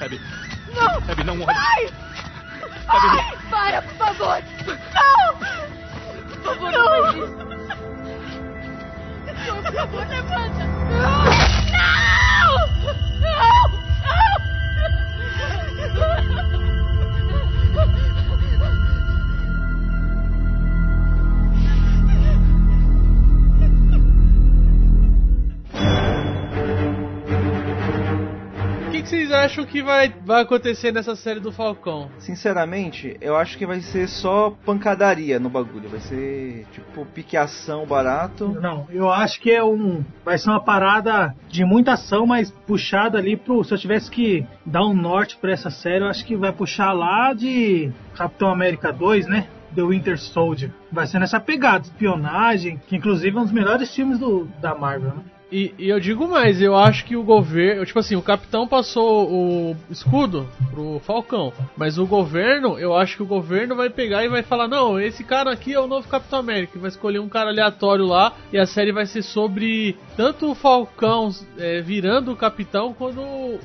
Abby. Não! Abby, não olhe. Ai! Abby, Ai, para, por favor! Não! Por favor, não, faz isso. Não, por favor, levanta! Não! Não! Não! Vocês acham que vai, vai acontecer nessa série do Falcão? Sinceramente, eu acho que vai ser só pancadaria no bagulho. Vai ser tipo piqueação barato. Não, eu acho que é um. Vai ser uma parada de muita ação, mas puxada ali pro. Se eu tivesse que dar um norte pra essa série, eu acho que vai puxar lá de Capitão América 2, né? The Winter Soldier. Vai ser nessa pegada, espionagem, que inclusive é um dos melhores filmes do, da Marvel, né? E, e eu digo mais, eu acho que o governo. Tipo assim, o capitão passou o escudo pro Falcão. Mas o governo, eu acho que o governo vai pegar e vai falar: não, esse cara aqui é o novo Capitão América. Vai escolher um cara aleatório lá. E a série vai ser sobre tanto o Falcão é, virando o capitão, quanto,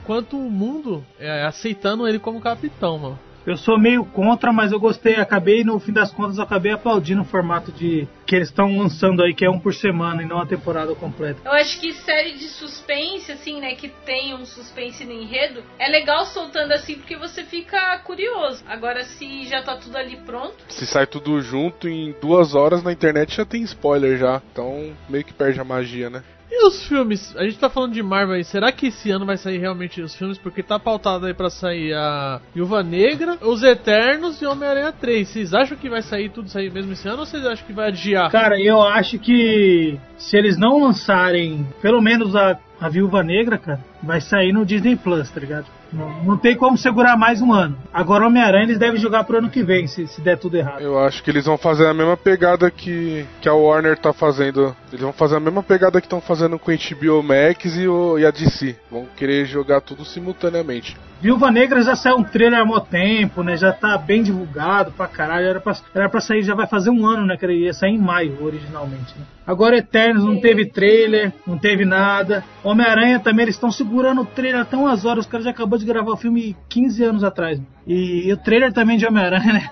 quanto o mundo é, aceitando ele como capitão, mano. Eu sou meio contra, mas eu gostei. Acabei, no fim das contas, eu acabei aplaudindo o formato de que eles estão lançando aí, que é um por semana e não a temporada completa. Eu acho que série de suspense, assim, né, que tem um suspense no enredo, é legal soltando assim porque você fica curioso. Agora, se já tá tudo ali pronto, Se sai tudo junto em duas horas na internet já tem spoiler já. Então meio que perde a magia, né? E os filmes? A gente tá falando de Marvel aí. Será que esse ano vai sair realmente os filmes? Porque tá pautado aí pra sair a Viúva Negra, Os Eternos e Homem-Aranha 3. Vocês acham que vai sair tudo sair mesmo esse ano ou vocês acham que vai adiar? Cara, eu acho que se eles não lançarem pelo menos a, a Viúva Negra, cara, vai sair no Disney Plus, tá ligado? Não, não tem como segurar mais um ano. Agora Homem-Aranha eles devem jogar pro ano que vem, se, se der tudo errado. Eu acho que eles vão fazer a mesma pegada que, que a Warner tá fazendo. Eles vão fazer a mesma pegada que estão fazendo com a HBO Max e, o, e a DC. Vão querer jogar tudo simultaneamente. Viúva Negra já saiu um trailer há muito tempo, né? Já tá bem divulgado pra caralho. Era pra, era pra sair, já vai fazer um ano, né? Que ele ia sair em maio, originalmente, né? Agora Eternos não teve trailer, não teve nada. Homem-Aranha também, eles estão segurando o trailer até umas horas. Os caras já acabou de gravar o filme 15 anos atrás. E, e o trailer também de Homem-Aranha, né?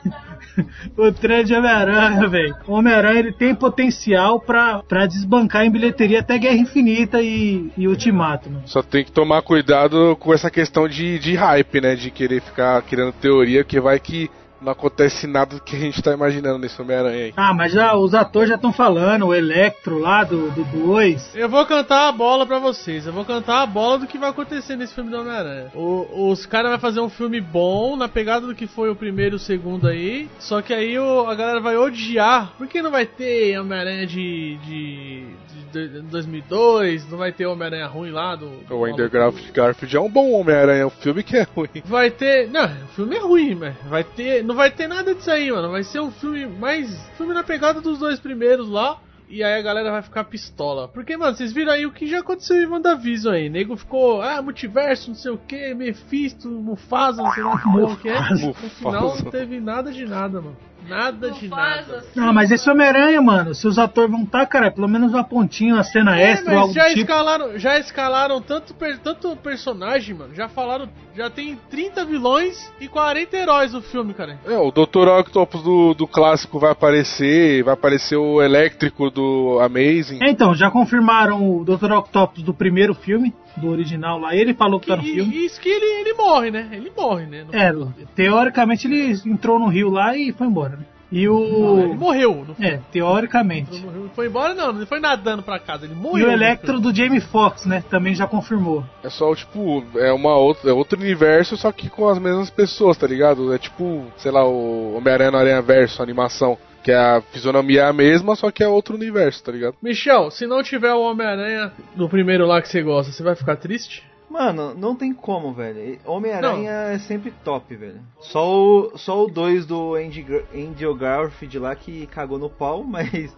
o trailer de Homem-Aranha, velho. O Homem-Aranha ele tem potencial pra, pra desbancar em bilheteria até Guerra Infinita e, e Ultimato, mano. Só tem que tomar cuidado com essa questão de, de hype, né? De querer ficar criando teoria, que vai que não acontece nada do que a gente tá imaginando nesse Homem-Aranha aí. Ah, mas já os atores já estão falando, o Electro lá do 2. Eu vou cantar a bola pra vocês. Eu vou cantar a bola do que vai acontecer nesse filme do Homem-Aranha. O- Os caras vão fazer um filme bom, na pegada do que foi o primeiro e o segundo aí. Só que aí o- a galera vai odiar. Por que não vai ter Homem-Aranha de, de, de, de 2002? Não vai ter Homem-Aranha ruim lá do. do O Andrew Garfield é um bom Homem-Aranha, é um filme que é ruim. Vai ter. Não, o filme é ruim, mas vai ter. Não vai ter nada disso aí, mano. Vai ser um filme mais. Filme na pegada dos dois primeiros lá. E aí a galera vai ficar pistola. Porque, mano, vocês viram aí o que já aconteceu em WandaVision aí. Nego ficou, ah, multiverso, não sei o que, Mephisto, Mufasa, não sei lá o que é. No final não teve nada de nada, mano. Nada de nada. Ah, mas esse Homem-Aranha, mano, se os atores vão estar, cara, pelo menos uma pontinha, uma cena É, extra algo já do tipo. escalaram, já escalaram tanto, per- tanto personagem, mano. Já falaram, já tem 30 vilões e 40 heróis no filme, cara. É, o Dr. Octopus do, do clássico vai aparecer, vai aparecer o elétrico do Amazing. É, então, já confirmaram o Dr. Octopus do primeiro filme, do original lá. Ele falou que tá no E, filme. e isso que ele, ele morre, né? Ele morre, né? No- É, teoricamente ele entrou no rio lá e foi embora, né? E o. Ele morreu. Não É, teoricamente. Não foi embora, não. Não foi nadando pra casa. Ele E morreu. o Electro do Jamie Foxx, né? Também já confirmou. É só, tipo, é uma outra, é outro universo, só que com as mesmas pessoas, tá ligado? É tipo, sei lá, o Homem-Aranha no Aranha Verso, a animação. Que a fisionomia é a mesma, só que é outro universo, tá ligado? Michel, se não tiver o Homem-Aranha do primeiro lá que você gosta, você vai ficar triste? Mano, não tem como, velho. Homem-Aranha é sempre top, velho. Só o, só o 2 do Andy, Andrew Garfield lá que cagou no pau, mas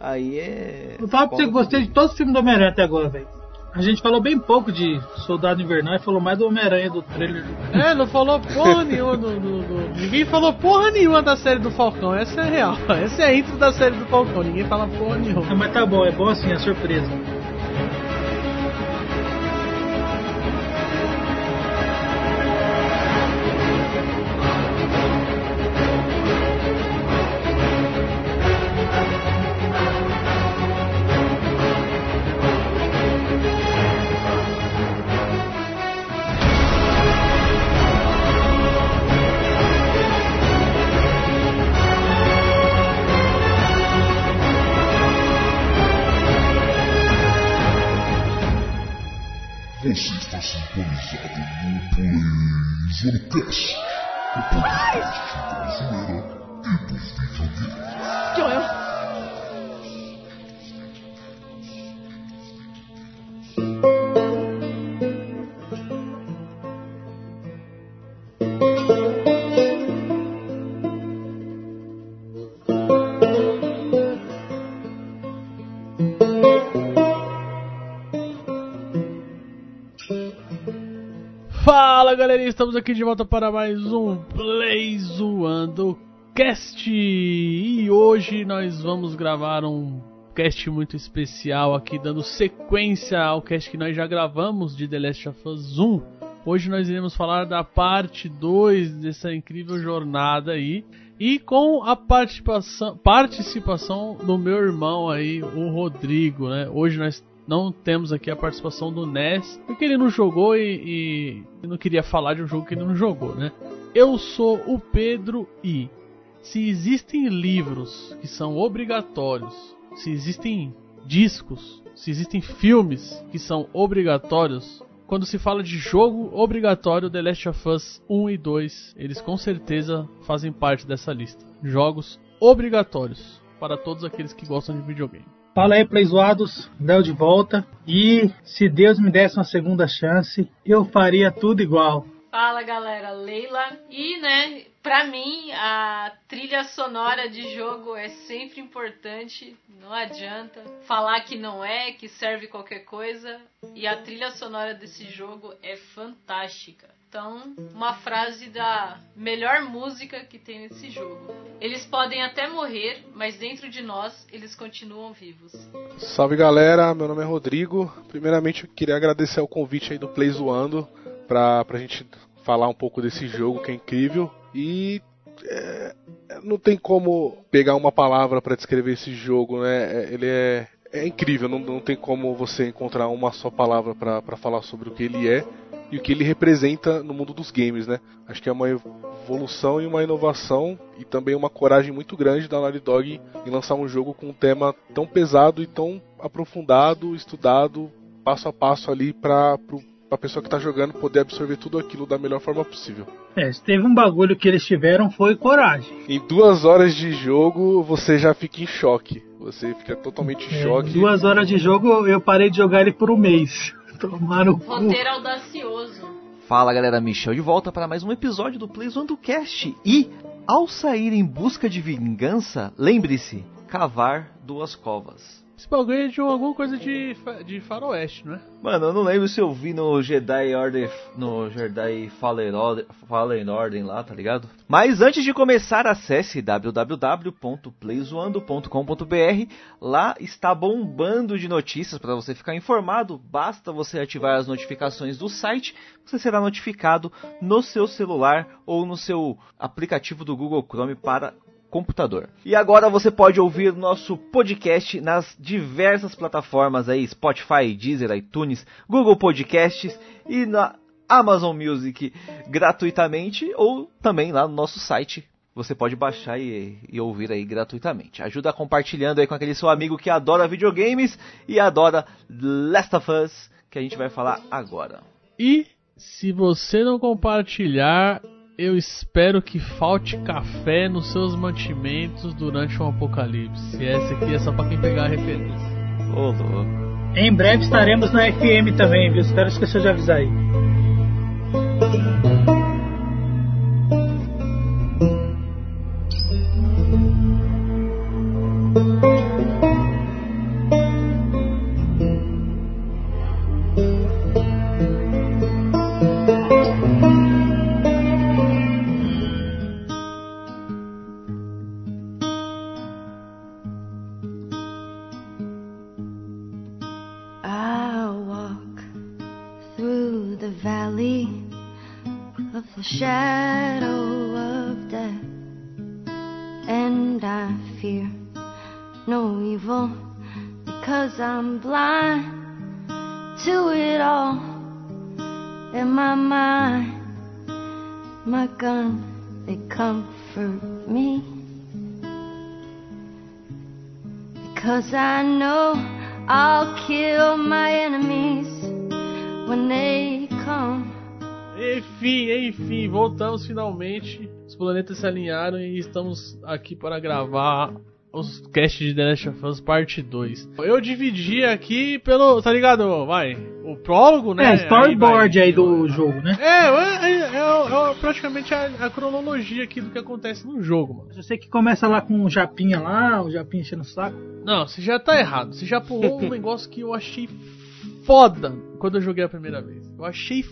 aí é. Eu falo pra você que eu gostei de todos os filmes do Homem-Aranha até agora, velho. A gente falou bem pouco de Soldado Invernal e falou mais do Homem-Aranha do trailer. do- É, não falou porra nenhuma do, do- do- Ninguém falou porra nenhuma da série do Falcão. Essa é real. Essa é a intro da série do Falcão. Ninguém fala porra nenhuma. Ah, mas tá bom, é bom assim, é surpresa. dhikr estamos aqui de volta para mais um Play Zoando Cast e hoje nós vamos gravar um cast muito especial aqui, dando sequência ao cast que nós já gravamos de The Last of Us 1. Hoje nós iremos falar da parte 2 dessa incrível jornada aí e com a participação, participação do meu irmão aí, o Rodrigo, né? Hoje nós não temos aqui a participação do Ness, porque ele não jogou e, e não queria falar de um jogo que ele não jogou, né? Eu sou o Pedro e se existem livros que são obrigatórios, se existem discos, se existem filmes que são obrigatórios, quando se fala de jogo obrigatório, The Last of Us 1 e 2, eles com certeza fazem parte dessa lista. Jogos obrigatórios para todos aqueles que gostam de videogame. Fala aí, playzoados, Léo de volta. E se Deus me desse uma segunda chance, eu faria tudo igual. Fala galera, Leila. E né, pra mim a trilha sonora de jogo é sempre importante. Não adianta falar que não é, que serve qualquer coisa. E a trilha sonora desse jogo é fantástica. Então, uma frase da melhor música que tem nesse jogo. Eles podem até morrer, mas dentro de nós eles continuam vivos. Salve galera, meu nome é Rodrigo. Primeiramente eu queria agradecer o convite aí do Play Zoando pra, pra gente falar um pouco desse jogo que é incrível. E é, não tem como pegar uma palavra para descrever esse jogo, né? É, ele é, é incrível, não, não tem como você encontrar uma só palavra para falar sobre o que ele é e o que ele representa no mundo dos games, né? Acho que é uma evolução e uma inovação e também uma coragem muito grande da Naughty Dog em lançar um jogo com um tema tão pesado e tão aprofundado, estudado, passo a passo ali para a pessoa que está jogando poder absorver tudo aquilo da melhor forma possível. É, se teve um bagulho que eles tiveram foi coragem. Em duas horas de jogo você já fica em choque. Você fica totalmente em É, choque. duas horas de jogo eu parei de jogar ele por um mês. Tomaram. Roteiro audacioso. Fala galera, Michel de volta para mais um episódio do Play Zone do Cast. E ao sair em busca de vingança, lembre-se, cavar duas covas. Esse bagulho é de alguma coisa de, de faroeste, não é? Mano, eu não lembro se eu vi no Jedi Order, no Jedi Fallen Order, Fallen Order lá, tá ligado? Mas antes de começar, acesse www.playzoando.com.br. Lá está bombando de notícias para você ficar informado. Basta você ativar as notificações do site, você será notificado no seu celular ou no seu aplicativo do Google Chrome para computador. E agora você pode ouvir nosso podcast nas diversas plataformas aí, Spotify, Deezer, iTunes, Google Podcasts e na Amazon Music gratuitamente ou também lá no nosso site. Você pode baixar e, e ouvir aí gratuitamente. Ajuda compartilhando aí com aquele seu amigo que adora videogames e adora Last of Us, que a gente vai falar agora. E se você não compartilhar, eu espero que falte café nos seus mantimentos durante um apocalipse. Essa aqui é só pra quem pegar a referência. Ô, louco. Em breve estaremos na FM também, viu? Espero esquecer de avisar aí. Know I'll kill my enemies when they come Enfim, enfim, voltamos finalmente. Os planetas se alinharam e estamos aqui para gravar os cast de The Last of Us parte 2. Eu dividi aqui pelo, tá ligado? Vai, o prólogo, né? É, storyboard aí, vai, aí do jogo, né? É, é, é, é, praticamente a, a, cronologia aqui do que acontece no jogo, mano. Eu sei que começa lá com o Japinha lá, o Japinha enchendo o saco. Não, você já tá errado. Você já pulou um negócio que eu achei foda quando eu joguei a primeira vez. Eu achei.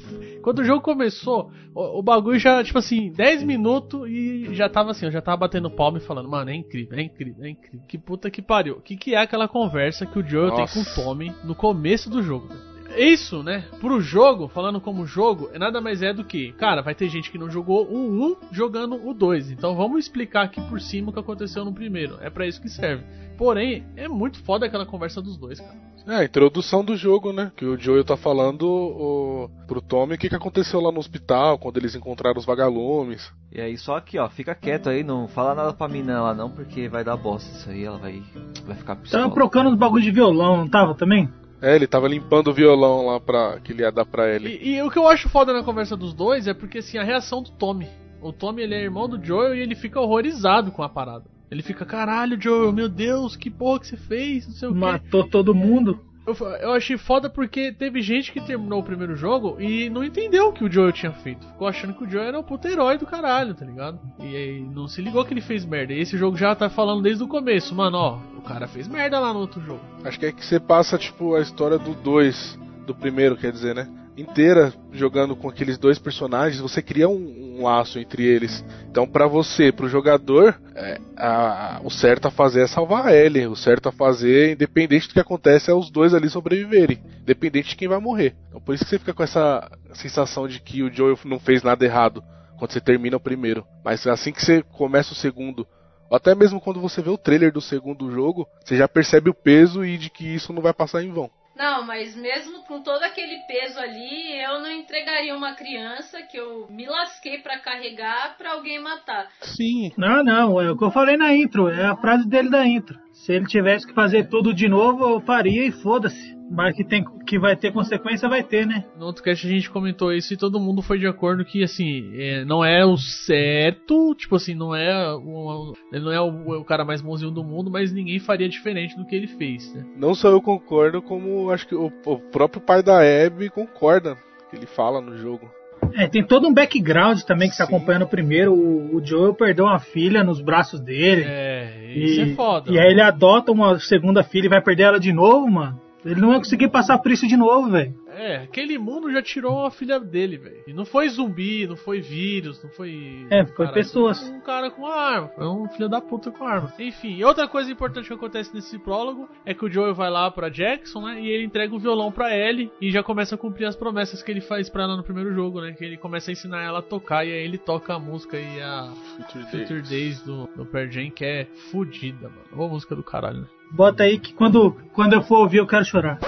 Quando o jogo começou, o, o, bagulho já, tipo assim, 10 minutos e já tava assim, eu já tava batendo palma e falando, mano, é incrível, é incrível, é incrível. Que puta que pariu. O que, que é aquela conversa que o Joel Nossa. tem com o Tommy no começo do jogo? Isso, né? Pro jogo, falando como jogo, é nada mais é do que, cara, vai ter gente que não jogou o 1 jogando o 2. Então vamos explicar aqui por cima o que aconteceu no primeiro. É para isso que serve. Porém, é muito foda aquela conversa dos dois, cara. É, a introdução do jogo, né? Que o Joel tá falando o, pro Tommy o que, que aconteceu lá no hospital, quando eles encontraram os vagalumes. E aí, só aqui, ó, fica quieto aí, não fala nada pra mina lá não, porque vai dar bosta isso aí, ela vai, vai ficar pistola. Tava procurando os bagulhos de violão, não tava também? É, ele tava limpando o violão lá pra, que ele ia dar pra ele. E, e o que eu acho foda na conversa dos dois é porque, assim, a reação do Tommy. O Tommy, ele é irmão do Joel e ele fica horrorizado com a parada. Ele fica, caralho, Joel, meu Deus, que porra que você fez, não sei o Matou todo mundo. Eu, eu, achei foda porque teve gente que terminou o primeiro jogo e não entendeu o que o Joel tinha feito. Ficou achando que o Joel era o puto herói do caralho, tá ligado? E aí não se ligou que ele fez merda. E esse jogo já tá falando desde o começo, mano, ó, o cara fez merda lá no outro jogo. Acho que é que você passa, tipo, a história do 2, do primeiro, quer dizer, né? Inteira jogando com aqueles dois personagens, você cria um, um laço entre eles. Então, para você, para o jogador, é, a, o certo a fazer é salvar a Ellie. O certo a fazer, independente do que acontece, é os dois ali sobreviverem, independente de quem vai morrer. Então, por isso que você fica com essa sensação de que o Joel não fez nada errado quando você termina o primeiro. Mas assim que você começa o segundo, ou até mesmo quando você vê o trailer do segundo jogo, você já percebe o peso e de que isso não vai passar em vão. Não, mas mesmo com todo aquele peso ali, eu não entregaria uma criança que eu me lasquei para carregar para alguém matar. Sim. Não, não, é o que eu falei na intro, é a frase dele da intro. Se ele tivesse que fazer tudo de novo, eu faria e foda-se. Mas que, tem, que vai ter consequência, vai ter, né? No outro cast a gente comentou isso e todo mundo foi de acordo que, assim, é, não é o certo, tipo assim, não é o, ele não é o, o, cara mais bonzinho do mundo, mas ninguém faria diferente do que ele fez, né? Não só eu concordo, como acho que o, o próprio pai da Abby concorda, que ele fala no jogo. É, tem todo um background também que está acompanhando o primeiro. O, o Joel perdeu uma filha nos braços dele. É, isso e, é foda. E aí ele adota uma segunda filha e vai perder ela de novo, mano. Ele não ia conseguir passar por isso de novo, velho. É, aquele mundo já tirou a filha dele, velho. E não foi zumbi, não foi vírus, não foi. É, foi cara, pessoas. Foi um cara com uma arma. Foi um filho da puta com arma. Enfim, outra coisa importante que acontece nesse prólogo é que o Joel vai lá pra Jackson, né? E ele entrega o violão pra Ellie e já começa a cumprir as promessas que ele faz pra ela no primeiro jogo, né? Que ele começa a ensinar ela a tocar e aí ele toca a música e a Future, Future Days. Days, do, do Pearl Jam, que é fodida, mano. Boa música do caralho, né? Bota aí que quando, quando eu for ouvir eu quero chorar.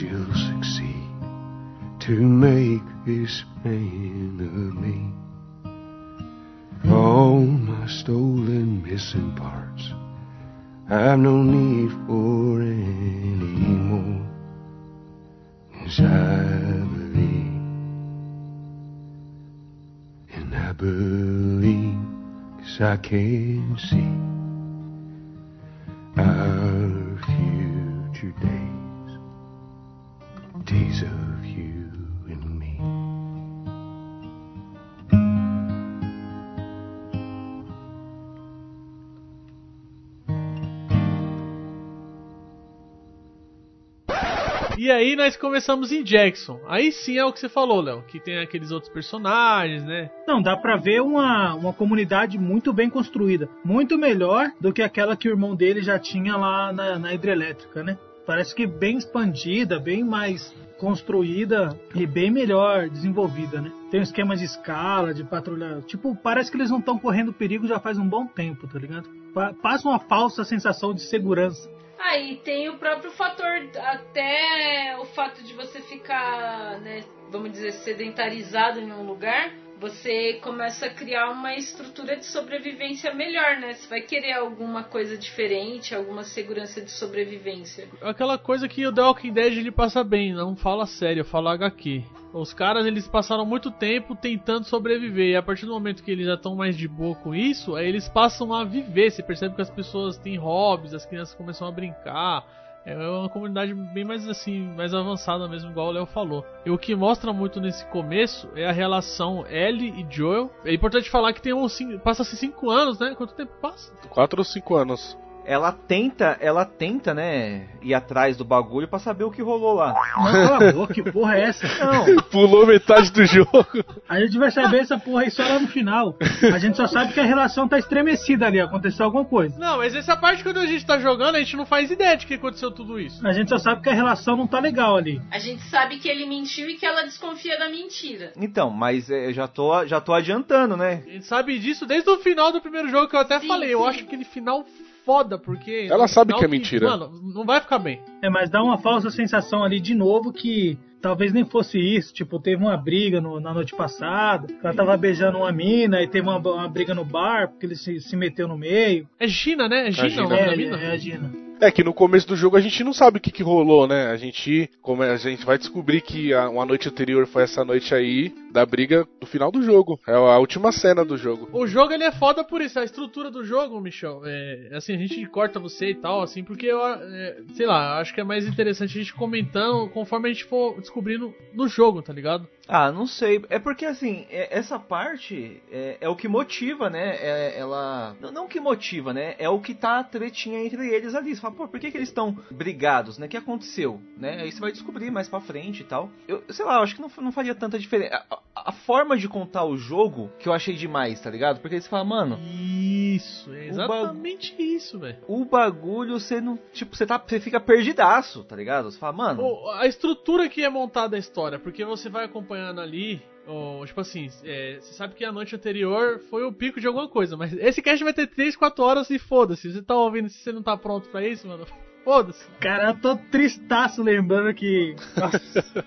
You'll succeed to make this man of me. All my stolen missing parts I've no need for any more. Cause I believe, and I believe, cause I can see our E aí nós começamos em Jackson. Aí sim é o que você falou, Léo, que tem aqueles outros personagens, né? Não, dá pra ver uma, uma comunidade muito bem construída. Muito melhor do que aquela que o irmão dele já tinha lá na, na hidrelétrica, né? Parece que bem expandida, bem mais construída e bem melhor desenvolvida, né? Tem um esquema de escala, de patrulha. Tipo, parece que eles não estão correndo perigo já faz um bom tempo, tá ligado? Passa uma falsa sensação de segurança. Aí ah, tem o próprio fator, até o fato de você ficar, né, vamos dizer, sedentarizado em um lugar você começa a criar uma estrutura de sobrevivência melhor, né? Você vai querer alguma coisa diferente, alguma segurança de sobrevivência. Aquela coisa que o The Walking Dead ele passa bem, não fala sério, fala HQ. Os caras eles passaram muito tempo tentando sobreviver e a partir do momento que eles já estão mais de boa com isso, aí eles passam a viver. Você percebe que as pessoas têm hobbies, as crianças começam a brincar é uma comunidade bem mais assim, mais avançada mesmo, igual o Léo falou. E o que mostra muito nesse começo é a relação Ellie e Joel. É importante falar que tem um passa-se 5 anos, né? Quanto tempo passa? 4 ou 5 anos ela tenta, ela tenta, né, ir atrás do bagulho para saber o que rolou lá. Não, cala a boca, que porra é essa? Não. Pulou metade do jogo. A gente vai saber essa porra aí só lá no final. A gente só sabe que a relação tá estremecida ali, aconteceu alguma coisa. Não, mas essa parte quando a gente tá jogando, a gente não faz ideia de que aconteceu tudo isso. A gente só sabe que a relação não tá legal ali. A gente sabe que ele mentiu e que ela desconfia da mentira. Então, mas é, eu já tô, já tô adiantando, né? A gente sabe disso desde o final do primeiro jogo que eu até sim, falei. Sim. Eu acho que aquele final foda, porque. Ela sabe que é mentira. Mano, não vai ficar bem. É, mas dá uma falsa sensação ali de novo que talvez nem fosse isso. Tipo, teve uma briga no, na noite passada, ela tava beijando uma mina e teve uma, uma briga no bar porque ele se, se meteu no meio. É Gina, né? É Gina, é, Gina. É, é, é a Gina. É que no começo do jogo a gente não sabe o que, que rolou, né? A gente, como a gente vai descobrir que a, uma noite anterior foi essa noite aí da briga do final do jogo. É a última cena do jogo. O jogo ele é foda por isso, a estrutura do jogo, Michel. É, assim, a gente corta você e tal, assim, porque eu, é, sei lá, acho que é mais interessante a gente comentando conforme a gente for descobrindo no jogo, tá ligado? Ah, não sei. É porque assim, é, essa parte é, é, o que motiva, né? É, ela. Não, não que motiva, né? É o que tá a tretinha entre eles ali. Você fala, pô, por que, que eles estão brigados, né? O que aconteceu? Né? Aí você vai descobrir mais pra frente e tal. Eu, sei lá, eu acho que não, não faria tanta diferença. A, a, forma de contar o jogo que eu achei demais, tá ligado? Porque eles falam, mano. Isso, é exatamente ba... isso, velho. O bagulho, você não. Tipo, você, tá, você fica perdidaço, tá ligado? Você fala, mano. a estrutura que é montada a história, porque você vai acompanhando ali, ou, tipo assim, é, você sabe que a noite anterior foi o pico de alguma coisa, mas esse cast vai ter 3, 4 horas e foda-se. Você tá ouvindo se você não tá pronto pra isso, mano? Foda-se. Cara, eu tô tristaço lembrando que. Nossa.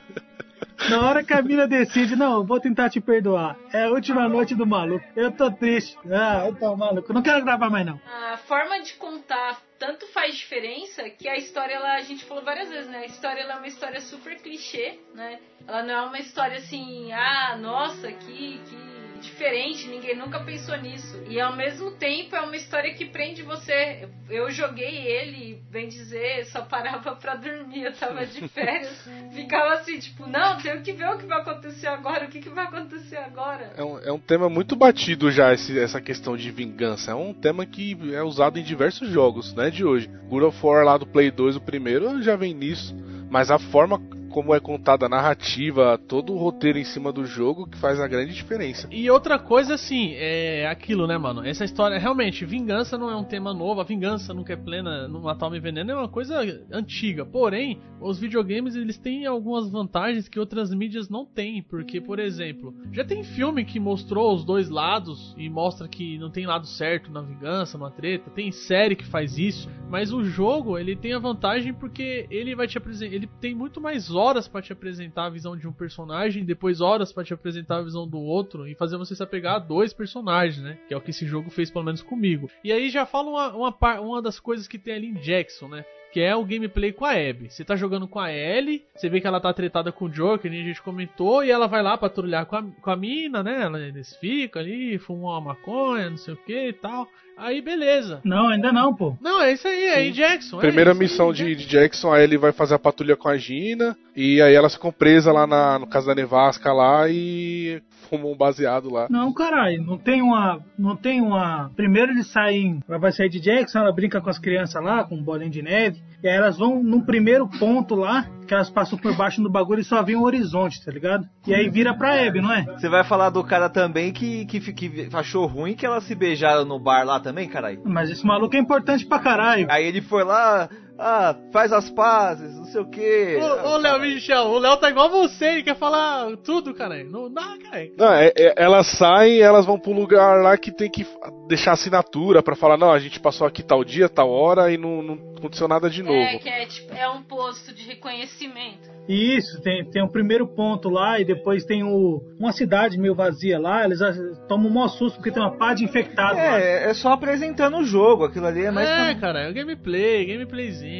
Na hora que a mina decide, não, vou tentar te perdoar. É a última noite do maluco. Eu tô triste. Ah, eu tô maluco. Não quero gravar mais, não. A forma de contar tanto faz diferença que a história, ela, a gente falou várias vezes, né? A história ela é uma história super clichê, né? Ela não é uma história assim, ah, nossa, que, que diferente, ninguém nunca pensou nisso. E ao mesmo tempo é uma história que prende você. Eu joguei ele, bem dizer, só parava pra dormir, eu tava de férias. Ficava assim, tipo, não, tenho que ver o que vai acontecer agora, o que, que vai acontecer agora. É um, é um tema muito batido já, esse, essa questão de vingança. É um tema que é usado em diversos jogos, né, de hoje. God of War lá do Play 2, o primeiro, já vem nisso. Mas a forma como é contada a narrativa, todo o roteiro em cima do jogo que faz a grande diferença. E outra coisa, assim, é aquilo, né, mano? Essa história, realmente, vingança não é um tema novo, a vingança nunca é plena, no matar o veneno é uma coisa antiga. Porém, os videogames, eles têm algumas vantagens que outras mídias não têm, porque, por exemplo, já tem filme que mostrou os dois lados e mostra que não tem lado certo na vingança, na treta, tem série que faz isso, mas o jogo, ele tem a vantagem porque ele vai te apresentar, ele tem muito mais horas para te apresentar a visão de um personagem, depois horas para te apresentar a visão do outro e fazer você se apegar a dois personagens, né? Que é o que esse jogo fez pelo menos comigo. E aí já fala uma, uma, uma das coisas que tem ali em Jackson, né? que é o gameplay com a Abby. Você tá jogando com a Ellie, você vê que ela tá tretada com o Joe, que a gente comentou, e ela vai lá patrulhar com a, com a mina, né? Eles ficam ali, fumam uma maconha, não sei o que e tal. Aí beleza. Não, ainda não, pô. Não, é isso aí, é em Jackson. É Primeira isso, missão de, de, Jackson, aí ele vai fazer a patrulha com a Gina, e aí elas ficam presas lá na, no caso da nevasca lá e fumam um baseado lá. Não, caralho, não tem uma. Não tem uma. Primeiro eles saem. Ela vai sair de Jackson, ela brinca com as crianças lá, com um bolinho de neve. E aí elas vão num primeiro ponto lá, que elas passam por baixo do bagulho e só vê um horizonte, tá ligado? E aí vira pra Abby, não é? Você vai falar do cara também que, que, que achou ruim que elas se beijaram no bar lá também, caralho? Mas esse maluco é importante pra caralho. Aí ele foi lá, ah, faz as pazes, não sei o quê. Ô, ô Léo Michel, o Léo tá igual você, ele quer falar tudo, cara. Não dá, cara. Não, é, é, elas saem, elas vão pro lugar lá que tem que deixar assinatura pra falar, não, a gente passou aqui tal dia, tal hora e não, não aconteceu nada de novo. É, que é, tipo, é um posto de reconhecimento. Isso, tem, tem o um primeiro ponto lá e depois tem o, uma cidade meio vazia lá, eles tomam um maior susto porque tem uma pá de infectados é, lá. É, só apresentando o jogo, aquilo ali é mais... É, pra... cara, é o gameplay, gameplayzinho.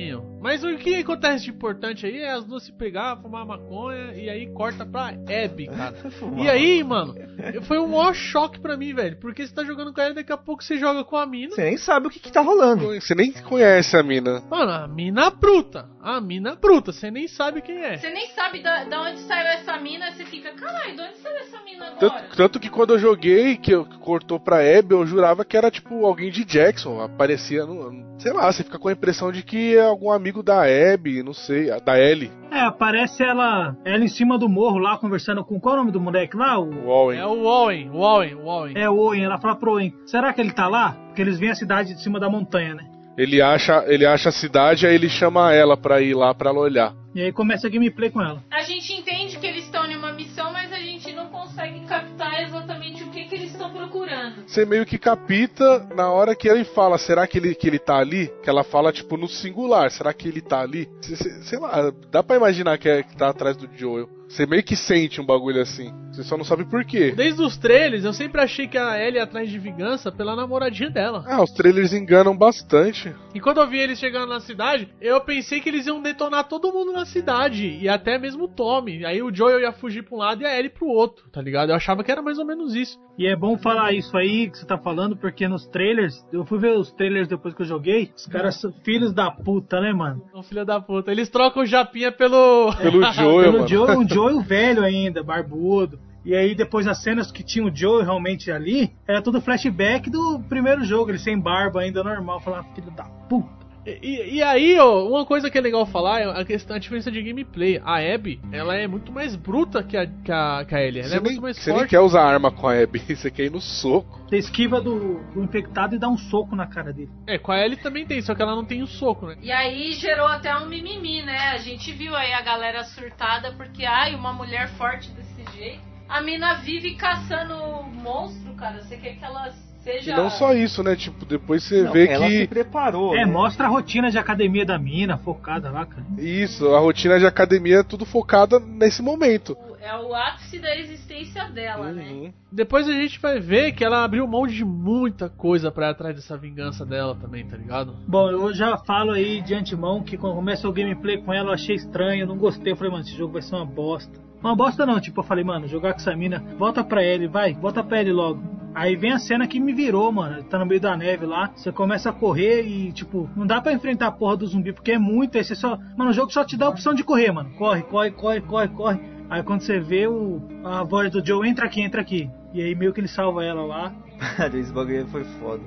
Mas o que acontece de importante aí é as duas se pegar, fumar maconha e aí corta pra Abby, cara. e aí, mano, foi um maior choque pra mim, velho, porque você tá jogando com ela e daqui a pouco você joga com a mina. Você nem sabe o que que tá rolando. Você nem conhece a mina. Mano, a mina bruta. A mina bruta, você nem sabe quem é. Você nem sabe da, da onde saiu essa mina, você fica, caralho, de onde saiu essa mina agora? Tanto, tanto que quando eu joguei, que eu, cortou pra Abby, eu jurava que era tipo alguém de Jackson. Aparecia, no, sei lá, você fica com a impressão de que é algum amigo da Abby, não sei, da Ellie. É, aparece ela, ela em cima do morro lá, conversando com qual é o nome do moleque lá? O Owen. É o Owen, o Owen, o Owen. É o Owen, ela fala pro Owen, será que ele tá lá? Porque eles vêm a cidade de cima da montanha, né? Ele acha, ele acha a cidade, aí ele chama ela pra ir lá pra ela olhar. E aí começa a gameplay com ela. A gente entende que eles estão em uma missão, mas a gente não consegue captar exatamente Você meio que capita na hora que ele fala, será que ele, que ele tá ali? Que ela fala, tipo, no singular, será que ele tá ali? Sei lá, dá pra imaginar que, é, que tá atrás do Joel. Você meio que sente um bagulho assim. Você só não sabe por quê. Desde os trailers, eu sempre achei que a Ellie ia atrás de vingança pela namoradinha dela. Ah, os trailers enganam bastante. E quando eu vi eles chegando na cidade, eu pensei que eles iam detonar todo mundo na cidade. E até mesmo o Tommy. Aí o Joel ia fugir pra um lado e a Ellie pro outro, tá ligado? Eu achava que era mais ou menos isso. E é bom falar isso aí que você tá falando, porque nos trailers, eu fui ver os trailers depois que eu joguei, os caras são filhos da puta, né, mano? São filhos da puta. Eles trocam o Japinha pelo. Pelo Joel, pelo mano. Joel, um Joel velho ainda, barbudo. E aí depois as cenas que tinha o Joe realmente ali, era tudo flashback do primeiro jogo, ele sem barba ainda normal, falando filho da puta. E, e, aí, ó, uma coisa que é legal falar é a questão, a diferença de gameplay. A Abby, ela é muito mais bruta que a, que a, que a Ellie. Ela Você é nem, muito mais você forte. nem quer usar arma com a Abby, você quer ir no soco. Você esquiva do, do infectado e dá um soco na cara dele. É, com a Ellie também tem, só que ela não tem o soco, né? E aí gerou até um mimimi, né? A gente viu aí a galera surtada porque, ai, uma mulher forte desse jeito. A mina vive caçando monstro, cara. Você quer que ela seja. E não só isso, né? Tipo, depois você Não, vê ela que. se preparou. É, né? mostra a rotina de academia da mina, focada lá, cara. Isso, a rotina de academia é tudo focada nesse momento. É o ápice da existência dela, né? Uhum. Depois a gente vai ver que ela abriu mão de muita coisa pra ir atrás dessa vingança dela também, tá ligado? Bom, eu já falo aí de antemão que quando começa o gameplay com ela eu achei estranho, não gostei. Eu falei, mano, esse jogo vai ser uma bosta. Uma bosta não, tipo, eu falei, mano, jogar com essa mina, volta pra ele, vai, volta pra ele logo. Aí vem a cena que me virou, mano. Tá no meio da neve lá. Você começa a correr e, tipo, não dá pra enfrentar a porra do zumbi, porque é muito. Aí você só. Mano, o jogo só te dá a opção de correr, mano. Corre, corre, corre, corre, corre. Aí quando você vê o, a voz do Joe, entra aqui, entra aqui. E aí meio que ele salva ela lá. Esse bagulho foi foda.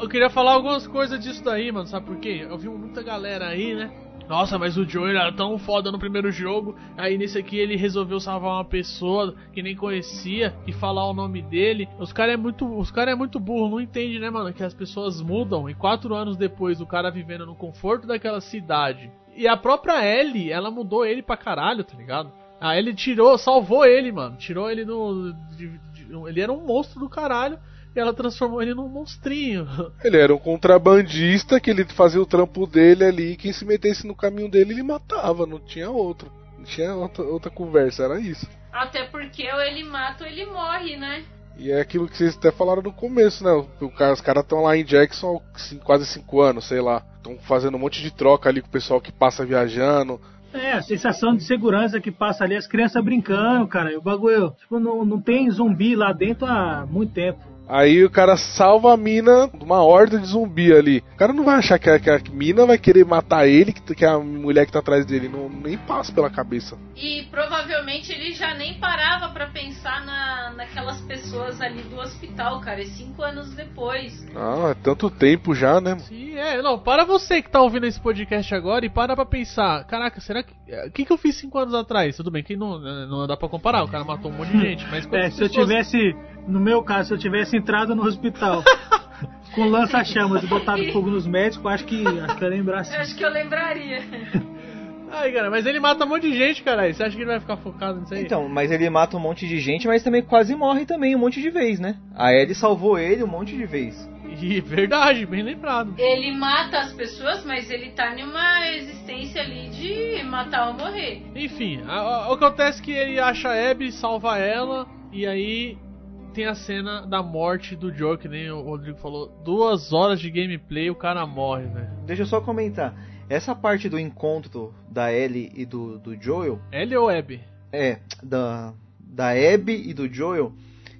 Eu queria falar algumas coisas disso daí, mano, sabe por quê? Eu vi muita galera aí, né? Nossa, mas o Joe era tão foda no primeiro jogo. Aí nesse aqui ele resolveu salvar uma pessoa que nem conhecia e falar o nome dele. Os caras é muito, os cara é muito burro, não entende, né, mano, que as pessoas mudam e quatro anos depois o cara vivendo no conforto daquela cidade. E a própria Ellie, ela mudou ele pra caralho, tá ligado? A Ellie tirou, salvou ele, mano. Tirou ele de- ele era um monstro do caralho. Ela transformou ele num monstrinho. Ele era um contrabandista que ele fazia o trampo dele ali. E quem se metesse no caminho dele, ele matava. Não tinha outro. Não tinha outra, outra conversa, era isso. Até porque ou ele mata ou ele morre, né? E é aquilo que vocês até falaram no começo, né? O cara- os caras estão lá em Jackson há quase cinco anos, sei lá. Estão fazendo um monte de troca ali com o pessoal que passa viajando. É, a sensação de segurança que passa ali, as crianças brincando, cara. E o bagulho, tipo, não, não tem zumbi lá dentro há muito tempo. Aí o cara salva a mina de uma horda de zumbi ali. O cara não vai achar que a, que a mina vai querer matar ele, que, que a mulher que tá atrás dele. Não, nem passa pela cabeça. E provavelmente ele já nem parava para pensar na, naquelas pessoas ali do hospital, cara. E cinco anos depois. Ah, é tanto tempo já, né? Sim, é. Não, para você que tá ouvindo esse podcast agora e para pra pensar. Caraca, será que. O que, que eu fiz cinco anos atrás? Tudo bem que não, não dá pra comparar, o cara matou um monte de gente. Mas É, se eu pessoas- tivesse, no meu caso, se eu tivesse entrado no hospital com lança-chamas e botado fogo nos médicos, acho que acho que eu assim. Eu acho que eu lembraria. Ai, cara, mas ele mata um monte de gente, cara. Você acha que ele vai ficar focado nisso aí? Então, mas ele mata um monte de gente, mas também quase morre também um monte de vez, né? A Ellie salvou ele um monte de vez. E verdade, bem lembrado. Ele mata as pessoas, mas ele tá numa existência ali de matar ou morrer. Enfim, a- a- acontece que ele acha a Abby, salva ela, e aí tem a cena da morte do Joe, que nem o Rodrigo falou. Duas horas de gameplay o cara morre, velho. Deixa eu só comentar. Essa parte do encontro da Ellie e do, do Joel, Ele ou Abby? é, da, da Abby e do Joel,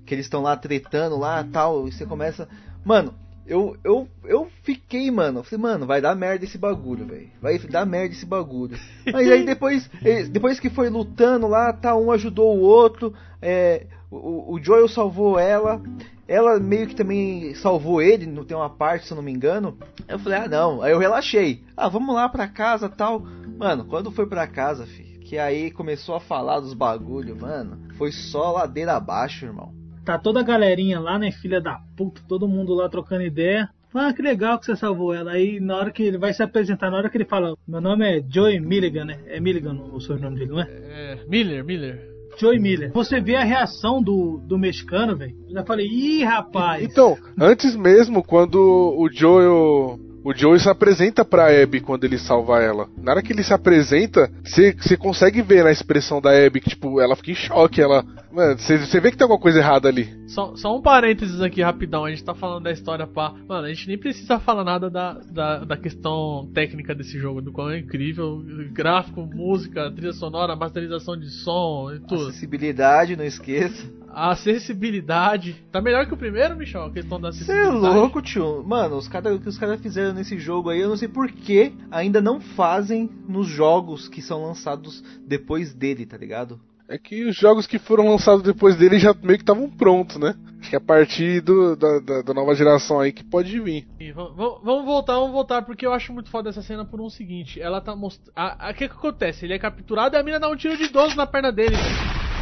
que eles estão lá tretando lá tal, e você começa. Mano, eu, eu, eu fiquei, mano. Falei, mano, vai dar merda esse bagulho, velho. Vai dar merda esse bagulho. Mas aí depois, eh, depois que foi lutando lá, tá, um ajudou o outro. É, o, o Joel salvou ela. Ela meio que também salvou ele, não tem uma parte, se eu não me engano. Eu falei, ah não. Aí eu relaxei. Ah, vamos lá pra casa tal. Mano, quando foi pra casa, fi, que aí começou a falar dos bagulho, mano. Foi só ladeira abaixo, irmão. Tá toda a galerinha lá, né, filha da puta, todo mundo lá trocando ideia. Ah, que legal que você salvou ela. Aí na hora que ele vai se apresentar, na hora que ele fala, meu nome é Joey Milligan, né? É Milligan o sobrenome dele, não é? É, Miller, Miller. Joey Miller. Você vê a reação do, do mexicano, velho. Eu já falei, ih, rapaz. Então, antes mesmo, quando o Joel. O Joel se apresenta pra Abby quando ele salva ela. Na hora que ele se apresenta, você consegue ver na expressão da Abby que, tipo, ela fica em choque. Ela. Mano, você vê que tem alguma coisa errada ali. Só, só um parênteses aqui rapidão, a gente tá falando da história pá. Mano, a gente nem precisa falar nada da, da, da questão técnica desse jogo, do qual é incrível. Gráfico, música, trilha sonora, masterização de som e tudo. Acessibilidade, não esqueça. A acessibilidade. Tá melhor que o primeiro, Michel? A questão da Você é acessibilidade. louco, tio. Mano, os cara, o que os caras fizeram nesse jogo aí, eu não sei por que ainda não fazem nos jogos que são lançados depois dele, tá ligado? É que os jogos que foram lançados depois dele já meio que estavam prontos, né? Acho que a partir do, da, da, da nova geração aí que pode vir. E va- va- Vamos voltar, vamos voltar, porque eu acho muito foda essa cena por um seguinte. Ela tá mostrando. O que que acontece? Ele é capturado e a mina dá um tiro de 12 na perna dele.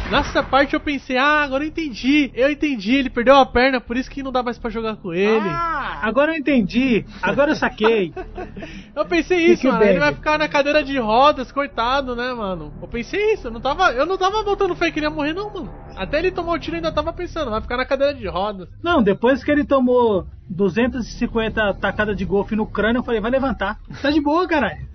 Nessa parte eu pensei, ah, agora eu entendi. Eu entendi, ele perdeu a perna, por isso que não dá mais pra jogar com ele. Ah, agora eu entendi. Agora eu saquei. Eu pensei isso, mano. Ele vai ficar na cadeira de rodas, coitado, né, mano? Eu pensei isso, eu não tava, eu não tava botando fé que ele ia morrer, não, mano. Até ele tomar o tiro eu ainda tava pensando, vai ficar na cadeira de rodas. Não, depois que ele tomou 250 tacadas de golfe no crânio, eu falei, vai levantar. Tá de boa, caralho.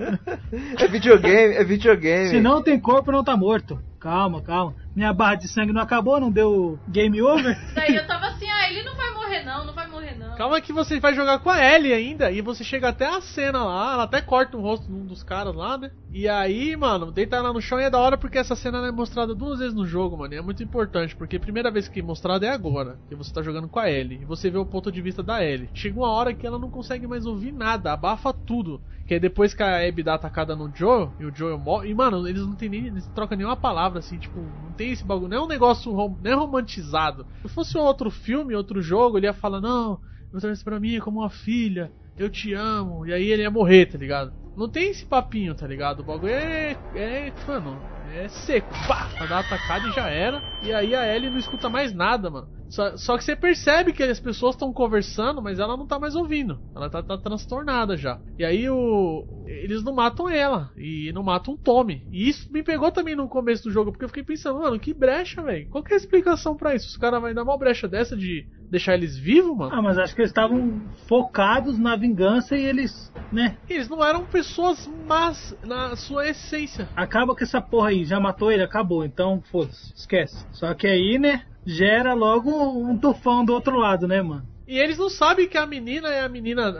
É videogame, é videogame. Se não tem corpo, não tá morto. Calma, calma. Minha barra de sangue não acabou, não deu game over. Daí eu tava assim, ah, ele não vai morrer não, não vai morrer não. Calma que você vai jogar com a Ellie ainda, e você chega até a cena lá, ela até corta o rosto de um dos caras lá, né? E aí, mano, deita ela no chão e é da hora porque essa cena é mostrada duas vezes no jogo, mano. E é muito importante, porque a primeira vez que é mostrada é agora, que você tá jogando com a Ellie, e você vê o ponto de vista da Ellie. Chega uma hora que ela não consegue mais ouvir nada, abafa tudo. Que é depois que a Abby dá atacada no Joe, e o Joe morre. E, mano, eles não tem nem. Eles trocam nenhuma palavra, assim, tipo, não tem esse bagulho. Não é um negócio rom, é romantizado. Se fosse outro filme, outro jogo, ele ia falar, não, você pra mim como uma filha, eu te amo, e aí ele ia morrer, tá ligado? Não tem esse papinho, tá ligado? O bagulho é. é. mano, é seco. Pá! Pra dar a atacada e já era. E aí a Ellie não escuta mais nada, mano. Só, só que você percebe que as pessoas estão conversando, mas ela não tá mais ouvindo. Ela tá, tá transtornada já. E aí o. Eles não matam ela. E não matam o Tommy. E isso me pegou também no começo do jogo, porque eu fiquei pensando, mano, que brecha, velho. Qual que é a explicação pra isso? Os caras vão dar uma brecha dessa de deixar eles vivos, mano? Ah, mas acho que eles estavam focados na vingança e eles, né? Eles não eram pessoas más na sua essência. Acaba com essa porra aí, já matou ele, acabou. Então, foda-se, esquece. Só que aí, né, gera logo um tufão do outro lado, né, mano? E eles não sabem que a menina é a menina.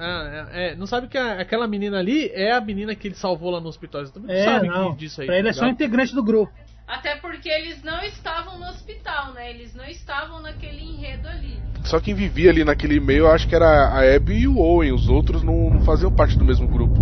é, é, não sabem que a- aquela menina ali é a menina que ele salvou lá no hospital. Eles também É, não sabem não. que- disso aí. pra ele é tá só integrante do grupo. Até porque eles não estavam no hospital, né? Eles não estavam naquele enredo ali. Só quem vivia ali naquele meio, acho que era a Abby e o Owen. Os outros não, não faziam parte do mesmo grupo.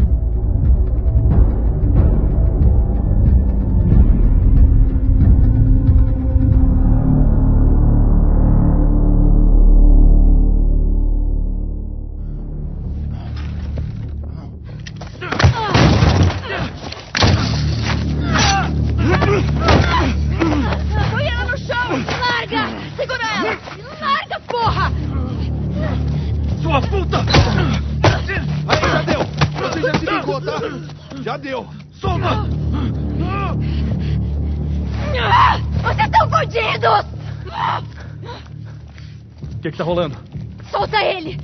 Que que tá rolando? Solta ele!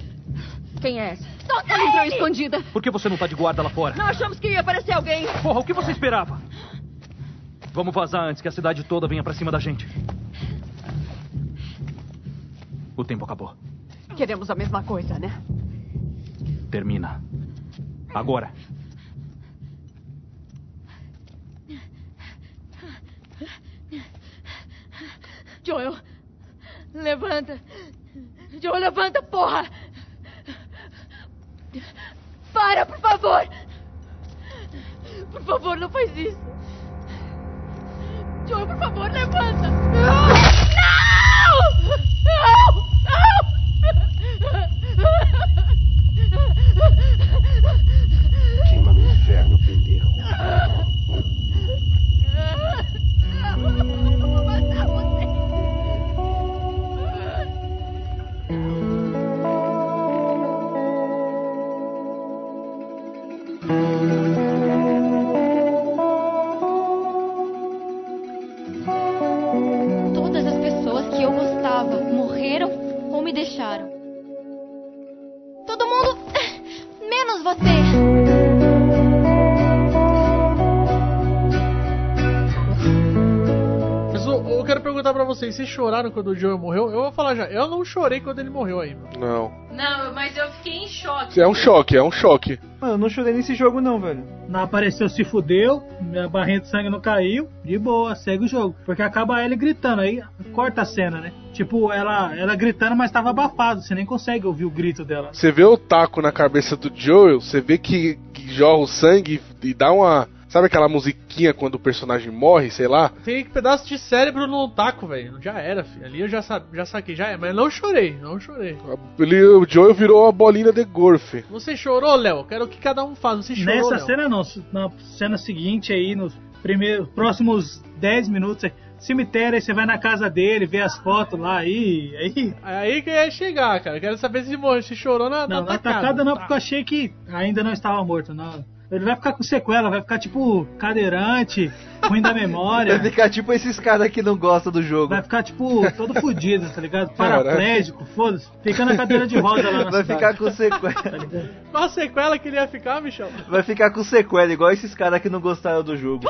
Quem é essa? Solta Ela entrou ele! escondida. Por que você não tá de guarda lá fora? Não achamos que ia aparecer alguém. Porra, o que você esperava? Vamos vazar antes que a cidade toda venha pra cima da gente. O tempo acabou. Queremos a mesma coisa, né? Termina. Agora. Joel! Levanta! Joel, levanta, porra! Para, por favor! Por favor, não faz isso! Joel, por favor, levanta! Não! Queima no inferno, pendeiro. Que eu gostava morreram ou me deixaram. Todo mundo. menos você. Perguntar pra vocês, vocês choraram quando o Joel morreu? Eu vou falar já, eu não chorei quando ele morreu aí. mano. Não. Não, mas eu fiquei em choque. É um choque, é um choque. Mano, eu não chorei nesse jogo não, velho. Não apareceu, se fudeu, minha barrinha de sangue não caiu, de boa, segue o jogo. Porque acaba ele gritando, aí corta a cena, né? Tipo, ela, ela gritando, mas tava abafado, você nem consegue ouvir o grito dela. Você vê o taco na cabeça do Joel, você vê que, que jorra o sangue e dá uma. Sabe aquela musiquinha quando o personagem morre, sei lá? Tem pedaço de cérebro no taco, velho. Já era, filho. Ali eu já, sa já saquei, já é. Mas não chorei, não chorei. Ele, o Joel virou uma bolinha de golfe. Você chorou, Léo? Quero que cada um faça. Você chorou, Nessa Léo? cena não, na cena seguinte aí, nos primeiros, próximos 10 minutos, cemitério, aí você vai na casa dele, vê as fotos lá, aí, aí... Aí que eu ia chegar, cara. Quero saber se, morreu, se chorou na, Não, na na tacada. atacada não, Tá. porque eu achei que ainda não estava morto, não. Ele vai ficar com sequela, vai ficar tipo cadeirante, ruim da memória. Vai ficar tipo esses caras que não gostam do jogo. Vai ficar, tipo, todo fudido, tá ligado? Paraplégico, foda-se. Fica na cadeira de roda lá na Vai cidade, ficar com sequela. tá? Qual a sequela que ele ia ficar, Michel? Vai ficar com sequela, igual esses caras que não gostaram do jogo.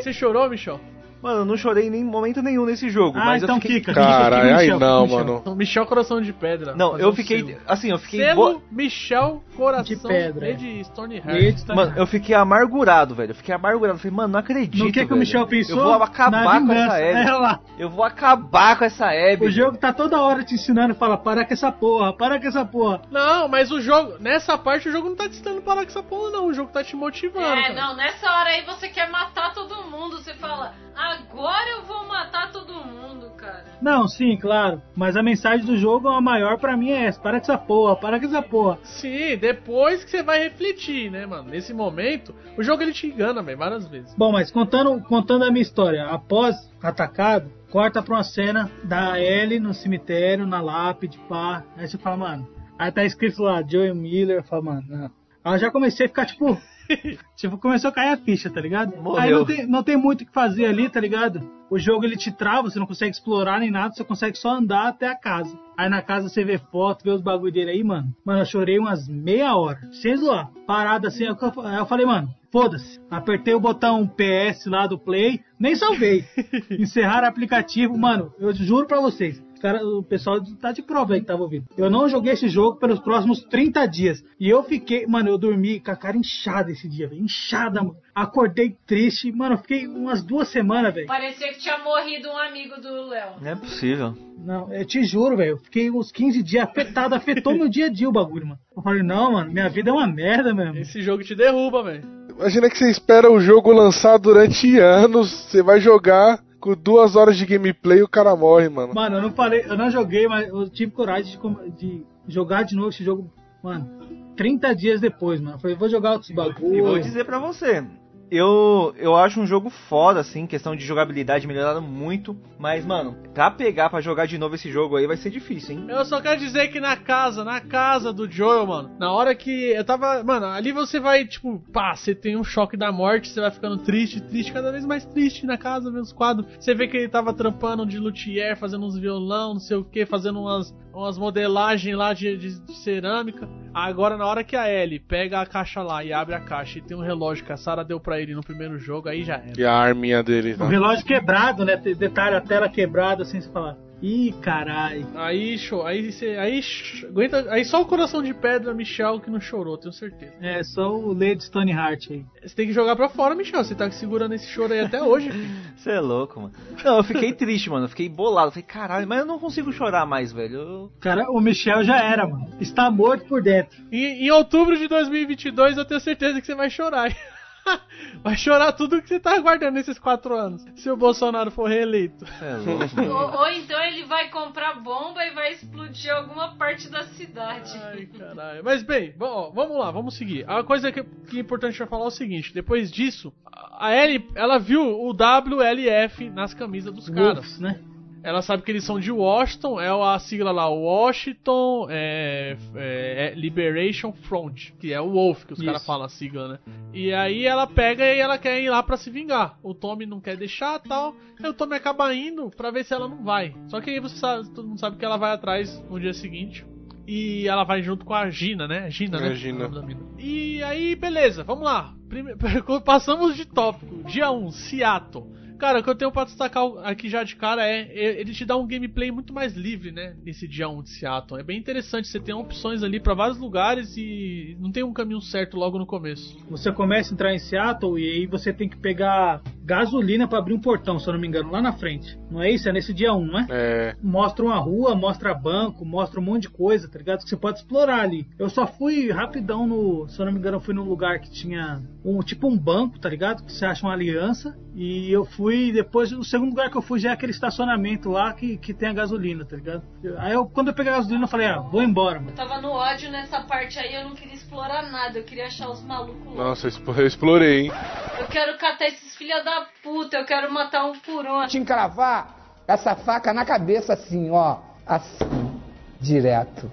Você chorou, Michel? Mano, eu não chorei em nem momento nenhum nesse jogo, Ah, mas então eu fiquei... fica. Caralho, Michel, aí não, Michel. mano. Michel Coração de Pedra. Não, eu fiquei... selo. Assim, eu fiquei... Selo bo- Michel Coração De pedra, de Stone Eita, tá Mano, eu fiquei amargurado, velho. Eu fiquei amargurado. Falei, mano, não acredito, No que, que o velho. Michel pensou? Eu vou acabar Na com essa É Abby. lá. Eu vou acabar com essa Abby. O jogo tá toda hora te ensinando, fala, para com essa porra, para com essa porra. Não, mas o jogo, nessa parte o jogo não tá te ensinando parar com essa porra, não. O jogo tá te motivando. É, cara. não, nessa hora aí você quer matar todo mundo. Você fala, agora eu vou matar todo mundo, cara. Não, sim, claro. Mas a mensagem do jogo, a maior pra mim é essa, para com essa porra, para com essa porra. Sim, depois que você vai refletir, né, mano? Nesse momento, o jogo ele te engana, velho, várias vezes. Bom, mas contando, contando a minha história, após atacado, corta pra uma cena da Ellie no cemitério, na lápide, pá. Aí você fala, mano. Aí tá escrito lá, Joey Miller, fala, mano, não. Aí eu já comecei a ficar tipo. tipo, começou a cair a ficha, tá ligado? Morreu. Aí não tem, não tem muito o que fazer ali, tá ligado? O jogo ele te trava, você não consegue explorar nem nada, você consegue só andar até a casa. Aí na casa você vê foto, vê os bagulho dele aí, mano. Mano, eu chorei umas meia hora, sem zoar. Parado assim, aí eu eu falei, mano, foda-se. Apertei o botão PS lá do Play, nem salvei. Encerrar aplicativo, mano, eu juro pra vocês. Cara, o pessoal tá de prova aí que tava ouvindo. Eu não joguei esse jogo pelos próximos 30 dias. E eu fiquei, mano, eu dormi com a cara inchada esse dia, velho. Inchada, mano. Acordei triste, mano, eu fiquei umas duas semanas, velho. Parecia que tinha morrido um amigo do Léo. Não é possível. Não, eu te juro, velho. Eu fiquei uns 15 dias afetado, afetou meu dia a dia o bagulho, mano. Eu falei, não, mano, minha vida é uma merda mesmo. Esse jogo te derruba, velho. Imagina que você espera o jogo lançar durante anos, você vai jogar com duas horas de gameplay o cara morre, mano. Mano, eu não falei, eu não joguei, mas eu tive coragem de, de jogar de novo esse jogo, mano. 30 dias depois, mano. Eu falei, vou jogar outros E vou bagulhos. dizer pra você, eu, eu acho um jogo foda, assim, questão de jogabilidade melhorada muito, mas, mano, pra pegar pra jogar de novo esse jogo aí vai ser difícil, hein? Eu só quero dizer que na casa, na casa do Joel, mano, na hora que eu tava. Mano, ali você vai, tipo, pá, você tem um choque da morte, você vai ficando triste, triste, cada vez mais triste na casa, vendo os quadros. Você vê que ele tava trampando de luthier, fazendo uns violão, não sei o que, fazendo umas, umas modelagens lá de, de- de cerâmica. Agora, na hora que a Ellie pega a caixa lá e abre a caixa e tem um relógio que a Sarah deu pra ele no primeiro jogo, aí já era. E a arminha dele, O tá? relógio quebrado, né? Detalhe, a tela quebrada, assim, você fala. Ih, caralho. Aí, show, aí você. Aí, aguenta, aí só o coração de pedra, Michel, que não chorou, tenho certeza. É, só o Lady Stoneheart aí. Você tem que jogar pra fora, Michel. Você tá segurando esse choro aí até hoje. Você é louco, mano. Não, eu fiquei triste, mano. Eu fiquei bolado. Eu falei, caralho, mas eu não consigo chorar mais, velho. Eu- Cara, o Michel já era, mano. Está morto por dentro. em, em outubro de 2022, eu tenho certeza que você vai chorar. vai chorar tudo que você tá aguardando nesses quatro anos. Se o Bolsonaro for reeleito. É louco. Ou, ou então ele vai comprar bomba e vai explodir alguma parte da cidade. Ai, caralho. Mas bem, bom, ó, vamos lá, vamos seguir. A coisa que, que é importante eu falar é o seguinte: depois disso, a Ellie, ela viu o WLF nas camisas dos caras. Né? Ela sabe que eles são de Washington, é a sigla lá, Washington é, é, é Liberation Front, que é o Wolf, que os caras falam a sigla, né? E aí ela pega e ela quer ir lá pra se vingar. O Tommy não quer deixar tal. Aí o Tommy acaba indo pra ver se ela não vai. Só que aí você sabe, todo mundo sabe que ela vai atrás no dia seguinte. E ela vai junto com a Gina, né? Gina, né? É, Gina. Da mina. E aí, beleza, vamos lá. Prime- Passamos de tópico. Dia 1, Seattle. Cara, o que eu tenho pra destacar aqui já de cara é, ele te dá um gameplay muito mais livre, né? Nesse dia 1 de Seattle. É bem interessante, você tem opções ali pra vários lugares e não tem um caminho certo logo no começo. Você começa a entrar em Seattle e aí você tem que pegar gasolina pra abrir um portão, se eu não me engano, lá na frente. Não é isso? É nesse dia 1, não é? É. Mostra uma rua, mostra banco, mostra um monte de coisa, tá ligado? Que você pode explorar ali. Eu só fui rapidão no. Se eu não me engano, eu fui num lugar que tinha um tipo um banco, tá ligado? Que você acha uma aliança. E eu fui depois. O segundo lugar que eu fui já é aquele estacionamento lá que, que tem a gasolina, tá ligado? Aí eu, quando eu peguei a gasolina, eu falei, ah, vou embora, mano. Eu tava no ódio nessa parte aí, eu não queria explorar nada, eu queria achar os malucos lá. Nossa, eu explorei, hein? Eu quero catar esses filha da puta, eu quero matar um por um. te encravar essa faca na cabeça assim, ó, assim, direto.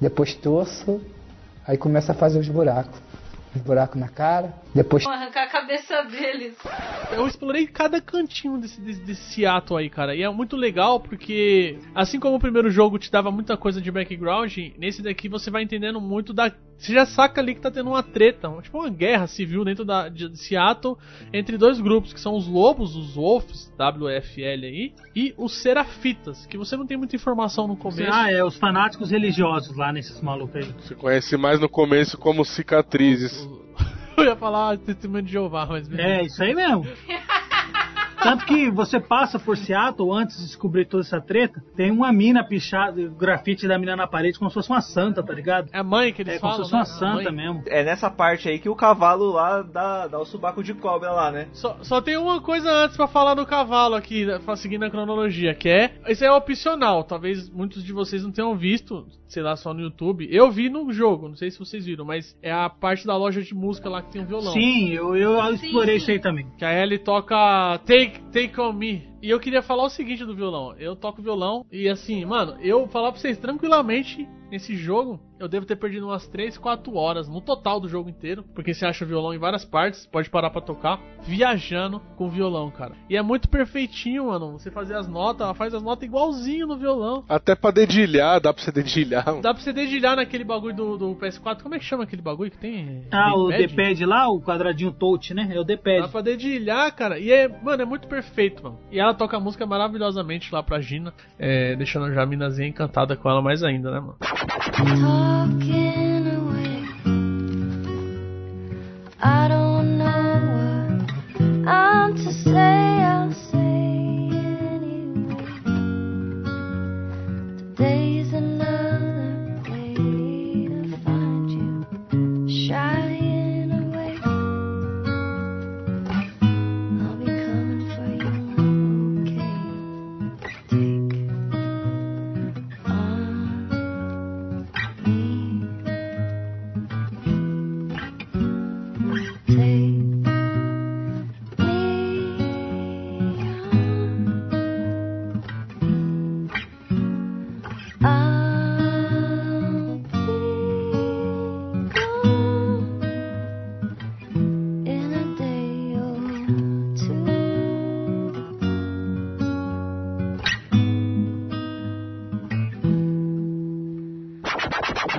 Depois torço, aí começa a fazer os buracos. Os buracos na cara, depois Vou arrancar a cabeça deles. Eu explorei cada cantinho desse, desse, desse Seattle aí, cara. E é muito legal porque, assim como o primeiro jogo te dava muita coisa de background, nesse daqui você vai entendendo muito da. Você já saca ali que tá tendo uma treta, tipo uma guerra civil dentro da, de Seattle entre dois grupos, que são os Lobos, os Wolves, WFL aí, e os Serafitas, que você não tem muita informação no começo. Ah, é, os fanáticos religiosos lá nesses malucos aí. Você conhece mais no começo como cicatrizes. Eu ia falar testemunho de Jeová, mas. É, isso aí mesmo. Tanto que você passa por Seattle antes de descobrir toda essa treta, tem uma mina pichada, o grafite da mina na parede como se fosse uma santa, tá ligado? É a mãe que eles É como falam. se fosse uma né? A santa mesmo. É nessa parte aí que o cavalo lá dá, dá o subaco de cobra lá, né? Só, só tem uma coisa antes pra falar do cavalo aqui, né, pra seguir na cronologia, que é. Isso é opcional, talvez muitos de vocês não tenham visto, sei lá, só no YouTube. Eu vi no jogo, não sei se vocês viram, mas é a parte da loja de música lá que tem um violão. Sim, eu, eu explorei isso aí também. Que a Ellie toca Take, Take On Me. E eu queria falar o seguinte do violão. Eu toco violão e assim, mano, eu falar pra vocês tranquilamente, nesse jogo, eu devo ter perdido umas 3, 4 horas no total do jogo inteiro. Porque você acha o violão em várias partes, pode parar pra tocar, viajando com o violão, cara. E é muito perfeitinho, mano. Você fazer as notas, ela faz as notas igualzinho no violão. Até pra dedilhar, dá pra você dedilhar. mano. Dá pra você dedilhar naquele bagulho do, do PS4. Como é que chama aquele bagulho que tem? Ah, o D-pad? Lá, o quadradinho touch, né? É o Dá D-pad. pra dedilhar, cara. E é, mano, é muito perfeito, mano. E ela ela toca a música maravilhosamente lá pra Gina, é, deixando já a minazinha encantada com ela mais ainda, né, mano? Talking away. I don't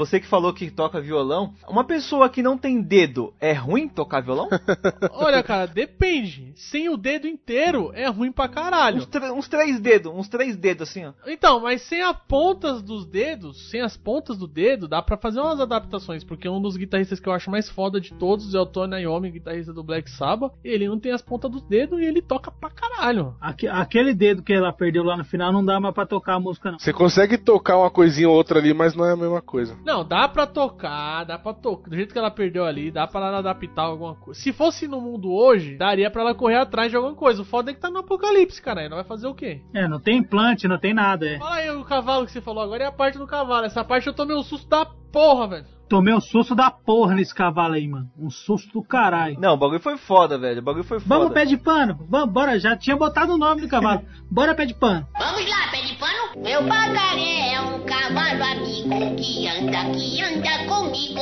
Você que falou que toca violão, uma pessoa que não tem dedo, é ruim tocar violão? Olha, cara, depende. Sem o dedo inteiro é ruim pra caralho. uns, uns três dedos, uns três dedos assim, ó. Então, mas sem as pontas dos dedos, sem as pontas do dedo, dá pra fazer umas adaptações, porque um dos guitarristas que eu acho mais foda de todos é o Tony Iommi, guitarrista do Black Sabbath, ele não tem as pontas dos dedos e ele toca pra caralho. Aque- Aquele dedo que ela perdeu lá no final não dá mais pra tocar a música, não. Você consegue tocar uma coisinha ou outra ali, mas não é a mesma coisa. Não, dá pra tocar, dá pra tocar. Do jeito que ela perdeu ali, dá pra ela adaptar alguma coisa. Se fosse no mundo hoje, daria pra ela correr atrás de alguma coisa. O foda é que tá no apocalipse, cara. Ela vai fazer o quê? É, não tem implante, não tem nada, é. Fala aí o cavalo que você falou agora é a parte do cavalo. Essa parte eu tomei um susto da porra, velho. Tomei um susto da porra nesse cavalo aí, mano. Um susto do caralho. Não, o bagulho foi foda, velho. O bagulho foi foda. Vamos, pé de pano. Vamos, bora. Já tinha botado o nome do cavalo. Bora, pé de pano. Vamos lá, pé de pano. Meu pagaré é um cavalo amigo que anda, que anda comigo.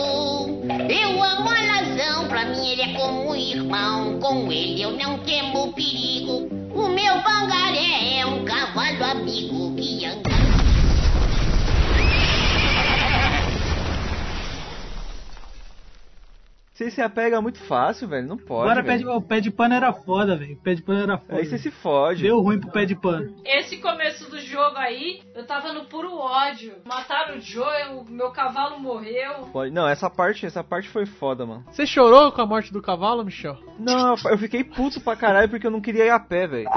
Eu amo a razão, pra mim ele é como um irmão. Com ele eu não temo perigo. O meu pangaré é um cavalo amigo que anda. Você se apega muito fácil, velho. Não pode. Bora, pé velho. de, o pé de pano era foda, velho. O pé de pano era foda. Aí você se fode. Deu ruim pro pé de pano. Esse começo do jogo aí, eu tava no puro ódio. Mataram o Joe, o meu cavalo morreu. Pode- Não, essa parte, essa parte foi foda, mano. Você chorou com a morte do cavalo, Michel? Não, eu fiquei puto pra caralho porque eu não queria ir a pé, velho.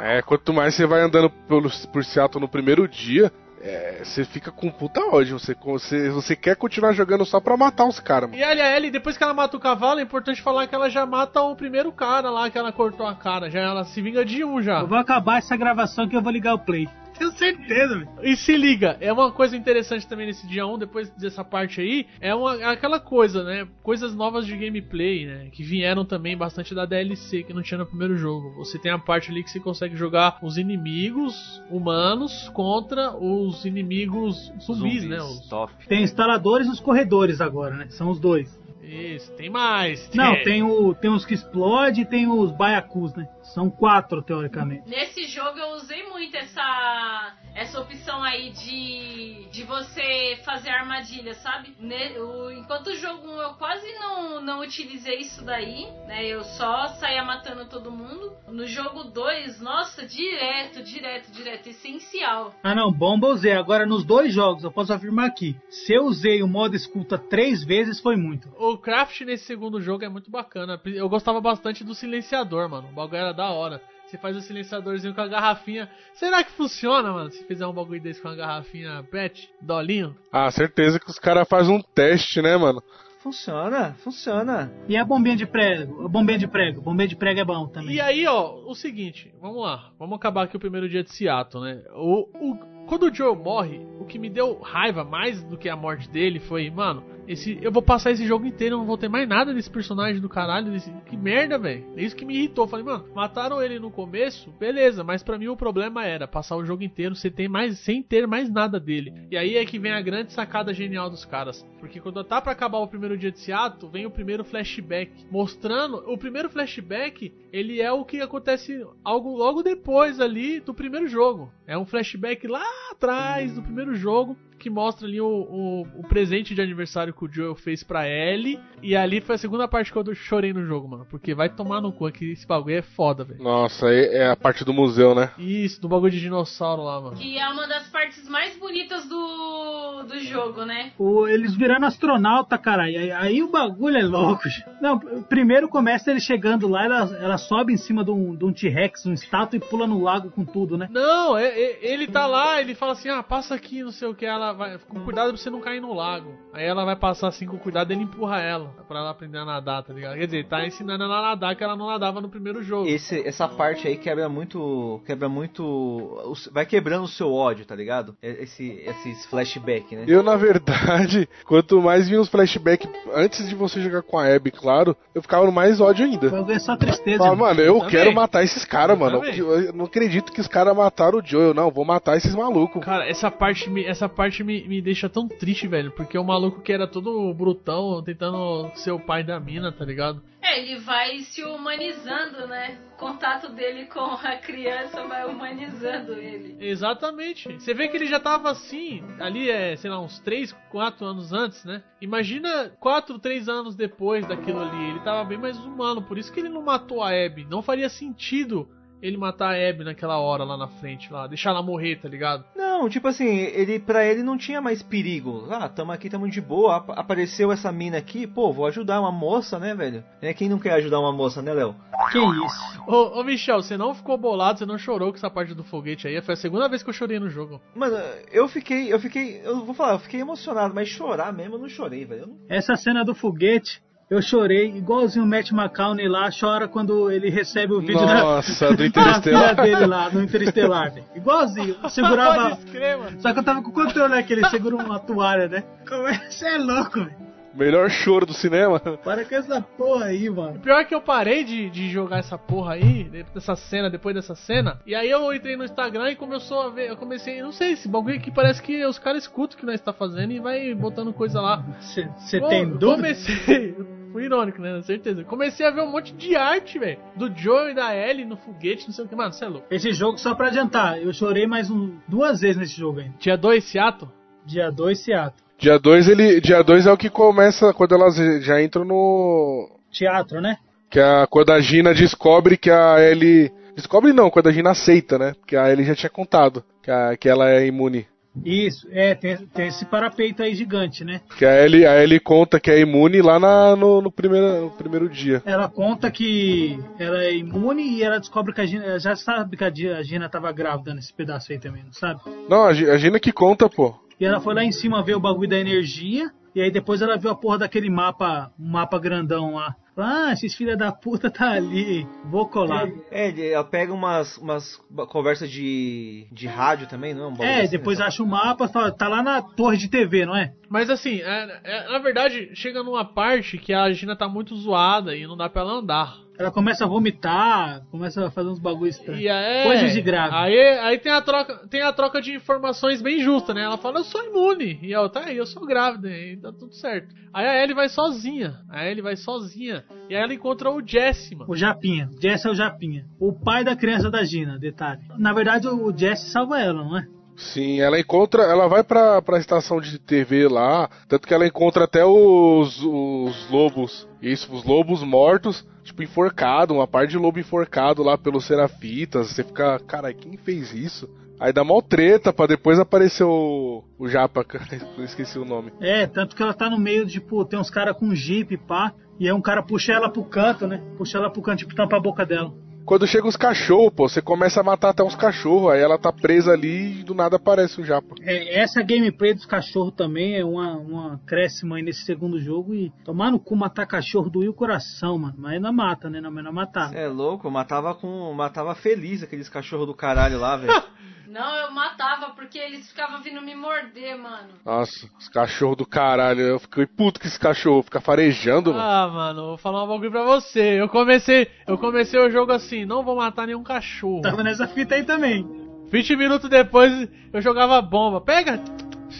É, quanto mais você vai andando pelo, por Seattle no primeiro dia, é, você fica com puta ódio. Você, você, você quer continuar jogando só pra matar os caras, mano. E olha, Ellie, depois que ela mata o cavalo, é importante falar que ela já mata o primeiro cara lá, que ela cortou a cara. Já ela se vinga de um já. Eu vou acabar essa gravação que eu vou ligar o play. Tenho certeza, velho. E se liga, é uma coisa interessante também nesse dia 1, depois dessa parte aí, é uma, aquela coisa, né? Coisas novas de gameplay, né? Que vieram também bastante da DLC que não tinha no primeiro jogo. Você tem a parte ali que você consegue jogar os inimigos humanos contra os inimigos zumbis, né? Os- Top. Tem instaladores e os corredores agora, né? São os dois. Isso, tem mais. Não, tem, o, tem os que explodem e tem os baiacus, né? São quatro, teoricamente. Nesse jogo eu usei muito essa essa opção aí de, de você fazer armadilha, sabe? Ne- o- enquanto o jogo 1 eu quase não, não utilizei isso daí, né? Eu só saía matando todo mundo. No jogo 2, nossa, direto, direto, direto, essencial. Ah não, bomba eu usei. Agora nos dois jogos, eu posso afirmar aqui. Se eu usei o modo escuta três vezes, foi muito. O craft nesse segundo jogo é muito bacana. Eu gostava bastante do silenciador, mano. O bagulho era da hora. Você faz o silenciadorzinho com a garrafinha. Será que funciona, mano? Se fizer um bagulho desse com a garrafinha pet, dolinho? Ah, certeza que os caras fazem um teste, né, mano? Funciona, funciona. E a bombinha de prego? A bombinha de prego. Bombinha de prego é bom também. E aí, ó, o seguinte, vamos lá. Vamos acabar aqui o primeiro dia de Seattle, né? O, o, quando o Joe morre, o que me deu raiva mais do que a morte dele foi, mano, esse, eu vou passar esse jogo inteiro, eu não vou ter mais nada desse personagem do caralho. Desse, que merda, velho. É isso que me irritou. Falei, mano, mataram ele no começo, beleza, mas pra mim o problema era passar o jogo inteiro sem ter mais, sem ter mais nada dele. E aí é que vem a grande sacada genial dos caras. Porque quando tá pra acabar o primeiro dia de Seattle, vem o primeiro flashback. Mostrando, o primeiro flashback, ele é o que acontece algo logo depois ali do primeiro jogo. É um flashback lá atrás do primeiro jogo que mostra ali o, o, o presente de aniversário que o Joel fez pra Ellie. E ali foi a segunda parte que eu chorei no jogo, mano. Porque vai tomar no cu que esse bagulho é foda, velho. Nossa, é é a parte do museu, né? Isso, do bagulho de dinossauro lá, mano. Que é uma das partes mais bonitas do, do jogo, né? O- eles virando astronauta, cara. E aí, aí o bagulho é louco. gente. Não, primeiro começa ele chegando lá, ela, ela sobe em cima de um, de um T-Rex, um estátua, e pula no lago com tudo, né? Não, é- é- ele tá lá, ele fala assim, ah, passa aqui, não sei o que, ela vai, com cuidado pra você não cair no lago. Aí ela vai passar assim com cuidado, ele empurra ela, pra ela aprender a nadar, tá ligado? Quer dizer, tá ensinando ela a nadar que ela não nadava no primeiro jogo. Esse, essa parte aí quebra muito. Quebra muito. Vai quebrando o seu ódio, tá ligado? Esse, esses flashback, né? Eu, na verdade, quanto mais vinha os flashbacks antes de você jogar com a Abby, claro, eu ficava no mais ódio ainda. Bagulho é só tristeza. Irmão. mano, eu também. quero matar esses caras, mano. Eu, eu não acredito que os caras mataram o Joel, não. Vou matar esses malucos. Cara, essa parte, me, essa parte me, me deixa tão triste, velho, porque o maluco que era todo brutão, tentando ser o pai da mina, tá ligado? É, ele vai se humanizando, né? O contato dele com a criança vai humanizando ele. Exatamente. Você vê que ele já tava assim, ali é, sei lá, uns 3, 4 anos antes, né? Imagina 4, 3 anos depois daquilo ali. Ele tava bem mais humano, por isso que ele não matou a Abby. Não faria sentido ele matar a Abby naquela hora lá na frente, lá, deixar ela morrer, tá ligado? Não, tipo assim, ele para ele não tinha mais perigo. Ah, tamo aqui, tamo de boa. Ap- apareceu essa mina aqui, pô, vou ajudar uma moça, né, velho? É quem não quer ajudar uma moça, né, Léo? Que isso? Ô, ô Michel, você não ficou bolado, você não chorou com essa parte do foguete aí? Foi a segunda vez que eu chorei no jogo. Mano, eu fiquei, eu fiquei, eu vou falar, eu fiquei emocionado, mas chorar mesmo eu não chorei, velho. Eu não- Essa cena do foguete, eu chorei igualzinho o Matt McCowney lá chora quando ele recebe o vídeo Nossa, da, do Interestelar. da filha dele lá no Interestelar, velho. Igualzinho. Eu segurava. Só que eu tava com o controle, né? Que ele segura uma toalha, né? Você é louco, velho. Melhor choro do cinema. Para com essa porra aí, mano. Pior é que eu parei de, de jogar essa porra aí, dessa cena, depois dessa cena. E aí eu entrei no Instagram e começou a ver. Eu comecei, não sei, esse bagulho aqui parece que os caras escutam o que nós tá fazendo e vai botando coisa lá. Você tem eu dúvida? Comecei. Fui irônico, né? Com certeza. Comecei a ver um monte de arte, velho. Do Joe e da Ellie no foguete, não sei o que. Mano, você é louco. Esse jogo, só pra adiantar, eu chorei mais um, duas vezes nesse jogo ainda. Dia 2, Seattle? Dia 2, Seattle. Dia 2 ele, dia 2 é o que começa quando elas já entram no Teatro, né? que a quando a Gina descobre que a Ellie descobre não, quando a Gina aceita, né? Porque a Ellie já tinha contado que, a, que ela é imune. Isso, é, tem, tem esse parapeito aí gigante, né? Que a Ellie, a Ellie conta que é imune lá na, no, no, primeiro, no primeiro dia. Ela conta que ela é imune e ela descobre que a Gina. Já sabe que a Gina, tava grávida nesse pedaço aí também, não sabe? Não, a Gina que conta, pô. E ela foi lá em cima ver o bagulho da energia. E aí depois ela viu a porra daquele mapa, um mapa grandão lá. Ah, esses filha da puta tá ali. Vou colar. É, ele- ela pega umas, umas conversas de, de rádio também, não é? Um É, assim, depois né? acha o mapa, fala, tá lá na torre de TV, não é? Mas assim, é- é- na verdade, chega numa parte que a Gina tá muito zoada e não dá pra ela andar. Ela começa a vomitar, começa a fazer uns bagulhos estranhos. É, Coisas de grave. Aí, aí tem, a troca, tem a troca de informações bem justa, né? Ela fala, eu sou imune. E ela, tá aí, eu sou grávida. E tá tudo certo. Aí a Ellie vai sozinha. A Ellie vai sozinha. E aí ela encontra o Jesse, mano. O Japinha. Jesse é o Japinha. O pai da criança da Gina, detalhe. Na verdade, o Jesse salva ela, não é? Sim, ela encontra, ela vai pra, pra estação de TV lá, tanto que ela encontra até os, os lobos, isso, os lobos mortos, tipo, enforcado, uma parte de lobo enforcado lá pelos serafitas, você fica, cara, quem fez isso? Aí dá mal treta pra depois aparecer o, o Japa, esqueci o nome. É, tanto que ela tá no meio, tipo, tem uns caras com jeep, pá. E aí um cara puxa ela pro canto, né? Puxa ela pro canto, tipo, tampa a boca dela. Quando chega os cachorros, pô, você começa a matar até uns cachorros, aí ela tá presa ali e do nada aparece o Japa. É, essa gameplay dos cachorros também é uma, uma crescima aí nesse segundo jogo. E tomar no cu matar cachorro doía o coração, mano. Mas não mata, né? Não, matar. Cê é louco, eu matava com. matava feliz aqueles cachorros do caralho lá, velho. Não, eu matava porque eles ficavam vindo me morder, mano. Nossa, os cachorros do caralho, eu fiquei puto com esse cachorro, fica farejando, mano. Ah, mano, vou falar um bagulho pra você. Eu comecei, eu comecei o jogo assim, não vou matar nenhum cachorro. Tava nessa fita aí também. 20 minutos depois eu jogava bomba. Pega,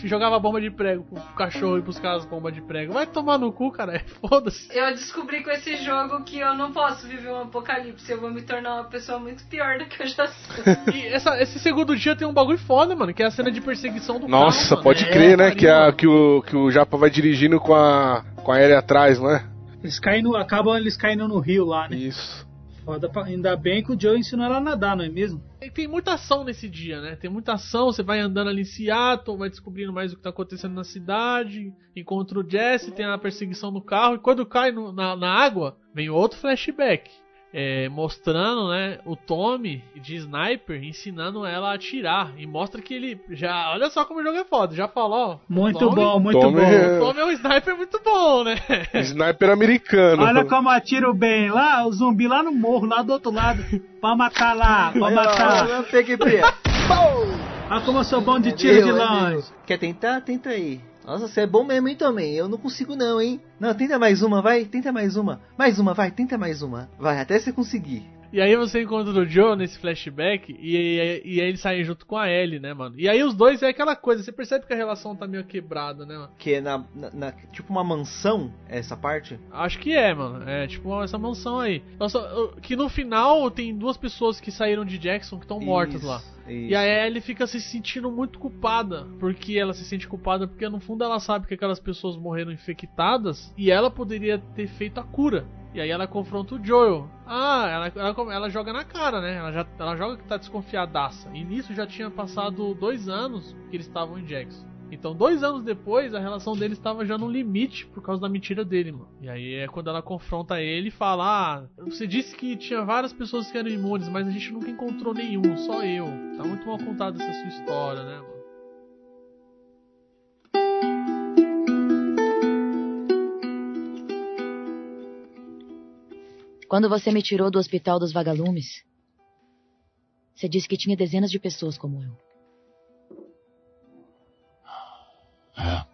jogava bomba de prego pro cachorro e pros caras bomba de prego. Vai tomar no cu, cara. é, Foda-se. Eu descobri com esse jogo que eu não posso viver um apocalipse. Eu vou me tornar uma pessoa muito pior do que eu já sou. E essa- esse segundo dia tem um bagulho foda, mano, que é a cena de perseguição do Nossa, carro. mano. pode É, crer, né? pariu, Que, a, mano. que, o, que o Japa vai dirigindo com a, com a aérea atrás, não é? Eles caem no, acabam eles caindo no rio lá, né? Isso. Foda pra- ainda bem que o Joe ensinou ela a nadar, não é mesmo? E Tem muita ação nesse dia, né? Tem muita ação, você vai andando ali em Seattle, vai descobrindo mais o que tá acontecendo na cidade, encontra o Jesse, tem a perseguição no carro, e quando cai no- na, na água, vem outro flashback. É, mostrando, né, o Tommy de sniper ensinando ela a atirar. E mostra que ele já. Olha só como o jogo é foda. Já falou, ó. Muito Tommy- bom, muito Tommy bom. é- O Tommy é um sniper muito bom, né? Sniper americano. Olha como atiro bem lá, o zumbi lá no morro, lá do outro lado. Pra matar lá, pra matar. olha como eu sou bom de tiro de longe. Quer tentar? Tenta aí. Nossa, você é bom mesmo, hein, Tommy? Eu não consigo não, hein? Não, tenta mais uma, vai. Tenta mais uma. Mais uma, vai. Tenta mais uma. Vai, até você conseguir. E aí você encontra o Joe nesse flashback e, e, e aí ele sai junto com a Ellie, né, mano? E aí os dois é aquela coisa, você percebe que a relação tá meio quebrada, né, mano? Que é na, na- na- tipo uma mansão, essa parte. Acho que é, mano. É tipo essa mansão aí. Nossa, que no final tem duas pessoas que saíram de Jackson que estão mortas Isso, lá. Isso. E a Ellie fica se sentindo muito culpada. Porque ela se sente culpada porque no fundo ela sabe que aquelas pessoas morreram infectadas e ela poderia ter feito a cura. E aí ela confronta o Joel. Ah, ela, ela, ela joga na cara, né? Ela, já, ela joga que tá desconfiadaça. E nisso já tinha passado dois anos que eles estavam em Jackson. Então, dois anos depois, a relação deles estava já no limite por causa da mentira dele, mano. E aí é quando ela confronta ele e fala: Ah, você disse que tinha várias pessoas que eram imunes, mas a gente nunca encontrou nenhum, só eu. Tá muito mal contada essa sua história, né, mano? Quando você me tirou do hospital dos vagalumes, você disse que tinha dezenas de pessoas como eu. É.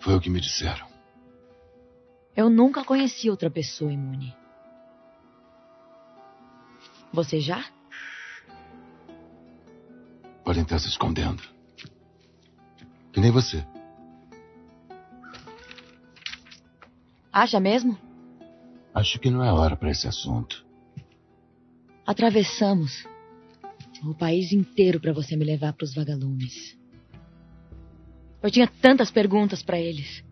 Foi o que me disseram. Eu nunca conheci outra pessoa imune. Você já? Podem estar se escondendo. Que nem você. Acha mesmo? Acho que não é hora para esse assunto. Atravessamos o país inteiro para você me levar para os vagalumes. Eu tinha tantas perguntas para eles.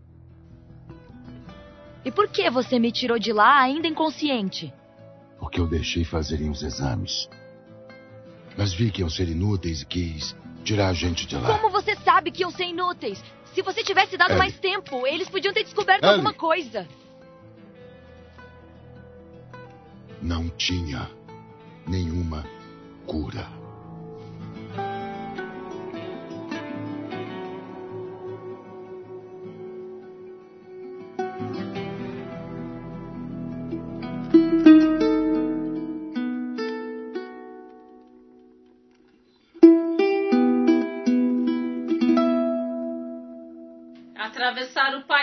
E por que você me tirou de lá ainda inconsciente? Porque eu deixei fazerem os exames. Mas vi que iam ser inúteis e quis tirar a gente de lá. Como você sabe que iam ser inúteis? Se você tivesse dado Ellie. mais tempo, eles podiam ter descoberto Ellie. alguma coisa. Não tinha nenhuma cura.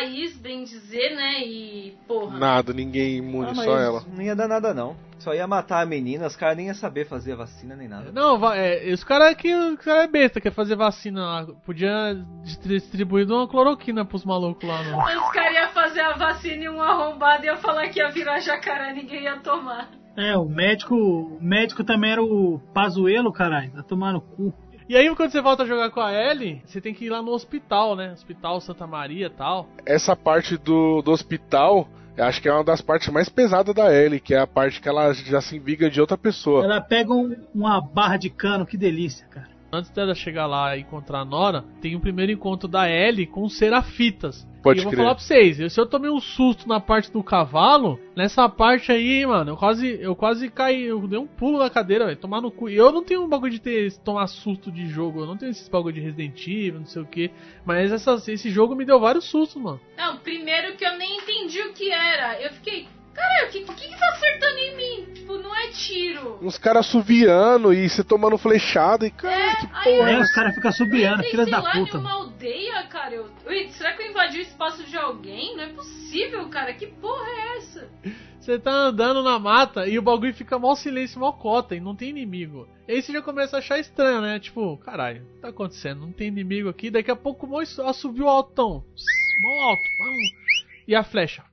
País, bem dizer, né? E, porra. Nada, ninguém imune, Ah, só ela. Não ia dar nada não. Só ia matar a menina, os caras nem iam saber fazer a vacina nem nada. Não, é, os caras que os cara é besta, quer fazer vacina lá. Podia distri- distribuir uma cloroquina pros malucos lá. No... Os caras iam fazer a vacina e um arrombado ia falar que ia virar jacaré ninguém ia tomar. É, o médico, o médico também era o Pazuelo, caralho. Tá tomando cu. E aí, quando você volta a jogar com a Ellie, você tem que ir lá no hospital, né? Hospital Santa Maria e tal. Essa parte do, do hospital, eu acho que é uma das partes mais pesadas da Ellie, que é a parte que ela já se enviga de outra pessoa. Ela pega um- uma barra de cano, que delícia, cara. Antes dela chegar lá e encontrar a Nora, tem o primeiro encontro da Ellie com os Serafitas. Pode e eu vou crer. falar pra vocês, eu- se eu tomei um susto na parte do cavalo, nessa parte aí, mano, eu quase, eu quase caí, eu dei um pulo na cadeira, velho, tomar no cu. E eu não tenho um bagulho de ter, tomar susto de jogo, eu não tenho esses bagulho de Resident Evil, não sei o que. Mas essas- esse jogo me deu vários sustos, mano. Não, primeiro que eu nem entendi o que era. Eu fiquei, caralho, o que, o que que tá acertando em mim? Tipo, não é tiro. Uns caras assoviando e você tomando flechada e cara, que porra. É, os caras ficam subiando, filhas sei da lá, puta. em uma aldeia, cara. Eu... Ui, será que eu invadi o espaço de alguém? Não é possível, cara. Que porra é essa? Você tá andando na mata e o bagulho fica mal silêncio, mal cota e não tem inimigo. E aí você já começa a achar estranho, né? Tipo, caralho, o que tá acontecendo? Não tem inimigo aqui. Daqui a pouco o subiu altão. Mó alto. Pum. E a flecha.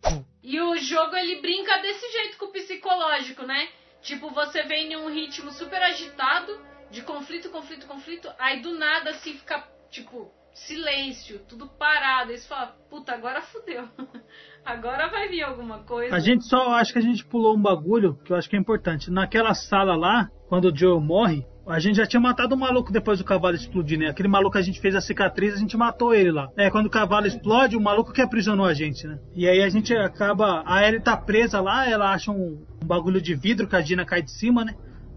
E o jogo ele brinca desse jeito com o psicológico, né? Tipo, você vem em um ritmo super agitado, de conflito, conflito, conflito, aí do nada assim fica, tipo, silêncio, tudo parado. Aí você fala, puta, agora fudeu. agora vai vir alguma coisa. A gente só acho que a gente pulou um bagulho que eu acho que é importante. Naquela sala lá, quando o Joe morre, a gente já tinha matado o maluco depois do cavalo explodir, né? Aquele maluco a gente fez a cicatriz, a gente matou ele lá. É, quando o cavalo explode, o maluco que aprisionou a gente, né? E aí a gente acaba. A Ellie tá presa lá, ela acha um, um bagulho de vidro que a Dina cai de cima, né?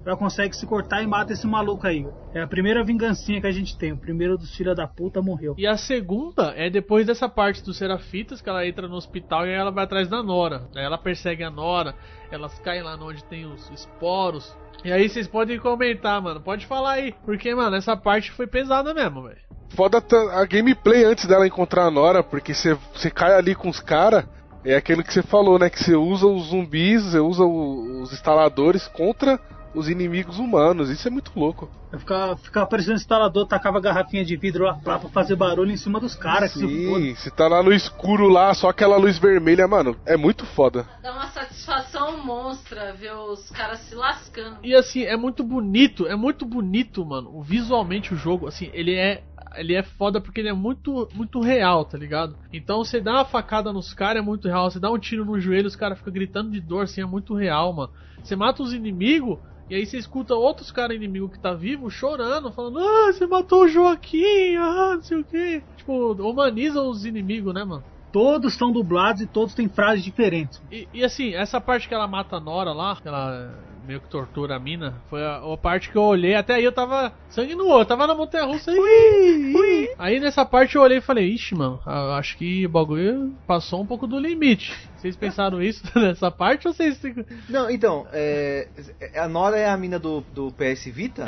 Ela consegue se cortar e mata esse maluco aí. É a primeira vingancinha que a gente tem. O primeiro dos filha da puta morreu. E a segunda é depois dessa parte dos Serafitas, que ela entra no hospital e ela vai atrás da Nora. Aí ela persegue a Nora, elas caem lá onde tem os esporos. E aí vocês podem comentar, mano. Pode falar aí. Porque, mano, essa parte foi pesada mesmo, velho. Foda a gameplay antes dela encontrar a Nora, porque você cai ali com os caras. É aquilo que você falou, né? Que você usa os zumbis, você usa o- os instaladores contra os inimigos humanos. Isso é muito louco. Eu ficava, ficava parecendo um instalador, tacava garrafinha de vidro lá pra pra fazer barulho em cima dos caras. se. Sim, você tá lá no escuro lá, só aquela luz vermelha, mano. É muito foda. Dá uma satisfação monstra ver os caras se lascando. E assim, é muito bonito, é muito bonito, mano. Visualmente o jogo, assim, ele é. Ele é foda porque ele é muito, muito real, tá ligado? Então você dá uma facada nos caras, é muito real. Você dá um tiro no joelho, os caras ficam gritando de dor, assim, é muito real, mano. Você mata os inimigos, e aí você escuta outros caras inimigos que tá vivo chorando, falando, ah, você matou o Joaquim, ah, não sei o que. Tipo, humaniza os inimigos, né, mano? Todos estão dublados e todos têm frases diferentes. E, e assim, essa parte que ela mata a Nora lá, que ela meio que tortura a mina, foi a, a parte que eu olhei, até aí eu tava sangue no olho, tava na montanha russa aí. Aí nessa parte eu olhei e falei, ixi, mano, a- acho que o bagulho passou um pouco do limite. Vocês pensaram isso nessa parte ou vocês. Não, então, é, a Nora é a mina do, do PS Vita?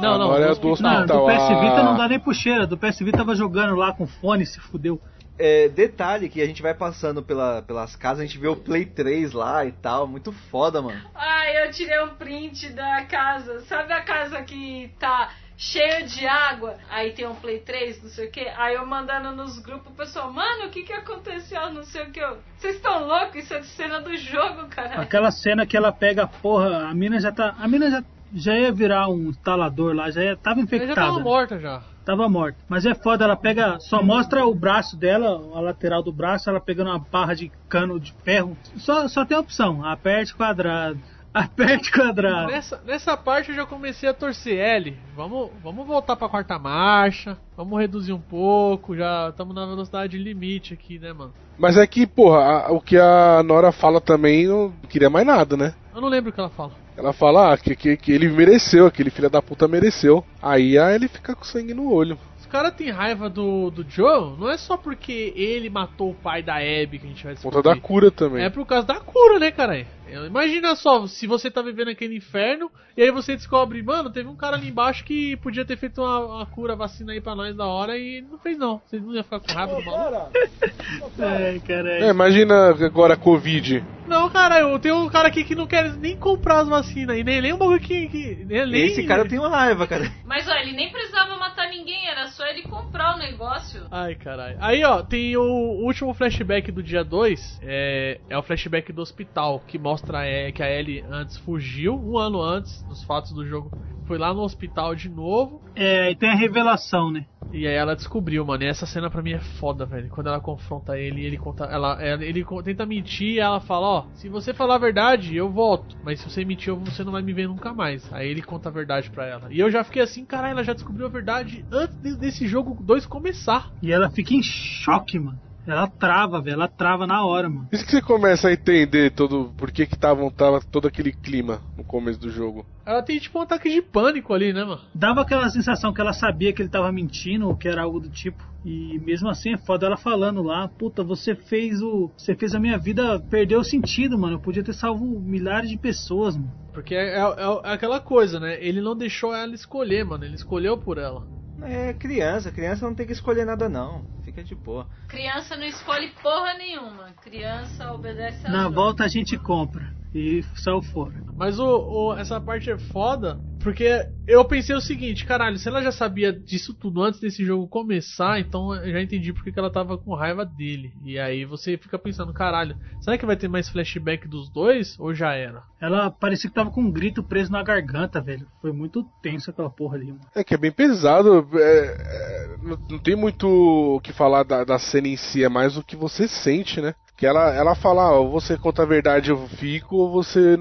Não, não, Agora é do do hospital. Não, do. PS Vita não dá nem pro cheiro. Do PS Vita tava jogando lá com fone, se fudeu. É, detalhe que a gente vai passando pela, pelas casas, a gente vê o Play 3 lá e tal, muito foda, mano. Ai, eu tirei um print da casa. Sabe a casa que tá cheia de água? Aí tem um Play 3, não sei o que. Aí eu mandando nos grupos, o pessoal, mano, o que que aconteceu? Não sei o que. Vocês estão loucos? Isso é de cena do jogo, caralho. Aquela cena que ela pega a porra, a mina já tá. A mina já, já ia virar um instalador lá, já ia, tava Ela já infectada. tava morta já. Tava morta. Mas é foda, ela pega. Só mostra o braço dela, a lateral do braço, ela pegando uma barra de cano de ferro. Só, só tem a opção: aperte quadrado. Aperte quadrado. Nessa, nessa parte eu já comecei a torcer L. Vamos, vamos voltar pra quarta marcha. Vamos reduzir um pouco. Já estamos na velocidade limite aqui, né, mano? Mas é que, porra, a- o que a Nora fala também não queria mais nada, né? Eu não lembro o que ela fala. Ela fala ah, que, que, que ele mereceu, aquele filho da puta mereceu. Aí a ele fica com sangue no olho. Os caras têm raiva do, do Joe, não é só porque ele matou o pai da Abby que a gente vai Por conta da descobrir. cura também. É por causa da cura, né, cara? Imagina só, se você tá vivendo aquele inferno e aí você descobre, mano, teve um cara ali embaixo que podia ter feito uma, uma cura, vacina aí pra nós da hora e não fez não. Vocês não iam ficar com raiva do maluco? É, caralho. É, imagina agora a Covid. Não, cara, eu tenho um cara aqui que não quer nem comprar as vacinas e nem, nem um bagulho que. que nem, nem- Esse cara eu tenho raiva, cara. Mas ó, ele nem precisava matar ninguém, era só ele comprar o negócio. Ai, caralho. Aí, ó, tem o último flashback do dia 2. É, é o flashback do hospital, que mostra é, que a Ellie antes fugiu, um ano antes dos fatos do jogo. Foi lá no hospital de novo. É, e tem a revelação, né? E aí ela descobriu, mano. E essa cena pra mim é foda, velho. Quando ela confronta ele, ele conta, ela, ela- ele tenta mentir, e ela fala, ó, se você falar a verdade, eu volto. Mas se você mentir, você não vai me ver nunca mais. Aí ele conta a verdade pra ela. E eu já fiquei assim, caralho, ela já descobriu a verdade antes de- desse jogo 2 começar. E ela fica em choque, mano. Ela trava, velho. Ela trava na hora, mano. Isso que você começa a entender todo por que que tava, tava todo aquele clima no começo do jogo. Ela tem tipo um ataque de pânico ali, né, mano? Dava aquela sensação que ela sabia que ele tava mentindo ou que era algo do tipo. E mesmo assim é foda ela falando lá, puta, você fez o. Você fez a minha vida perder o sentido, mano. Eu podia ter salvo milhares de pessoas, mano. Porque é, é- é aquela coisa, né? Ele não deixou ela escolher, mano. Ele escolheu por ela. É criança, criança não tem que escolher nada não. Fica de boa. Criança não escolhe porra nenhuma. Criança obedece a Na volta a gente compra. E saiu fora. Mas o, o- essa parte é foda, porque eu pensei o seguinte, caralho, se ela já sabia disso tudo antes desse jogo começar, então eu já entendi porque que ela tava com raiva dele. E aí você fica pensando, caralho, será que vai ter mais flashback dos dois? Ou já era? Ela parecia que tava com um grito preso na garganta, velho. Foi muito tenso aquela porra ali, mano. É que é bem pesado. é, é, não, não tem muito o que falar da, da cena em si, é mais o que você sente, né? Que ela, ela fala, ah, ou você conta a verdade eu fico, ou você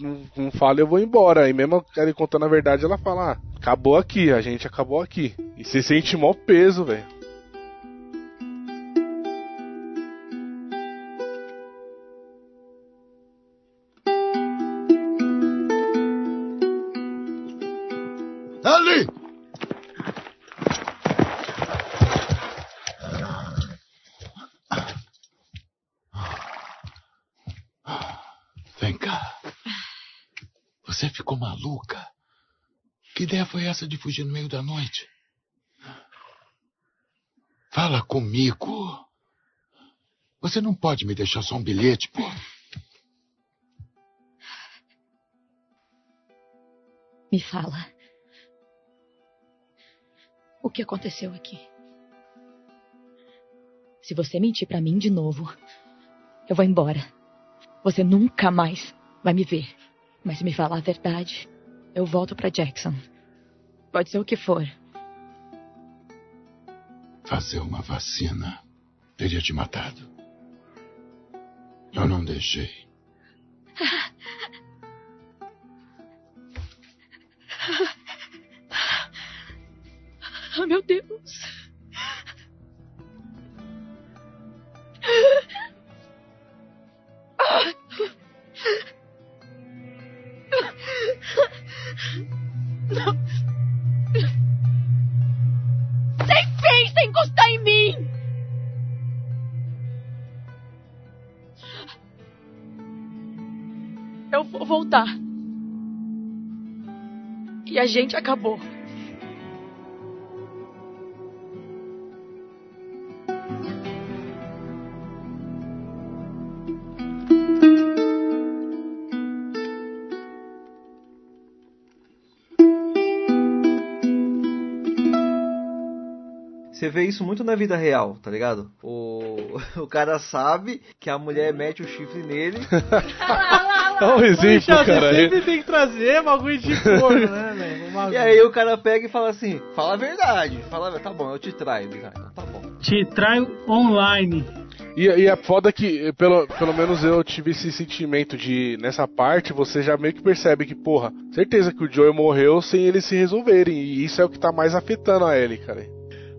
não, não fala eu vou embora. E mesmo ela contando a verdade, ela fala, ah, acabou aqui, a gente acabou aqui. E você sente mó peso, velho. Essa de fugir no meio da noite? Fala comigo. Você não pode me deixar só um bilhete, pô. Me fala. O que aconteceu aqui? Se você mentir pra mim de novo, eu vou embora. Você nunca mais vai me ver. Mas se me falar a verdade, eu volto pra Jackson. Pode ser o que for. Fazer uma vacina teria te matado. Eu não deixei. Ah, meu Deus. A gente acabou. Você vê isso muito na vida real, tá ligado? O, o cara sabe que a mulher mete o chifre nele. É um exemplo, Poxa, cara. Você sempre tem que trazer bagulho de corno, né, velho? Bagulho. E aí o cara pega e fala assim: fala a verdade. Fala, tá bom, eu te traio. Ele, "Ah, então tá bom. Te traio online. E, e é foda que, pelo, pelo menos eu tive esse sentimento de, nessa parte, você já meio que percebe que, porra, certeza que o Joey morreu sem eles se resolverem. E isso é o que tá mais afetando a Ellie, cara.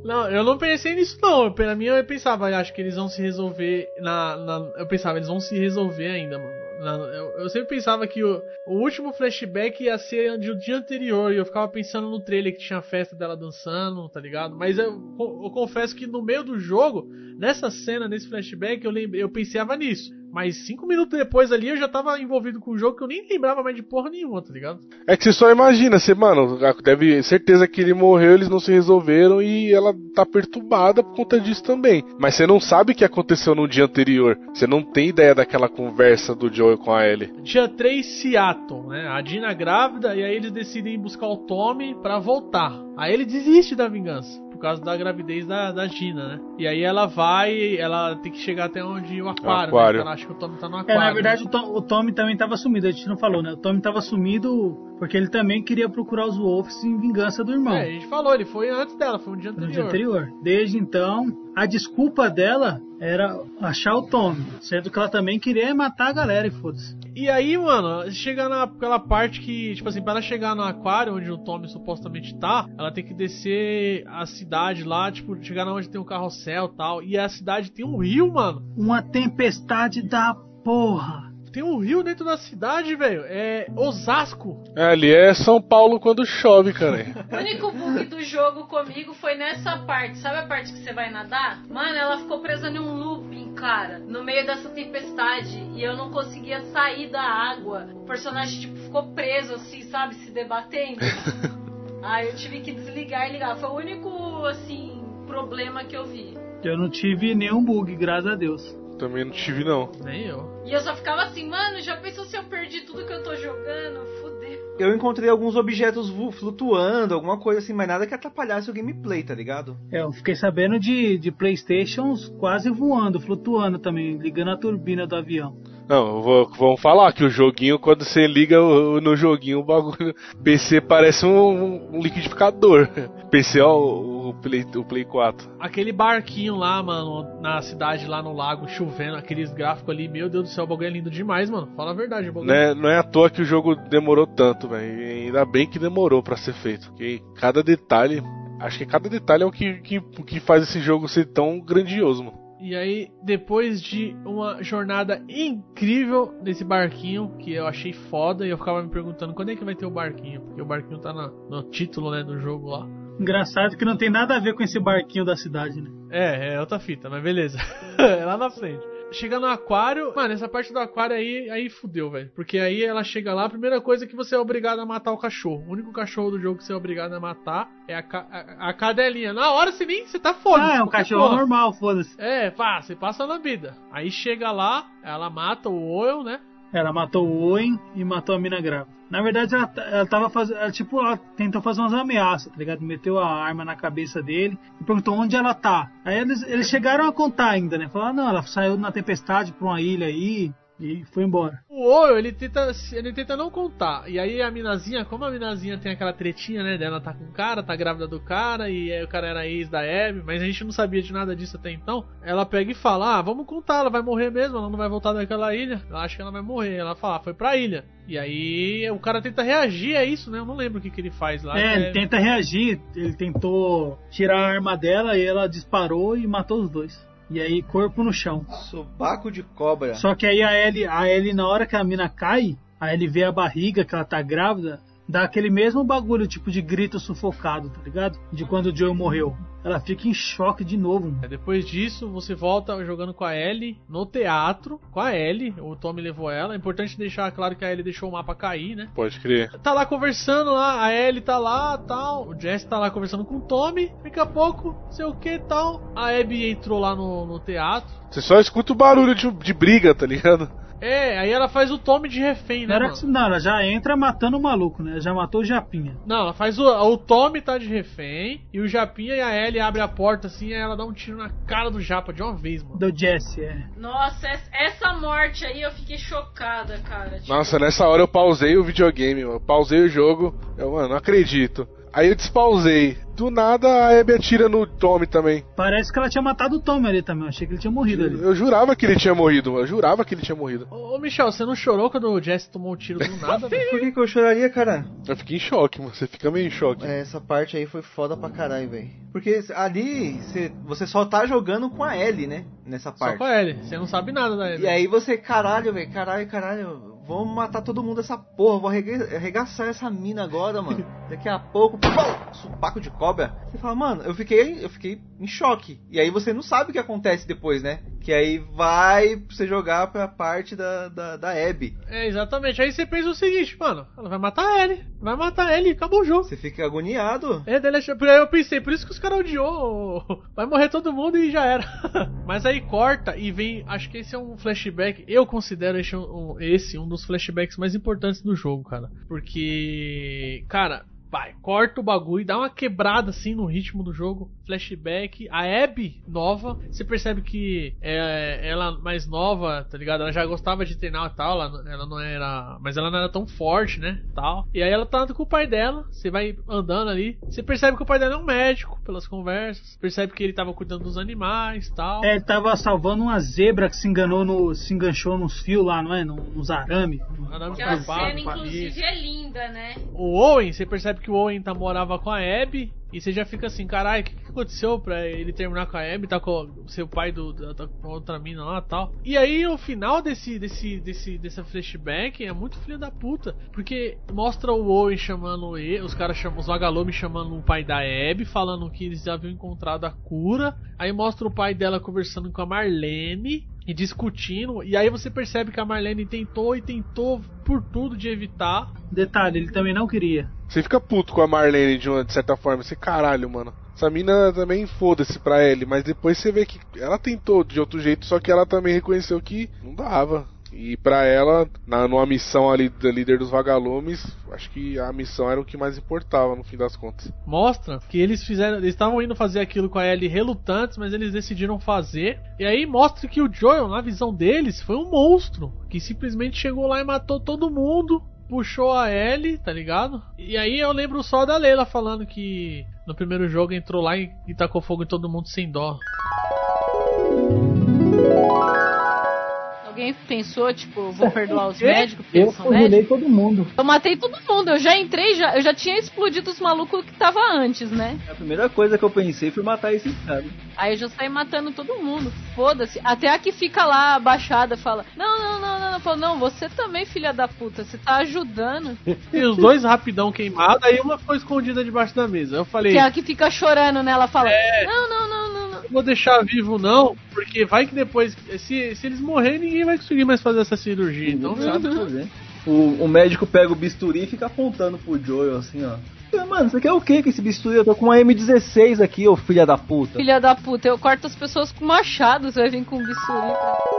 Não, eu não pensei nisso não. Pra mim eu pensava, acho que eles vão se resolver na, na- eu pensava, eles vão se resolver ainda, mano. Eu, eu sempre pensava que o, o último flashback ia ser do dia anterior e eu ficava pensando no trailer que tinha a festa dela dançando, tá ligado? Mas eu, eu confesso que no meio do jogo, nessa cena, nesse flashback, eu, lembrei, eu pensava nisso. Mas cinco minutos depois ali eu já tava envolvido com o jogo que eu nem lembrava mais de porra nenhuma, tá ligado? É que você só imagina, você, mano, deve certeza que ele morreu, eles não se resolveram e ela tá perturbada por conta disso também. Mas você não sabe o que aconteceu no dia anterior. Você não tem ideia daquela conversa do Joey com a Ellie. Dia 3, Seattle, né? A Dina grávida e aí eles decidem buscar o Tommy pra voltar. Aí ele desiste da vingança. Por causa da gravidez da, da Gina, né? E aí ela vai, ela tem que chegar até onde o aquário, aquário. né? Ela acha que o Tommy tá no É, aquário. na verdade, né? o, Tom, o Tommy também tava sumido, a gente não falou, né? O Tommy tava sumido porque ele também queria procurar os Wolves em vingança do irmão. É, a gente falou, ele foi antes dela, foi um dia no anterior. dia anterior. Desde então, a desculpa dela era achar o Tommy, sendo que ela também queria matar a galera e foda-se. E aí, mano, chega naquela parte que, tipo assim, para ela chegar no aquário onde o Tommy supostamente tá, ela tem que descer a cidade lá, tipo, chegar na onde tem um carrossel e tal. E a cidade tem um rio, mano. Uma tempestade da porra. Tem um rio dentro da cidade, velho. É Osasco. É, ali é São Paulo quando chove, cara. O único bug do jogo comigo foi nessa parte. Sabe a parte que você vai nadar? Mano, ela ficou presa em um looping, cara, no meio dessa tempestade. E eu não conseguia sair da água. O personagem, tipo, ficou preso, assim, sabe? Se debatendo. Aí eu tive que desligar e ligar. Foi o único, assim, problema que eu vi. Eu não tive nenhum bug, graças a Deus. Também não tive, não. Nem eu. E eu só ficava assim, mano, já pensou se eu perdi tudo que eu tô jogando? Fudeu. Eu encontrei alguns objetos vu- flutuando, alguma coisa assim, mas nada que atrapalhasse o gameplay, tá ligado? É, eu fiquei sabendo de, de Playstations quase voando, flutuando também, ligando a turbina do avião. Não, vou- vamos falar que o joguinho, quando você liga no joguinho, o bagulho. PC parece um, um liquidificador. PC, ó, o, o Play, o Play 4. Aquele barquinho lá, mano, na cidade, lá no lago, chovendo, aqueles gráficos ali, meu Deus do céu, o bagulho é lindo demais, mano. Fala a verdade, o bagulho. Não é, não é à toa que o jogo demorou tanto, velho. E Ainda bem que demorou pra ser feito. Porque cada detalhe. Acho que cada detalhe é o que, que, que faz esse jogo ser tão grandioso, mano. E aí, depois de uma jornada incrível nesse barquinho, que eu achei foda, e eu ficava me perguntando quando é que vai ter o barquinho, porque o barquinho tá na- no título, né, do jogo lá. Engraçado que não tem nada a ver com esse barquinho da cidade, né? É, é outra fita, mas beleza. é lá na frente. Chega no aquário, mano, essa parte do aquário aí, aí fudeu, velho. Porque aí ela chega lá, a primeira coisa é que você é obrigado a matar o cachorro. O único cachorro do jogo que você é obrigado a matar é a, ca- a, a cadelinha. Na hora você nem, você tá foda. Ah, é um cachorro normal, foda-se. É, pá, você passa na vida. Aí chega lá, ela mata o Oil, né? Ela matou o Owen e matou a mina grávida. Na verdade, ela, ela tava fazendo. ela, Tipo, ela tentou fazer umas ameaças, tá ligado? Meteu a arma na cabeça dele e perguntou onde ela tá. Aí eles, eles chegaram a contar ainda, né? Falaram, não, ela saiu na tempestade pra uma ilha aí e foi embora. O Oil, ele tenta, ele tenta não contar. E aí a minazinha, como a minazinha tem aquela tretinha, né? Dela tá com o cara, tá grávida do cara, e aí o cara era ex da Abby, mas a gente não sabia de nada disso até então. Ela pega e fala: Ah, vamos contar, ela vai morrer mesmo, ela não vai voltar daquela ilha. Eu acho que ela vai morrer. Ela fala: ah, Foi pra ilha. E aí o cara tenta reagir a isso, né? Eu não lembro o que, que ele faz lá. É, ele tenta reagir. Ele tentou tirar a arma dela e ela disparou e matou os dois. E aí, corpo no chão. Sobaco de cobra. Só que aí a Ellie, a Ellie, na hora que a mina cai, a Ellie vê a barriga, que ela tá grávida, dá aquele mesmo bagulho, tipo de grito sufocado, tá ligado? De quando o Joe morreu. Ela fica em choque de novo. mano. Depois disso, você volta jogando com a Ellie no teatro, com a Ellie, o Tommy levou ela. É importante deixar claro que a Ellie deixou o mapa cair, né? Pode crer. Tá lá conversando lá, a Ellie tá lá, tal. O Jesse tá lá conversando com o Tommy. Daqui a pouco, sei o que, tal. A Abby entrou lá no, no teatro. Você só escuta o barulho de, de briga, tá ligado? É, aí ela faz o Tommy de refém, né, Não, era não, ela já entra matando o maluco, né? Já matou o Japinha. Não, ela faz o. O Tommy tá de refém. E o Japinha e a Ellie abrem a porta assim. E ela dá um tiro na cara do Japa de uma vez, mano. Do Jesse, é. Nossa, es- essa morte aí eu fiquei chocada, cara. Tipo, Nossa, nessa hora eu pausei o videogame, mano. Pausei o jogo. Eu, mano, não acredito. Aí eu despausei. Do nada a Abby atira no Tommy também. Parece que ela tinha matado o Tommy ali também. Eu achei que ele tinha morrido ali. Eu jurava que ele tinha morrido. Eu jurava que ele tinha morrido. Ô, ô, Michel, você não chorou quando o Jesse tomou um tiro do nada, velho? Por que, que eu choraria, cara? Eu fiquei em choque, mano. Você fica meio em choque. É, Essa parte aí foi foda pra caralho, velho. Porque ali cê- você só tá jogando com a Ellie, né? Nessa Só parte. com a Ellie. Você não sabe nada da Ellie. E aí você, caralho, velho, caralho, caralho, vamos matar todo mundo essa porra, vou arrega- arregaçar essa mina agora, mano. Daqui a pouco, pum, supaco de cobra. Você fala, mano, eu fiquei, eu fiquei em choque. E aí você não sabe o que acontece depois, né? Que aí vai você jogar pra parte da, da, da Abby. É, exatamente. Aí você pensa o seguinte, mano, ela vai matar a Ellie. Vai matar a Ellie, acabou o jogo. Você fica agoniado. É, daí ela- por aí eu pensei, por isso que os caras odiou. Vai morrer todo mundo e já era. Mas aí corta e vem. Acho que esse é um flashback. Eu considero esse um, esse um dos flashbacks mais importantes do jogo, cara. Porque. Cara. Vai, corta o bagulho, dá uma quebrada assim no ritmo do jogo. Flashback. A Abby nova, você percebe que é, ela mais nova, tá ligado? Ela já gostava de treinar e tal, ela, ela não era. Mas ela não era tão forte, né? Tal. E aí ela tá com o pai dela, você vai andando ali. Você percebe que o pai dela é um médico, pelas conversas. Percebe que ele tava cuidando dos animais tal. É, ele tava salvando uma zebra que se enganou no. se enganchou nos fios lá, não é? No- Nos arame. Arame que a cena, inclusive, é linda, né? O Owen, você percebe que o Owen tá, morava com a Abby. E você já fica assim, caralho, o que, que aconteceu pra ele terminar com a Abby? Tá com o seu pai do, da- tá com outra mina lá e tal. E aí o final desse, desse, desse, dessa flashback é muito filho da puta. Porque mostra o Owen chamando ele, os caras chamam, os vagalumes chamando o pai da Abby, falando que eles já haviam encontrado a cura. Aí mostra o pai dela conversando com a Marlene e discutindo. E aí você percebe que a Marlene tentou e tentou por tudo de evitar. Detalhe, ele também não queria. Você fica puto com a Marlene de, uma, de certa forma. Você, caralho, mano. essa mina também foda-se pra ele, mas depois você vê que ela tentou de outro jeito, só que ela também reconheceu que não dava. E pra ela, na, numa missão ali da líder dos vagalumes, acho que a missão era o que mais importava no fim das contas. Mostra que eles fizeram. Eles estavam indo fazer aquilo com a Ellie relutantes, mas eles decidiram fazer. E aí mostra que o Joel, na visão deles, foi um monstro. Que simplesmente chegou lá e matou todo mundo. Puxou a Ellie, tá ligado? E aí eu lembro só da Leila falando que no primeiro jogo entrou lá e, e tacou fogo em todo mundo sem dó. Alguém pensou, tipo, vou perdoar os médicos Eu médicos? todo mundo. Eu matei todo mundo, eu já entrei, já, eu já tinha explodido os malucos que tava antes, né? A primeira coisa que eu pensei foi matar esse cara. Aí eu já saí matando todo mundo, foda-se. Até a que fica lá abaixada fala: Não, não, não, não, não. Fala, não, você também, filha da puta, você tá ajudando. E os dois rapidão queimados, aí uma ficou escondida debaixo da mesa. Eu falei. Que é a que fica chorando, né? Ela fala: É. Não, não, não, não, não. Não vou deixar vivo não, porque vai que depois, se, se eles morrerem, ninguém vai conseguir mais fazer essa cirurgia. Então, Não sabe fazer. O, o médico pega o bisturi e fica apontando pro Joel assim, ó. Mano, você quer o que com esse bisturi? Eu tô com uma M16 aqui, ô filha da puta. Filha da puta, eu corto as pessoas com machado, você vai vir com bisturi pra.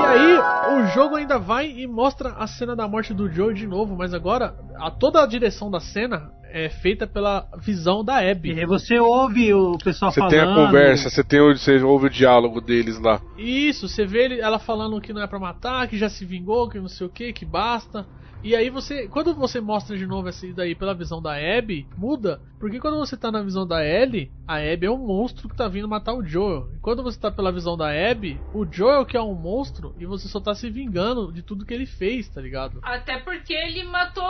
E aí, o jogo ainda vai e mostra a cena da morte do Joe de novo, mas agora a, toda a direção da cena é feita pela visão da Abby. E você ouve o pessoal Você falando. tem a conversa, você tem você ouve o diálogo deles lá. Isso, você vê ele- ela falando que não é pra matar, que já se vingou, que não sei o que, que basta. E aí você, quando você mostra de novo essa daí pela visão da Abby, muda, porque quando você tá na visão da Ellie, a Abby é um monstro que tá vindo matar o Joel. E quando você tá pela visão da Abby, o Joel que é um monstro e você só tá se vingando de tudo que ele fez, tá ligado? Até porque ele matou.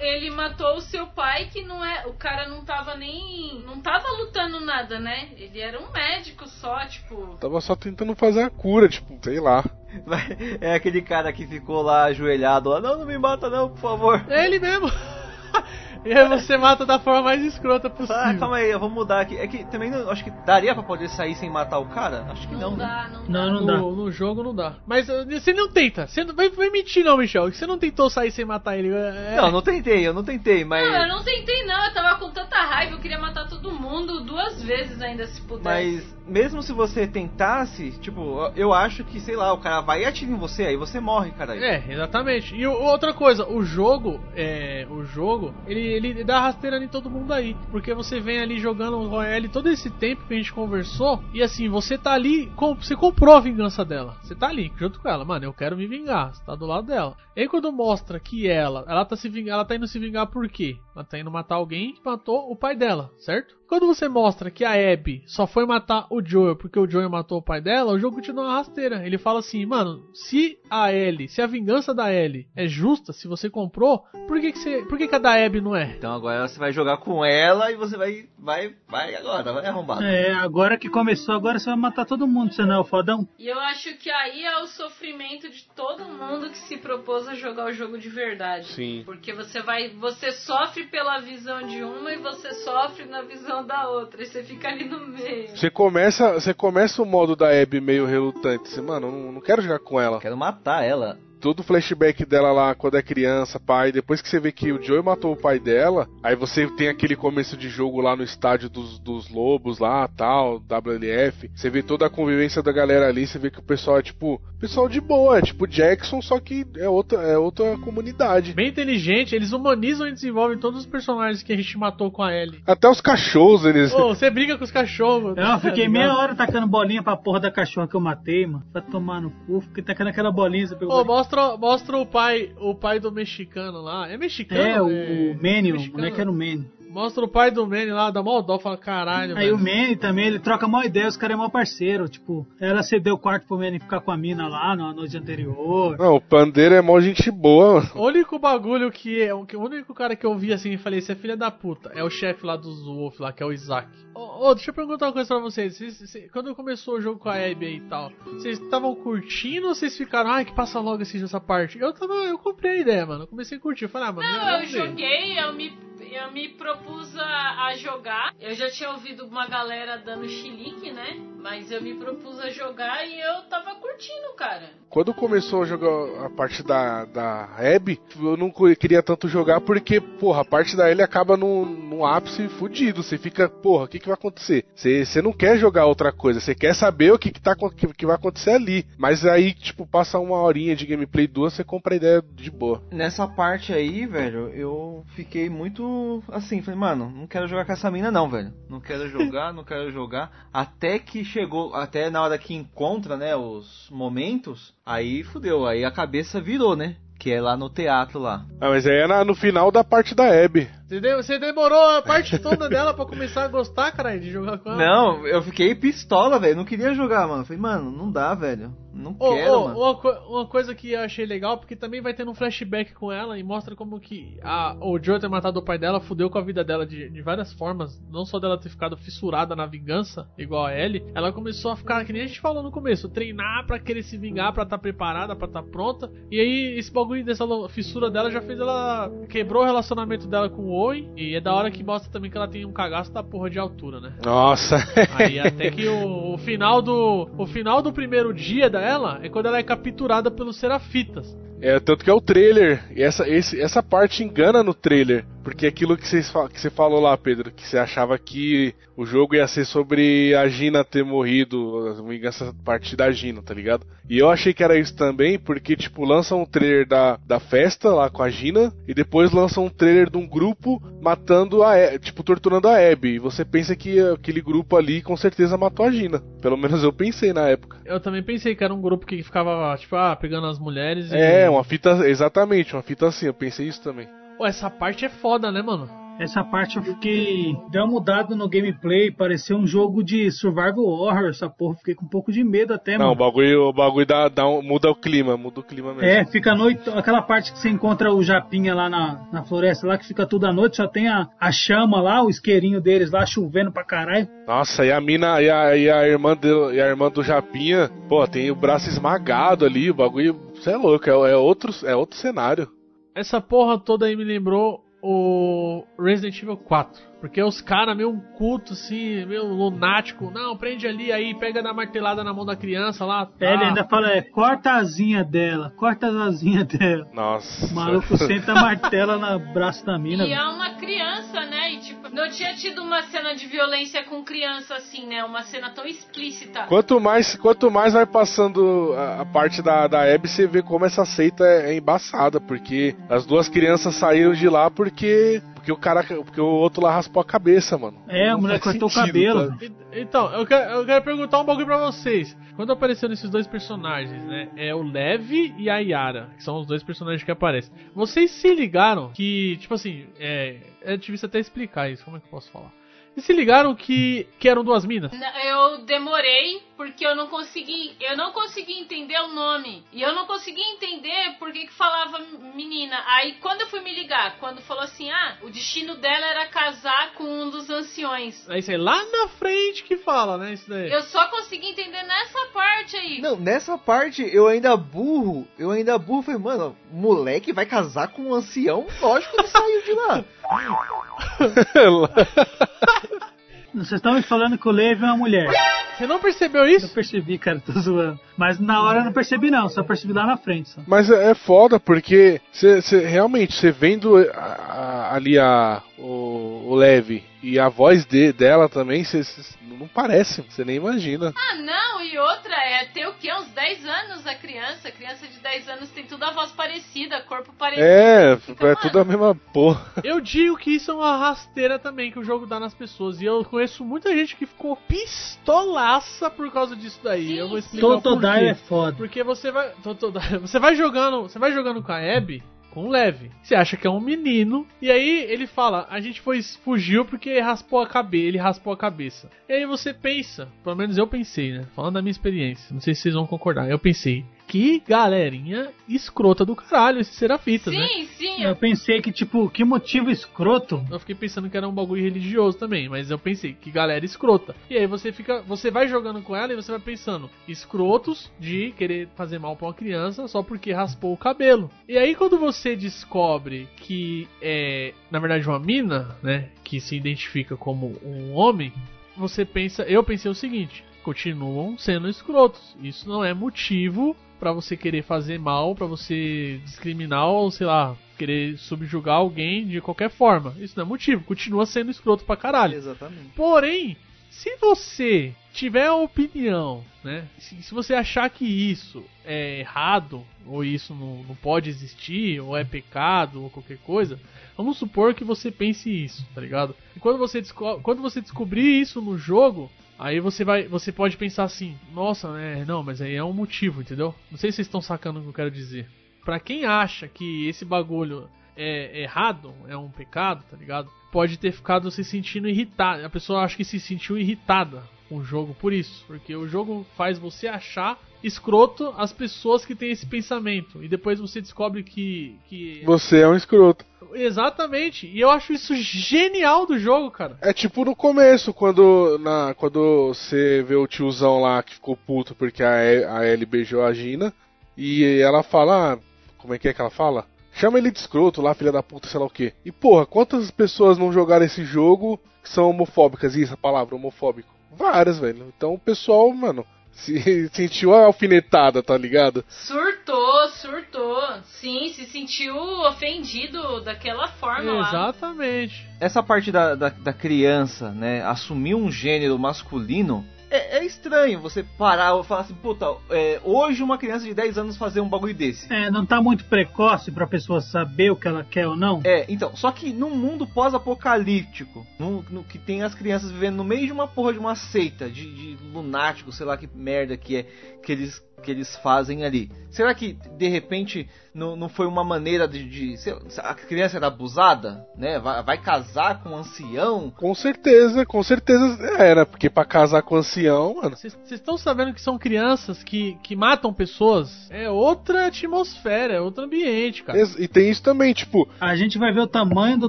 Ele matou o seu pai, que não é. O cara não tava nem. Não tava lutando nada, né? Ele era um médico só, tipo. Tava só tentando fazer a cura, tipo, sei lá. Vai- É aquele cara que ficou lá ajoelhado lá, não, não me mata não, por favor. É ele mesmo. e aí você mata da forma mais escrota possível. Ah, calma aí, eu vou mudar aqui. É que também não, acho que daria pra poder sair sem matar o cara? Acho que não. né? Não, não dá. No, no jogo não dá. Mas uh, você não tenta. Você não vai, vai mentir não, Michel. que Você não tentou sair sem matar ele. É... Não, não tentei, eu não tentei, mas. Não, eu não tentei não, eu tava com tanta raiva, eu queria matar todo mundo duas vezes ainda se pudesse. Mas mesmo se você tentasse, tipo, eu acho que, sei lá, o cara vai e atira em você, aí você morre, cara. É, exatamente. E outra coisa, o jogo, é, o jogo, ele, ele dá rasteira em todo mundo aí, porque você vem ali jogando o Royale todo esse tempo que a gente conversou e assim, você tá ali, com- você comprou a vingança dela. Você tá ali junto com ela, mano, eu quero me vingar, você tá do lado dela. E aí quando mostra que ela, ela tá se vingando, ela tá indo se vingar por quê? Ela tá indo matar alguém que matou o pai dela, certo? Quando você mostra que a Abby só foi matar o Joel porque o Joel matou o pai dela, o jogo continua uma rasteira. Ele fala assim, mano, se a Ellie, se a vingança da Ellie é justa, se você comprou, por que, que, você, por que, que a da Abby não é? Então agora você vai jogar com ela e você vai. Vai, vai agora, vai arrombado. É, agora que começou, agora você vai matar todo mundo, você não é o fodão? E eu acho que aí é o sofrimento de todo mundo que se propôs a jogar o jogo de verdade. Sim. Porque você vai. Você sofre pela visão de uma e você sofre na visão da outra. E você fica ali no meio. Você começa, você começa o modo da Abby meio relutante. Você, mano, eu não, não quero jogar com ela. Quero matar ela. Todo o flashback dela lá quando é criança, pai, depois que você vê que o Joey matou o pai dela, aí você tem aquele começo de jogo lá no estádio dos, dos lobos lá, tal, WLF. Você vê toda a convivência da galera ali, você vê que o pessoal é tipo, pessoal de boa, é tipo Jackson, só que é outra, é outra comunidade. Bem inteligente, eles humanizam e desenvolvem todos os personagens que a gente matou com a Ellie. Até os cachorros eles. Ô, você briga com os cachorros. Eu fiquei meia hora tacando bolinha pra porra da cachorra que eu matei, mano. Pra tomar no cu, fiquei tacando aquela bolinha, você pegou. Ô, mostra, mostra o pai, o pai do mexicano lá. É mexicano? é, o, é... o Manny, o mexicano. moleque era o Manny. Mostra o pai do Manny lá, dá mó dó, fala caralho, Aí velho. o Manny também, ele troca mó ideia, os caras é mó parceiro. Tipo, ela cedeu o quarto pro Manny ficar com a mina lá na noite anterior. Não, o pandeiro é mó gente boa, mano. O único bagulho que é. O único cara que eu vi assim e falei, esse é filha da puta, é o chefe lá dos Wolf lá, que é o Isaac. Ô, ô, deixa eu perguntar uma coisa pra vocês. Vocês- vocês- quando começou o jogo com a Abby aí e tal, vocês estavam curtindo ou vocês ficaram, ai, que passa logo assim essa parte? Eu tava. Eu comprei a ideia, mano. Eu comecei a curtir. Eu falei, ah, mano. Não, eu ver. joguei, eu me, eu me propus a, a jogar. Eu já tinha ouvido uma galera dando chilique, né? Mas eu me propus a jogar e eu tava curtindo. cara. Quando começou a jogar a parte da, da Abby, eu não queria tanto jogar porque, porra, a parte da Ellie acaba num, num ápice fudido. Você fica, porra, o que, que vai acontecer? Você, você não quer jogar outra coisa, você quer saber o que, que, tá, que, que vai acontecer ali. Mas aí, tipo, passa uma horinha de gameplay duas, você compra a ideia de boa. Nessa parte aí, velho, eu fiquei muito assim, falei, mano, não quero jogar com essa mina não, velho. Não quero jogar, não quero jogar. Até que chegou, até na hora que encontra, né, os momentos, aí fudeu, aí a cabeça virou, né? Que é lá no teatro lá. Ah, mas aí é na- no final da parte da Abby. Você, de- você demorou a parte toda dela pra começar a gostar, caralho, de jogar com ela. Não, eu fiquei pistola, velho. Não queria jogar, mano. Falei, mano, não dá, velho. Não Ô, quero, ô, mano. uma, co- uma coisa que eu achei legal, porque também vai ter um flashback com ela e mostra como que a, o Joe ter matado o pai dela fudeu com a vida dela de, de várias formas. Não só dela ter ficado fissurada na vingança, igual a Ellie, ela começou a ficar, que nem a gente falou no começo, treinar pra querer se vingar, pra estar preparada, pra estar pronta. E aí, esse bagulho dessa fissura dela já fez ela. quebrou o relacionamento dela com o E é da hora que mostra também que ela tem um cagaço da porra de altura, né? Nossa. Aí até que o, o final do o final do primeiro dia dela é quando ela é capturada pelos serafitas. É, tanto que é o trailer. E essa, esse, essa parte engana no trailer. Porque aquilo que, vocês, fa- que você falou lá, Pedro, que você achava que o jogo ia ser sobre a Gina ter morrido, a vingança a partir da Gina, tá ligado? E eu achei que era isso também, porque, tipo, lançam um trailer da, da festa lá com a Gina, e depois lançam um trailer de um grupo matando a A- tipo, torturando a Abby. E você pensa que aquele grupo ali com certeza matou a Gina. Pelo menos eu pensei na época. Eu também pensei que era um grupo que ficava, tipo, ah, pegando as mulheres e. É, uma fita, exatamente, uma fita assim, eu pensei isso também. Pô, essa parte é foda, né, mano? Essa parte eu fiquei. Deu uma mudada no gameplay, pareceu um jogo de survival horror, essa porra. Fiquei com um pouco de medo até, Não, o mano. bagulho, o bagulho dá, dá um- muda o clima, muda o clima mesmo. É, fica à noite, aquela parte que você encontra o Japinha lá na, na floresta, lá que fica tudo à noite, só tem a, a chama lá, o isqueirinho deles lá chovendo pra caralho. Nossa, e a mina e a, e a irmã do, e a irmã do Japinha, pô, tem o braço esmagado ali, o bagulho, você é louco, é, é outro, é outro cenário. Essa porra toda aí me lembrou o Resident Evil 4. Porque os caras meio um culto, assim, meio lunático. Não, prende ali, aí pega da martelada na mão da criança lá. Tá. Ele ainda fala, é, corta a asinha dela, corta as asinhas dela. Nossa. O maluco senta a martela no braço da mina. E velho. é uma criança, né? E tipo, não tinha tido uma cena de violência com criança assim, né? Uma cena tão explícita. Quanto mais, quanto mais vai passando a, a parte da, da Abby, você vê como essa seita é, é embaçada, porque as duas crianças saíram de lá porque porque o cara, porque o outro lá raspou a cabeça, mano. É, a Não mulher faz cortou o sentido, cabelo. tá? Então, eu quero, eu quero perguntar um bagulho pra vocês. Quando apareceram esses dois personagens, né? É o Lev e a Yara, que são os dois personagens que aparecem. Vocês se ligaram que, tipo assim, é. É difícil até explicar isso, como é que eu posso falar? Vocês se ligaram que, que eram duas minas? Eu demorei porque eu não consegui, eu não consegui entender o nome. E eu não consegui entender por que que falava menina. Aí quando eu fui me ligar, quando falou assim: "Ah, o destino dela era casar com um dos anciões". É isso aí, lá na frente que fala, né? Isso daí. Eu só consegui entender nessa parte aí. Não, nessa parte eu ainda burro, eu ainda burro, falei, mano, moleque vai casar com um ancião? Lógico que ele saiu de lá. Vocês estão me falando que o Levi é uma mulher. Você não percebeu isso? Eu percebi, cara, tô zoando. Mas na hora eu não percebi não, só percebi lá na frente. Só. Mas é é foda porque cê, cê- realmente você vendo a- a- ali a o, o Levi e a voz de, dela também, cê, cê- não parece, você nem imagina. Ah, não, e outra, é ter o quê? Uns 10 anos a criança. A criança de 10 anos tem tudo a voz parecida, corpo parecido. É, é tudo a mesma porra. Eu digo que isso é uma rasteira também que o jogo dá nas pessoas. E eu conheço muita gente que ficou pistolaça por causa disso daí. eu vou explicar o Totodile é foda. Porque você vai. Totodile- Você vai jogando. Você vai jogando com a Abby. Com Leve. Você acha que é um menino. E aí ele fala: A gente foi fugiu porque raspou a cabeça. Ele raspou a cabeça. E aí você pensa, pelo menos eu pensei, né? Falando da minha experiência. Não sei se vocês vão concordar. Eu pensei. Que galerinha escrota do caralho, esses serafitas, né? Sim, sim. Eu pensei que, tipo, que motivo escroto. Eu fiquei pensando que era um bagulho religioso também, mas eu pensei que galera escrota. E aí você fica, você vai jogando com ela e você vai pensando, escrotos de querer fazer mal pra uma criança só porque raspou o cabelo. E aí quando você descobre que é, na verdade uma mina, né, que se identifica como um homem, você pensa, eu pensei o seguinte, continuam sendo escrotos. Isso não é motivo pra você querer fazer mal, pra você discriminar ou, sei lá, querer subjugar alguém de qualquer forma. Isso não é motivo, continua sendo escroto pra caralho. Exatamente. Porém, se você tiver a opinião, né? Se, se você achar que isso é errado, ou isso não, não pode existir, ou é pecado, ou qualquer coisa, vamos supor que você pense isso, tá ligado? E quando você, quando você descobrir isso no jogo, aí você vai. Você pode pensar assim, nossa, né? Não, mas aí é um motivo, entendeu? Não sei se vocês estão sacando o que eu quero dizer. Pra quem acha que esse bagulho é errado, é um pecado, tá ligado? Pode ter ficado se sentindo irritada. A pessoa acha que se sentiu irritada com o jogo por isso. Porque o jogo faz você achar escroto as pessoas que têm esse pensamento. E depois você descobre que. que... Você é um escroto. Exatamente. E eu acho isso genial do jogo, cara. É tipo no começo, quando, na, quando você vê o tiozão lá que ficou puto porque a, E- a Ellie beijou a Gina. E ela fala. ah, Como é que é que ela fala? Chama ele de escroto lá, filha da puta, sei lá o quê. E porra, quantas pessoas não jogaram esse jogo que são homofóbicas? E essa palavra, homofóbico? Várias, velho. Então o pessoal, mano, se sentiu a alfinetada, tá ligado? Surtou, surtou. Sim, se sentiu ofendido daquela forma lá. Exatamente. Essa parte da, da, da criança, né, assumir um gênero masculino. É, é estranho você parar e falar assim, puta, é, hoje uma criança de 10 anos fazer um bagulho desse. É, não tá muito precoce pra pessoa saber o que ela quer ou não? É, então, só que num mundo pós-apocalíptico, no, no que tem as crianças vivendo no meio de uma porra de uma seita, de, de lunático, sei lá que merda que é, que eles, que eles fazem ali. Será que, de repente, não, não foi uma maneira de... de a criança era abusada, né? Vai, vai casar com um ancião? Com certeza, com certeza era, porque pra casar com ancião, mano. Vocês estão sabendo que são crianças que, que matam pessoas? É outra atmosfera, é outro ambiente, cara. E tem isso também, tipo, A gente vai ver o tamanho do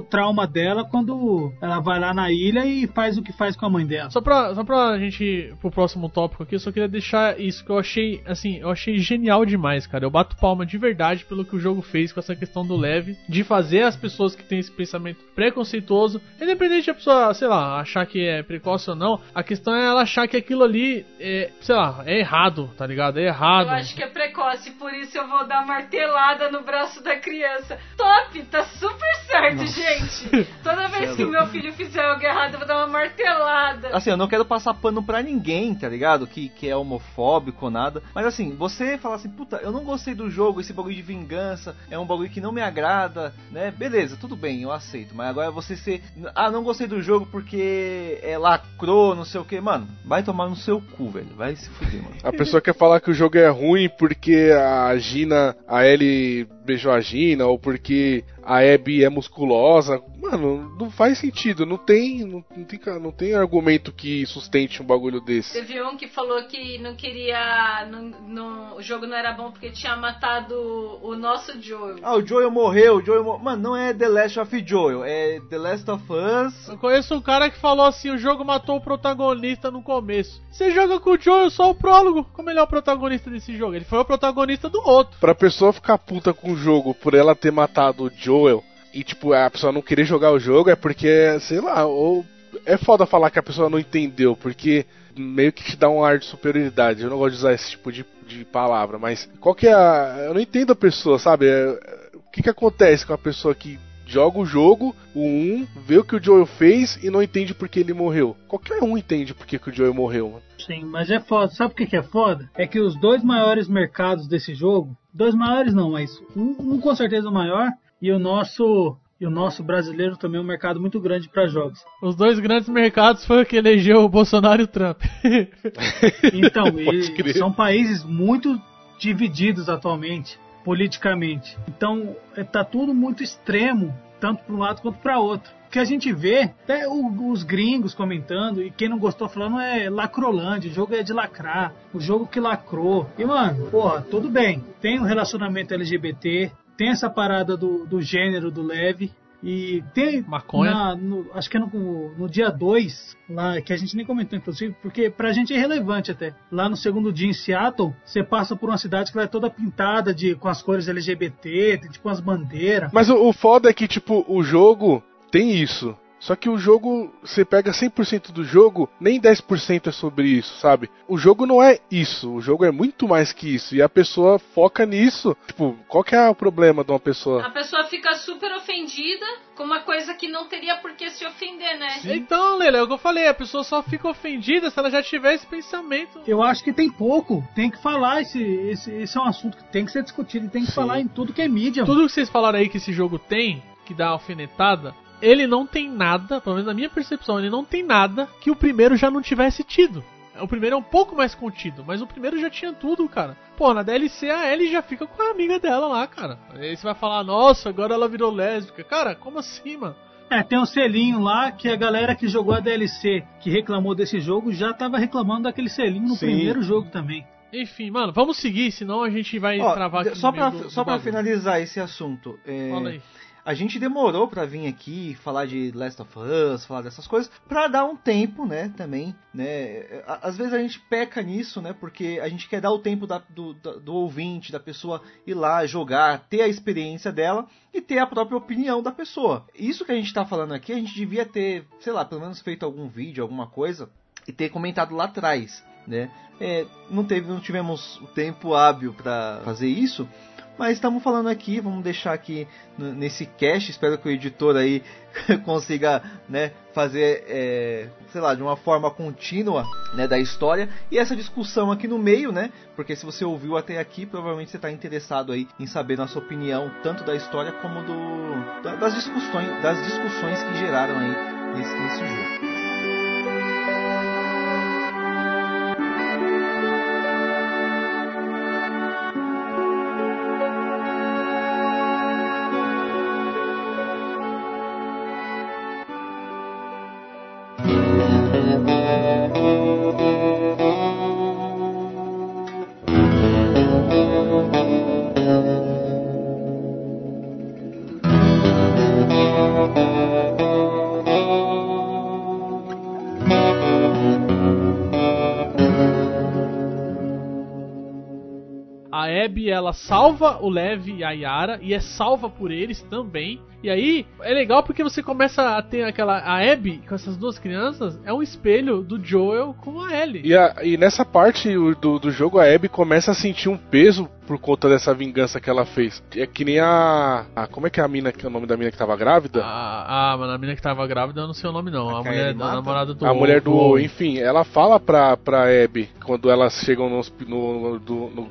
trauma dela quando ela vai lá na ilha e faz o que faz com a mãe dela. Só pra, só pra gente ir pro próximo tópico aqui, eu só queria deixar isso que eu achei, assim, eu achei genial demais, cara. Eu bato palma de verdade pelo que o jogo fez com essa questão do leve, de fazer as pessoas que têm esse pensamento preconceituoso, independente da pessoa, sei lá, achar que é precoce ou não, a questão é ela achar que aquilo ali é, sei lá, é errado, tá ligado? É errado. Eu acho que é precoce, por isso eu vou dar martelada no braço da criança. Top, tá super certo, Nossa. gente. Toda vez que meu filho fizer algo errado, eu vou dar uma martelada. Assim, eu não quero passar pano pra ninguém, tá ligado? Que, que é homofóbico ou nada. Mas assim, você falar assim, puta, eu não gostei do jogo, esse bagulho de vingança, é um bagulho que não me agrada, né? Beleza, tudo bem, eu aceito. Mas agora você ser. Ah, não gostei do jogo porque é lacrou, não sei o que. Mano, vai tomar no seu cu, velho. Vai se fuder, mano. A pessoa quer falar que o jogo é ruim porque a Gina, a Ellie beijou a Gina, ou porque a Abby é musculosa. Mano, não faz sentido. Não tem, não, não tem, não tem argumento que sustente um bagulho desse. Teve um que falou que não queria. Não, não- o jogo não era bom porque tinha matado o nosso Joel. Ah, o Joel morreu, o Joel morreu. Mano, não é The Last of Joel, é The Last of Us. Eu conheço um cara que falou assim: o jogo matou o protagonista no começo. Você joga com o Joel só o prólogo. Como ele é o protagonista desse jogo? Ele foi o protagonista do outro. Pra pessoa ficar puta com o jogo por ela ter matado o Joel e, tipo, a pessoa não querer jogar o jogo é porque, sei lá, ou. É foda falar que a pessoa não entendeu, porque meio que te dá um ar de superioridade. Eu não gosto de usar esse tipo de, de palavra, mas qual que é a. Eu não entendo a pessoa, sabe? É- O que que acontece com a pessoa que joga o jogo, o 1, vê o que o Joel fez e não entende por que ele morreu? Qualquer um entende por que, que o Joel morreu, mano. Sim, mas é foda. Sabe o que que é foda? É que os dois maiores mercados desse jogo, dois maiores não, mas um, um com certeza o maior, e o nosso e o nosso brasileiro também é um mercado muito grande para jogos. Os dois grandes mercados foi o que elegeu o Bolsonaro e o Trump. Então, e são países muito divididos atualmente, politicamente. Então, é, tá tudo muito extremo, tanto para um lado quanto para outro. O que a gente vê, até o- os gringos comentando, e quem não gostou falando é lacrolândia, o jogo é de lacrar, o jogo que lacrou. E, mano, porra, tudo bem, tem um relacionamento LGBT, tem essa parada do, do gênero do leve, e tem Maconha. na- no- acho que é no, no dia 2, lá, que a gente nem comentou, inclusive, porque pra gente é relevante até. Lá no segundo dia em Seattle, você passa por uma cidade que ela é toda pintada de, com as cores LGBT, tem tipo umas bandeiras. Mas o, o foda é que, tipo, o jogo tem isso. Só que o jogo, você pega 100% do jogo, nem 10% é sobre isso, sabe? O jogo não é isso, o jogo é muito mais que isso. E a pessoa foca nisso. Tipo, qual que é o problema de uma pessoa? A pessoa fica super ofendida com uma coisa que não teria por que se ofender, né? Então, Leila, é o que eu falei, a pessoa só fica ofendida se ela já tiver esse pensamento. Eu acho que tem pouco. Tem que falar. Esse, esse, esse é um assunto que tem que ser discutido. e Tem que falar em tudo que é mídia. Tudo que vocês falaram aí que esse jogo tem, que dá alfinetada, ele não tem nada, pelo menos na minha percepção, ele não tem nada que o primeiro já não tivesse tido. O primeiro é um pouco mais contido, mas o primeiro já tinha tudo, cara. Pô, na DLC a Ellie já fica com a amiga dela lá, cara. Aí você vai falar, nossa, agora ela virou lésbica. Cara, como assim, mano? É, tem um selinho lá que a galera que jogou a DLC, que reclamou desse jogo, já tava reclamando daquele selinho no Sim. primeiro jogo também. Enfim, mano, vamos seguir, senão a gente vai Ó, travar aqui só meio pra, do- só do pra bagulho. finalizar esse assunto. é, Fala aí. A gente demorou pra vir aqui falar de Last of Us, falar dessas coisas, pra dar um tempo, né, também, né? Às vezes a gente peca nisso, né, porque a gente quer dar o tempo da- do, do ouvinte, da pessoa ir lá jogar, ter a experiência dela e ter a própria opinião da pessoa. Isso que a gente tá falando aqui, a gente devia ter, sei lá, pelo menos feito algum vídeo, alguma coisa, e ter comentado lá atrás, né? É, não, teve, não tivemos o tempo hábil pra fazer isso, mas estamos falando aqui, vamos deixar aqui nesse cast. Espero que o editor aí consiga né, fazer, é, sei lá, de uma forma contínua né, da história. E essa discussão aqui no meio, né? Porque se você ouviu até aqui, provavelmente você está interessado aí em saber nossa opinião, tanto da história como do, da- das, discussões, das discussões que geraram aí nesse, nesse jogo. Ela salva o Lev e a Yara e é salva por eles também. E aí é legal porque você começa a ter aquela a Abby com essas duas crianças é um espelho do Joel com a Ellie. E, a- e nessa parte o- do, do jogo, a Abby começa a sentir um peso por conta dessa vingança que ela fez. É que nem a. a- como é que é a mina, que é o nome da mina que tava grávida? Ah, ah, mano, a menina que tava grávida, eu não sei o nome não. A, a mulher da namorada do a mulher do do enfim, ela fala pra, pra Abby quando elas chegam no, no, no, no-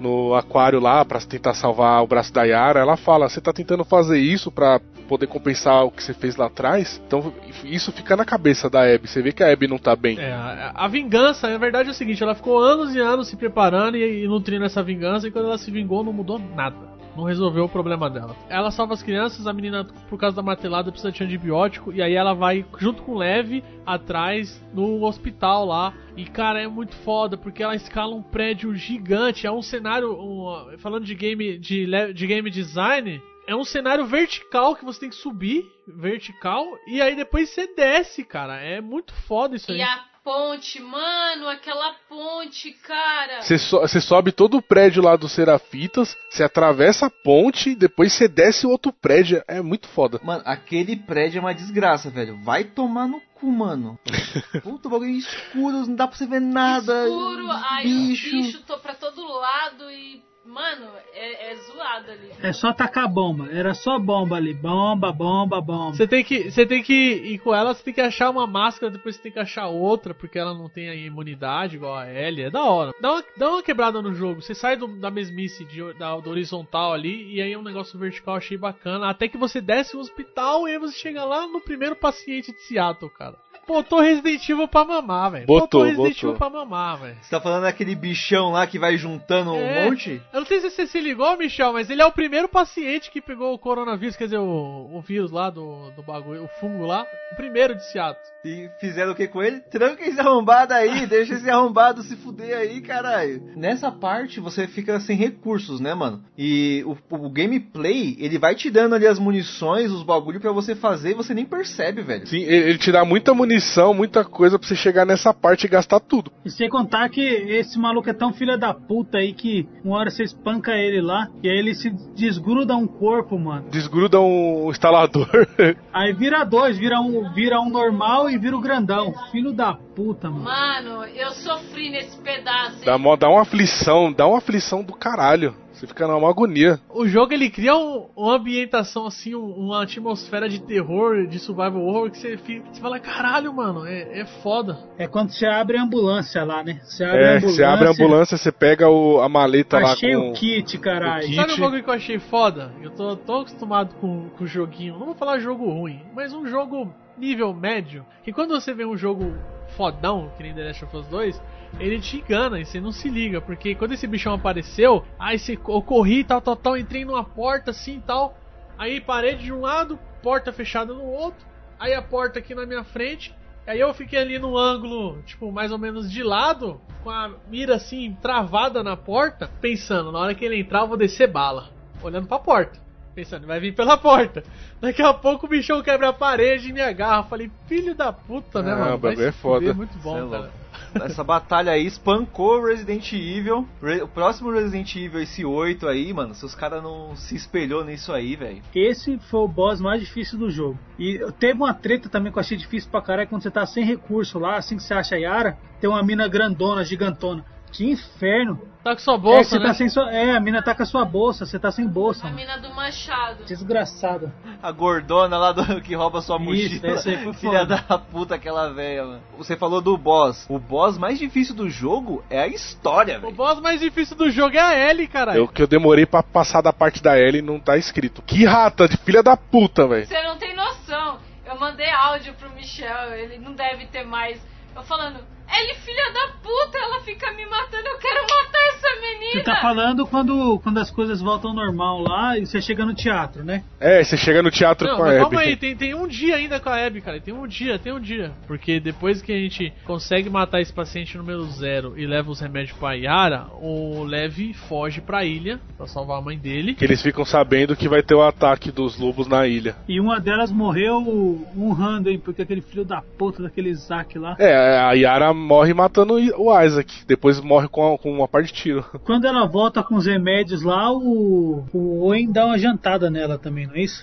no aquário lá pra tentar salvar o braço da Yara, ela fala: Você tá tentando fazer isso pra poder compensar o que você fez lá atrás? Então isso fica na cabeça da Abby. Você vê que a Abby não tá bem. É, a, a vingança, na verdade, é o seguinte: ela ficou anos e anos se preparando e, e nutrindo essa vingança, e quando ela se vingou, não mudou nada. Não resolveu o problema dela. Ela salva as crianças, a menina, por causa da martelada, precisa de antibiótico, e aí ela vai, junto com o Lev, atrás no hospital lá. E, cara, é muito foda, porque ela escala um prédio gigante. É um cenário. um, falando de game, de, de game design, é um cenário vertical que você tem que subir, vertical, e aí depois você desce, cara. É muito foda isso aí. E a ponte, mano, aquela ponte, cara. Você, so- sobe todo o prédio lá dos Serafitas, você atravessa a ponte, depois você desce o outro prédio. É muito foda. Mano, aquele prédio é uma desgraça, velho. Vai tomar no cu, mano. Puta, o bagulho escuro, não dá pra você ver nada. Escuro, ai, bicho. bicho, tô pra todo lado e. Mano, é, é zoado ali. É só tacar bomba. Era só bomba ali. Bomba, bomba, bomba. Você tem que, você tem que ir com ela, você tem que achar uma máscara, depois você tem que achar outra, porque ela não tem a imunidade igual a Ellie. É da hora. Dá uma, dá uma quebrada no jogo. Você sai do- da mesmice de, da, do horizontal ali, e aí é um negócio vertical, achei bacana. Até que você desce o hospital e aí você chega lá no primeiro paciente de Seattle, cara. Botou Resident Evil pra mamar, velho. Botou, Resident botou. Evil pra mamar, velho. Você tá falando daquele bichão lá que vai juntando É. um monte? Eu não sei se você se ligou, Michel, mas ele é o primeiro paciente que pegou o coronavírus, quer dizer, o, o vírus lá do, do bagulho, o fungo lá. O primeiro de Seattle. E fizeram o que com ele? Tranca esse arrombado aí, deixa esse arrombado se fuder aí, caralho. Nessa parte você fica sem recursos, né, mano? E o, o gameplay, ele vai te dando ali as munições, os bagulho pra você fazer e você nem percebe, velho. Sim, ele, ele te dá muita munição missão, muita coisa pra você chegar nessa parte e gastar tudo. E sem contar que esse maluco é tão filha da puta aí que uma hora você espanca ele lá e aí ele se desgruda um corpo, mano. Desgruda um instalador. Aí vira dois, vira um, vira um normal e vira o grandão. Filho da puta, mano. Mano, eu sofri nesse pedaço. hein? dá, dá uma aflição, dá uma aflição do caralho. Você fica numa agonia. O jogo ele cria um- uma ambientação assim, um- uma atmosfera de terror, de survival horror que você, fica, você fala, caralho, mano, é, é foda. É quando você abre a ambulância lá, né? Você abre a É, ambulância. você abre a ambulância, você pega o- a maleta Achei lá com. o kit, caralho. kit. Sabe um bagulho que eu achei foda? Eu tô tão acostumado com o joguinho, não vou falar jogo ruim, mas um jogo nível médio, que quando você vê um jogo fodão, que nem The Last of Us 2, ele te engana e você não se liga, porque quando esse bichão apareceu, aí você, eu corri, tal, tal, tal, entrei numa porta assim e tal, aí parede de um lado, porta fechada no outro, aí a porta aqui na minha frente, aí eu fiquei ali no ângulo, tipo, mais ou menos de lado, com a mira assim, travada na porta, pensando, na hora que ele entrar eu vou descer bala, olhando pra porta. Pensando, vai vir pela porta. Daqui a pouco o bichão quebra a parede e me agarra. Eu Falei, filho da puta, né, Ah, mano? o bagulho Vai é foda. fuder, Muito bom, é cara. Essa batalha aí espancou Resident Evil. Re- o próximo Resident Evil, esse 8 aí, mano, se os caras não se espelhou nisso aí, velho. Esse foi o boss mais difícil do jogo. E teve uma treta também que eu achei difícil pra caralho quando você tá sem recurso lá, assim que você acha a Yara, tem uma mina grandona, gigantona. Que inferno! Tá com sua é, bolsa, você né? tá sem sua- é, a mina tá com a sua bolsa, você tá sem bolsa. A mano. mina do machado. Desgraçada. A gordona lá do que rouba sua Isso, mochila. essa aí foi Filha foda. da puta, aquela velha, mano. Você falou do boss. O boss mais difícil do jogo é a história, O velho. boss mais difícil do jogo é a Ellie, caralho. Eu que eu demorei pra passar da parte da L e não tá escrito. Que rata de filha da puta, velho. Você não tem noção. Eu mandei áudio pro Michel, ele não deve ter mais. Eu falando, ele filha da puta, ela fica me matando, eu quero matar essa menina. Você tá falando quando, quando as coisas voltam ao normal lá e você chega no teatro, né? É, você chega no teatro Não, com a Abby. calma aí, tem, tem um dia ainda com a Abby, cara. Tem um dia, tem um dia. Porque depois que a gente consegue matar esse paciente número zero e leva os remédios pra Yara, o Levi foge pra ilha pra salvar a mãe dele. Que eles ficam sabendo que vai ter o ataque dos lobos na ilha. E uma delas morreu honrando, hein? Porque aquele filho da puta daquele Isaac lá. É, a Yara morre matando o Isaac. Depois morre com, a- com uma parte de tiro. Quando ela volta com os remédios lá, o, o Owen dá uma jantada nela também, não é isso?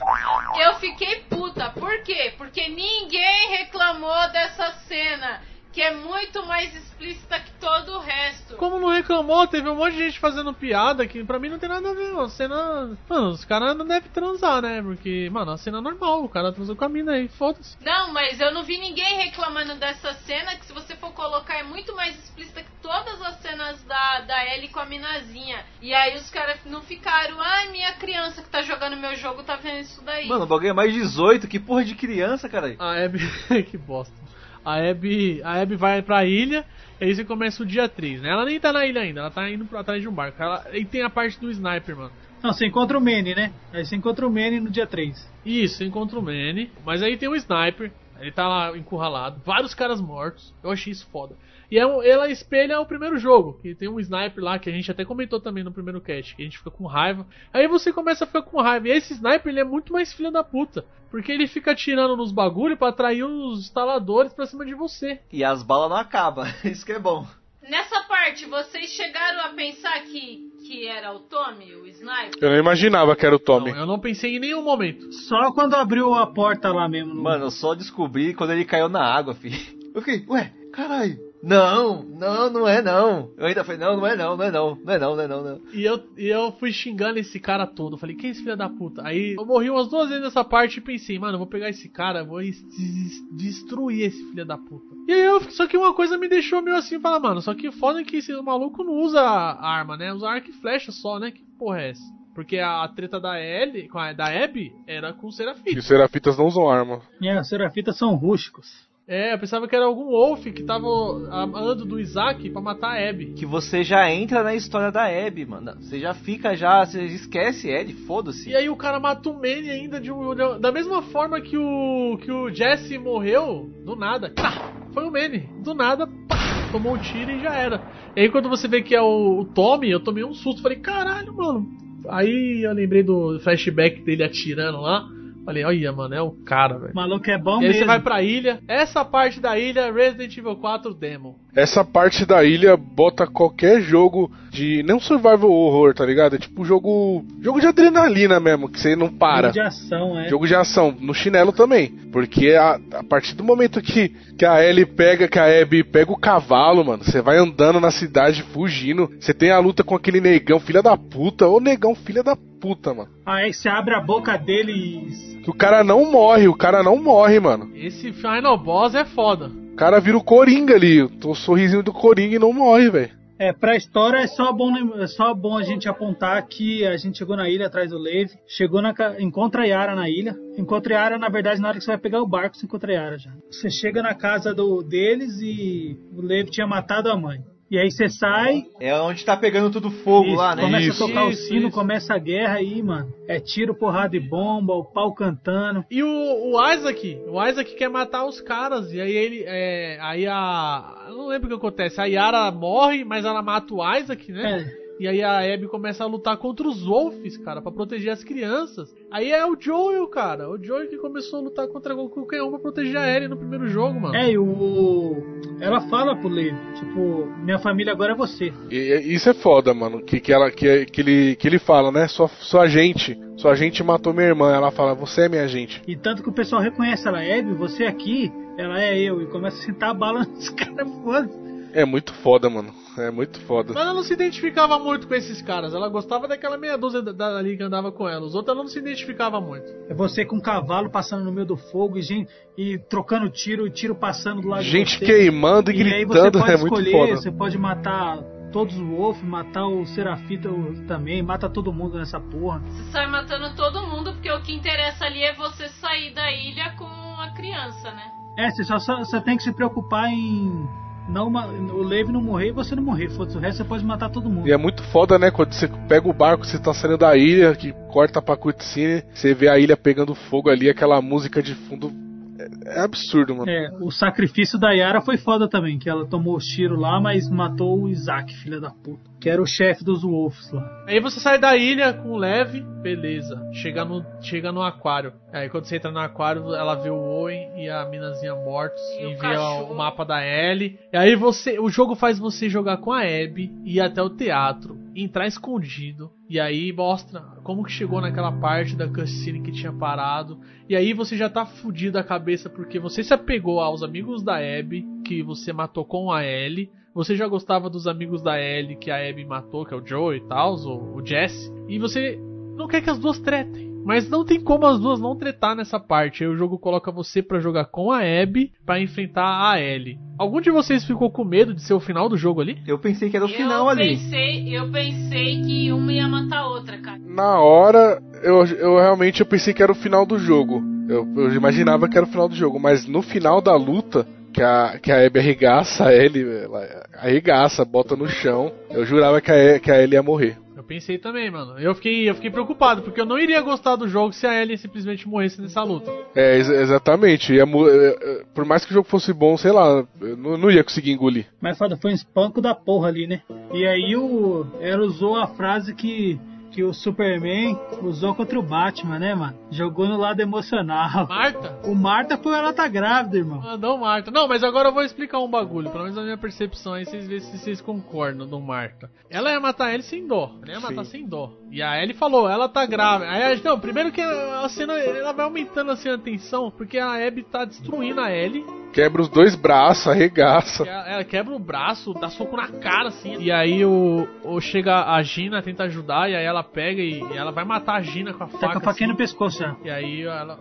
Eu fiquei puta. Por quê? Porque ninguém reclamou dessa cena, que é muito mais explícita que todo o resto. Como não reclamou, teve um monte de gente fazendo piada que pra mim não tem nada a ver. A cena. Mano, os caras não devem transar, né? Porque, mano, a cena é normal, o cara transou com a mina aí, foda-se. Não, mas eu não vi ninguém reclamando dessa cena, que se você for colocar é muito mais explícita que todas as cenas da, da Ellie com a minazinha. E aí os caras não ficaram, ai, minha criança que tá jogando meu jogo tá vendo isso daí. Mano, o bagulho é mais 18, que porra de criança, cara. A Abby. que bosta. A Abby, a Abby vai pra ilha, e aí você começa o dia 3, né? Ela nem tá na ilha ainda, ela tá indo pra trás de um barco. Ela, e tem a parte do sniper, mano. Não, você encontra o Manny, né? Aí você encontra o Manny no dia 3. Isso, encontra o Manny, mas aí tem o sniper, ele tá lá encurralado, vários caras mortos. Eu achei isso foda. E é ela espelha o primeiro jogo, que tem um sniper lá que a gente até comentou também no primeiro cast, que a gente fica com raiva. Aí você começa a ficar com raiva. E esse sniper ele é muito mais filho da puta, porque ele fica atirando nos bagulho pra atrair os instaladores pra cima de você. E as balas não acabam. Isso que é bom. Nessa parte, vocês chegaram a pensar que, que era o Tommy, o sniper? Eu não imaginava que era o Tommy. Eu não pensei em nenhum momento. Só quando abriu a porta lá mesmo. no- Mano, eu só descobri quando ele caiu na água, filho. Eu fiquei, ué, caralho. Não, não, não é não. Eu ainda falei, não, não é não, não é não, não é não, não é não, não. E eu, e eu fui xingando esse cara todo. Falei, quem é esse filho da puta? Aí eu morri umas duas vezes nessa parte e pensei, mano, eu vou pegar esse cara, vou es- des- destruir esse filho da puta. E aí eu, só que uma coisa me deixou meio assim, falar, mano, só que foda é que esse maluco não usa arma, né? Usa arco e flecha só, né? Que porra é essa? Porque a treta da a, da Abby, era com o E os Serafitas não usam arma. É, os serafitas são rústicos. É, eu pensava que era algum Wolf que tava amando do Isaac pra matar a Abby. Que você já entra na história da Abby, mano. Você já fica já, você esquece Ellie, foda-se. E aí o cara mata o Manny ainda de um. Da mesma forma que o. que o Jesse morreu, do nada. Pá, foi o Manny. Do nada, pá, tomou um tiro e já era. E aí quando você vê que é o, o Tommy, eu tomei um susto. Falei, caralho, mano. Aí eu lembrei do flashback dele atirando lá. Falei, olha, mano, é o cara, velho. O maluco é bom E aí mesmo. você vai pra ilha. Essa parte da ilha, Resident Evil 4 Demo. Essa parte da ilha bota qualquer jogo de. Não survival horror, tá ligado? É tipo jogo. Jogo de adrenalina mesmo, que você não para. Jogo de ação, é. Jogo de ação, no chinelo também. Porque a, a partir do momento que, que a Ellie pega, que a Abby pega o cavalo, mano, você vai andando na cidade fugindo. Você tem a luta com aquele negão, filha da puta. Ô negão, filha da puta, mano. Aí você abre a boca dele e. Que o cara não morre, o cara não morre, mano. Esse Final Boss é foda. Cara vira o Coringa ali, o sorrisinho do Coringa e não morre, velho. É, pra história é só bom, é só bom a gente apontar que a gente chegou na ilha atrás do Levi, chegou na encontra a Yara na ilha. Encontra a Yara, na verdade, na hora que você vai pegar o barco, você encontra a Yara já. Você chega na casa do, deles e o Levi tinha matado a mãe. E aí você sai, É onde tá pegando tudo fogo Isso, lá, né? Começa Isso, a tocar o isso, sino, isso. começa a guerra aí, mano. É tiro, porrada e bomba, o pau cantando. E o, o Isaac, o Isaac quer matar os caras, e aí ele, é, aí a, não lembro o que acontece, a Yara morre, mas ela mata o Isaac, né? É. E aí a Abby começa a lutar contra os Wolves, cara, pra proteger as crianças. Aí é o Joel, cara, o Joel que começou a lutar contra qualquer um pra proteger a Ellie no primeiro jogo, mano. É, e o. Ela fala pro Levi, tipo, minha família agora é você. E, e isso é foda, mano. Que, que, ela, que, que, ele, que ele fala, né? Sua, sua gente. Sua gente matou minha irmã. Ela fala, você é minha gente. E tanto que o pessoal reconhece ela, Abby, você aqui, ela é eu. E começa a sentar a bala nos caras, foda É muito foda, mano. É muito foda. Mas ela não se identificava muito com esses caras, ela gostava daquela meia dúzia da- da- ali que andava com ela. Os outros ela não se identificava muito. É você com um cavalo passando no meio do fogo e, gente, e trocando tiro, e tiro passando do lado Gente de você. queimando e E aí você gritando pode é muito escolher, foda. você pode matar todos os Wolf, matar o Serafita também, mata todo mundo nessa porra. Você sai matando todo mundo, porque o que interessa ali é você sair da ilha com a criança, né? É, você só, só- você tem que se preocupar em não o Levi não morrer e você não morrer. Foda-se, o resto você pode matar todo mundo. E é muito foda, né? Quando você pega o barco, você tá saindo da ilha, que corta pra cutscene, você vê a ilha pegando fogo ali, aquela música de fundo. É, é absurdo, mano. É, o sacrifício da Yara foi foda também, que ela tomou os tiros lá, mas matou o Isaac, filha da puta. Que era o chefe dos Wolves lá. Aí você sai da ilha com leve, beleza. Chega no, chega no aquário. Aí quando você entra no aquário, ela vê o Owen e a minazinha mortos e, o vê cachorro. o mapa da Ellie. E aí você, o jogo faz você jogar com a Abby, ir até o teatro, entrar escondido. E aí mostra como que chegou naquela parte da cutscene que tinha parado. E aí você já tá fudido da cabeça porque você se apegou aos amigos da Abby que você matou com a Ellie. Você já gostava dos amigos da Ellie que a Abby matou, que é o Joe e tal, o, o Jesse. E você não quer que as duas tretem. Mas não tem como as duas não tretar nessa parte. Aí o jogo coloca você pra jogar com a Abby pra enfrentar a Ellie. Algum de vocês ficou com medo de ser o final do jogo ali? Eu pensei que era o final eu ali. Pensei, eu pensei que uma ia matar a outra, cara. Na hora, eu, eu realmente eu pensei que era o final do jogo. Eu, eu imaginava que era o final do jogo, mas no final da luta, que a, que a Abby arregaça ele, ela arregaça, bota no chão, eu jurava que a, que a Ellie ia morrer. Eu pensei também, mano. Eu fiquei, eu fiquei preocupado, porque eu não iria gostar do jogo se a Ellie simplesmente morresse nessa luta. É, ex- exatamente. Ia é, é, por mais que o jogo fosse bom, sei lá, eu não, não ia conseguir engolir. Mas foda, foi um espanco da porra ali, né? E aí o ela usou a frase que, que o Superman usou contra o Batman, né, mano? Jogou no lado emocional. Marta? O Marta foi ela tá grávida, irmão. Ah, não, Marta. Não, mas agora eu vou explicar um bagulho, pelo menos a minha percepção aí, vocês verem se vocês concordam do Marta. Ela ia matar ele sem dó. Ela ia matar sem dó. E a Ellie falou, ela tá grávida. Aí, a gente- não, primeiro que a cena, ela vai aumentando assim a tensão, porque a Abby tá destruindo a Ellie. Quebra os dois braços, arregaça. Ela, ela quebra o braço, dá soco na cara, assim. E aí o, o chega a Gina, tenta ajudar, e aí ela pega e, e ela vai matar a Gina com a faca. Tá com a faquinha assim. no pescoço já. E aí ela.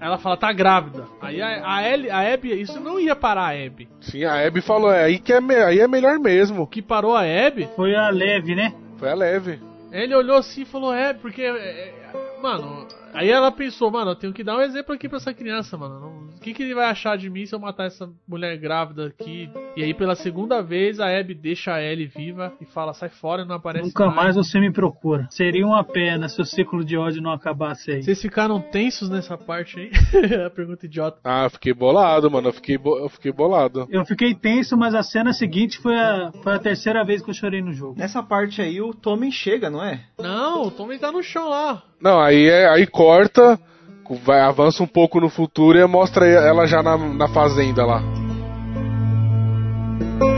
Ela fala, tá grávida. Aí a, a, Ellie, a Abby, isso não ia parar a Abby. Sim, a Abby falou, é aí que é, me- aí é melhor mesmo. O que parou a Abby Foi a leve, né? Foi a leve. Ele olhou assim e falou: É, porque. é, é, mano. Aí ela pensou: Mano, eu tenho que dar um exemplo aqui pra essa criança, mano. O que, que ele vai achar de mim se eu matar essa mulher grávida aqui? E aí, pela segunda vez, a Abby deixa a Ellie viva e fala: Sai fora, não aparece Nunca mais você me procura. Seria uma pena se o ciclo de ódio não acabasse aí. Vocês ficaram tensos nessa parte aí? a pergunta idiota. Ah, eu fiquei bolado, mano. Eu fiquei, bo- eu fiquei bolado. Eu fiquei tenso, mas a cena seguinte foi a, foi a terceira vez que eu chorei no jogo. Nessa parte aí o Tommy chega, não é? Não, o Tommy tá no chão lá. Não, aí, é, aí corta vai, avança um pouco no futuro e mostra ela já na, na fazenda lá. E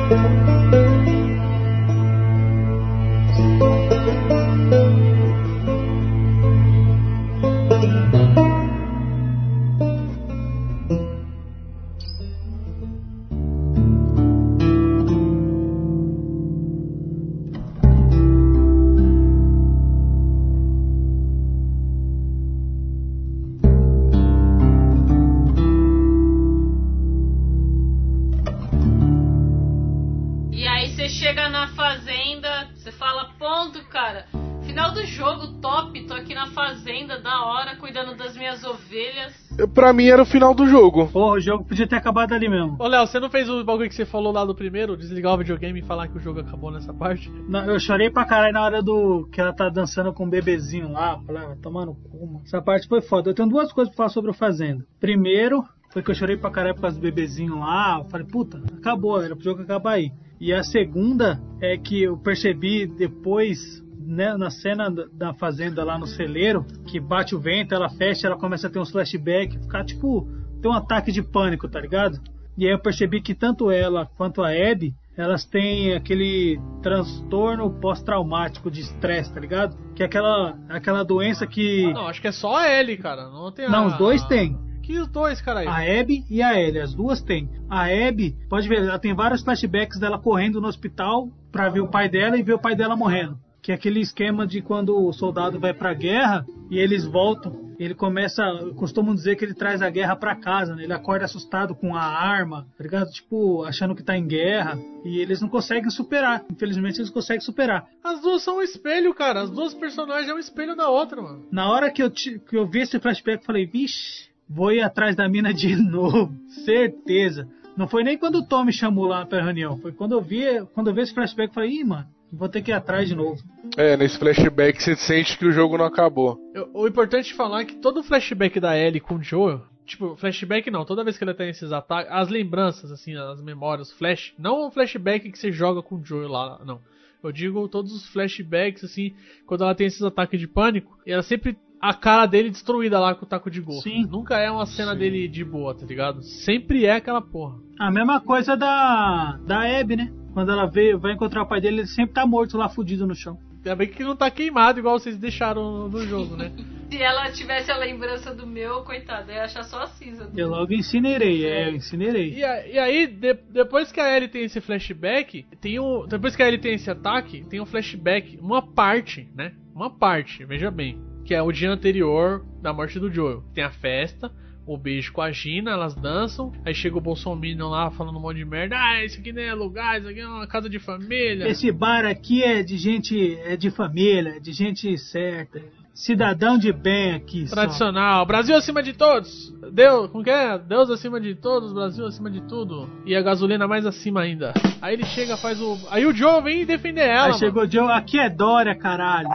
Pra mim era o final do jogo. Porra, o jogo podia ter acabado ali mesmo. Ô, Léo, você não fez o bagulho que você falou lá do primeiro? Desligar o videogame e falar que o jogo acabou nessa parte? Não, eu chorei pra caralho na hora do que ela tá dançando com o bebezinho lá. Falei, ah, no cu, mano. Essa parte foi foda. Eu tenho duas coisas pra falar sobre o Fazenda. Primeiro, foi que eu chorei pra caralho por causa do bebezinho lá. Eu falei, puta, acabou, era pro jogo acabar aí. E a segunda é que eu percebi depois, né, na cena da- da fazenda lá no celeiro, que bate o vento, ela fecha, ela começa a ter uns flashbacks, ficar tipo, ter um ataque de pânico, tá ligado? E aí eu percebi que tanto ela quanto a Abby, elas têm aquele transtorno pós-traumático de estresse, tá ligado? Que é aquela, aquela doença que. Não, acho que é só a Ellie, cara. Não tem Não, a- os dois têm. Que os dois, cara? A Abby e a Ellie, as duas têm. A Abby, pode ver, ela tem vários flashbacks dela correndo no hospital pra ver o pai dela e ver o pai dela morrendo. Que é aquele esquema de quando o soldado vai pra guerra e eles voltam. Ele começa, costumam dizer que ele traz a guerra pra casa, né? Ele acorda assustado com a arma, tá ligado? Tipo, achando que tá em guerra. E eles não conseguem superar. Infelizmente eles conseguem superar. As duas são um espelho, cara. As duas personagens é um espelho da outra, mano. Na hora que eu, que eu vi esse flashback, eu falei, vixe, vou ir atrás da mina de novo. Certeza. Não foi nem quando o Tom me chamou lá pra reunião. Foi quando eu vi, quando eu vi esse flashback, eu falei, ih, mano, vou ter que ir atrás de novo. É, nesse flashback você sente que o jogo não acabou. Eu- o importante é falar é que todo flashback da Ellie com o Joel, tipo, flashback não, toda vez que ela tem esses ataques, as lembranças, assim, as memórias, flash, não o flashback que você joga com o Joel lá, não. Eu digo todos os flashbacks, assim, quando ela tem esses ataques de pânico, e ela sempre. A cara dele destruída lá com o taco de golfe. Sim. Nunca é uma cena dele de boa, tá ligado? Sempre é aquela porra. A mesma coisa da, da Abby, né? Quando ela veio, vai encontrar o pai dele, ele sempre tá morto lá, fudido no chão. Ainda bem que não tá queimado igual vocês deixaram no, jogo, né? Se ela tivesse a lembrança do meu, coitada, ia achar só a cinza. Eu logo incinerei, é, eu incinerei. E, a- e aí, de- depois que a Ellie tem esse flashback, tem um, depois que a Ellie tem esse ataque, tem um flashback, uma parte, né? Uma parte, veja bem, que é o dia anterior da morte do Joel. Tem a festa, o beijo com a Gina, elas dançam, aí chega o Bolsonaro lá falando um monte de merda, ah, isso aqui não é lugar, isso aqui é uma casa de família. Esse bar aqui é de gente, é de família, é de gente certa. Cidadão de bem aqui. só. Tradicional, Brasil acima de todos. Deus, como que é? Deus acima de todos, Brasil acima de tudo. E a gasolina mais acima ainda. Aí ele chega, faz o. Aí o Joe vem defender ela. Aí mano. chegou o Joe, aqui é Dória, caralho.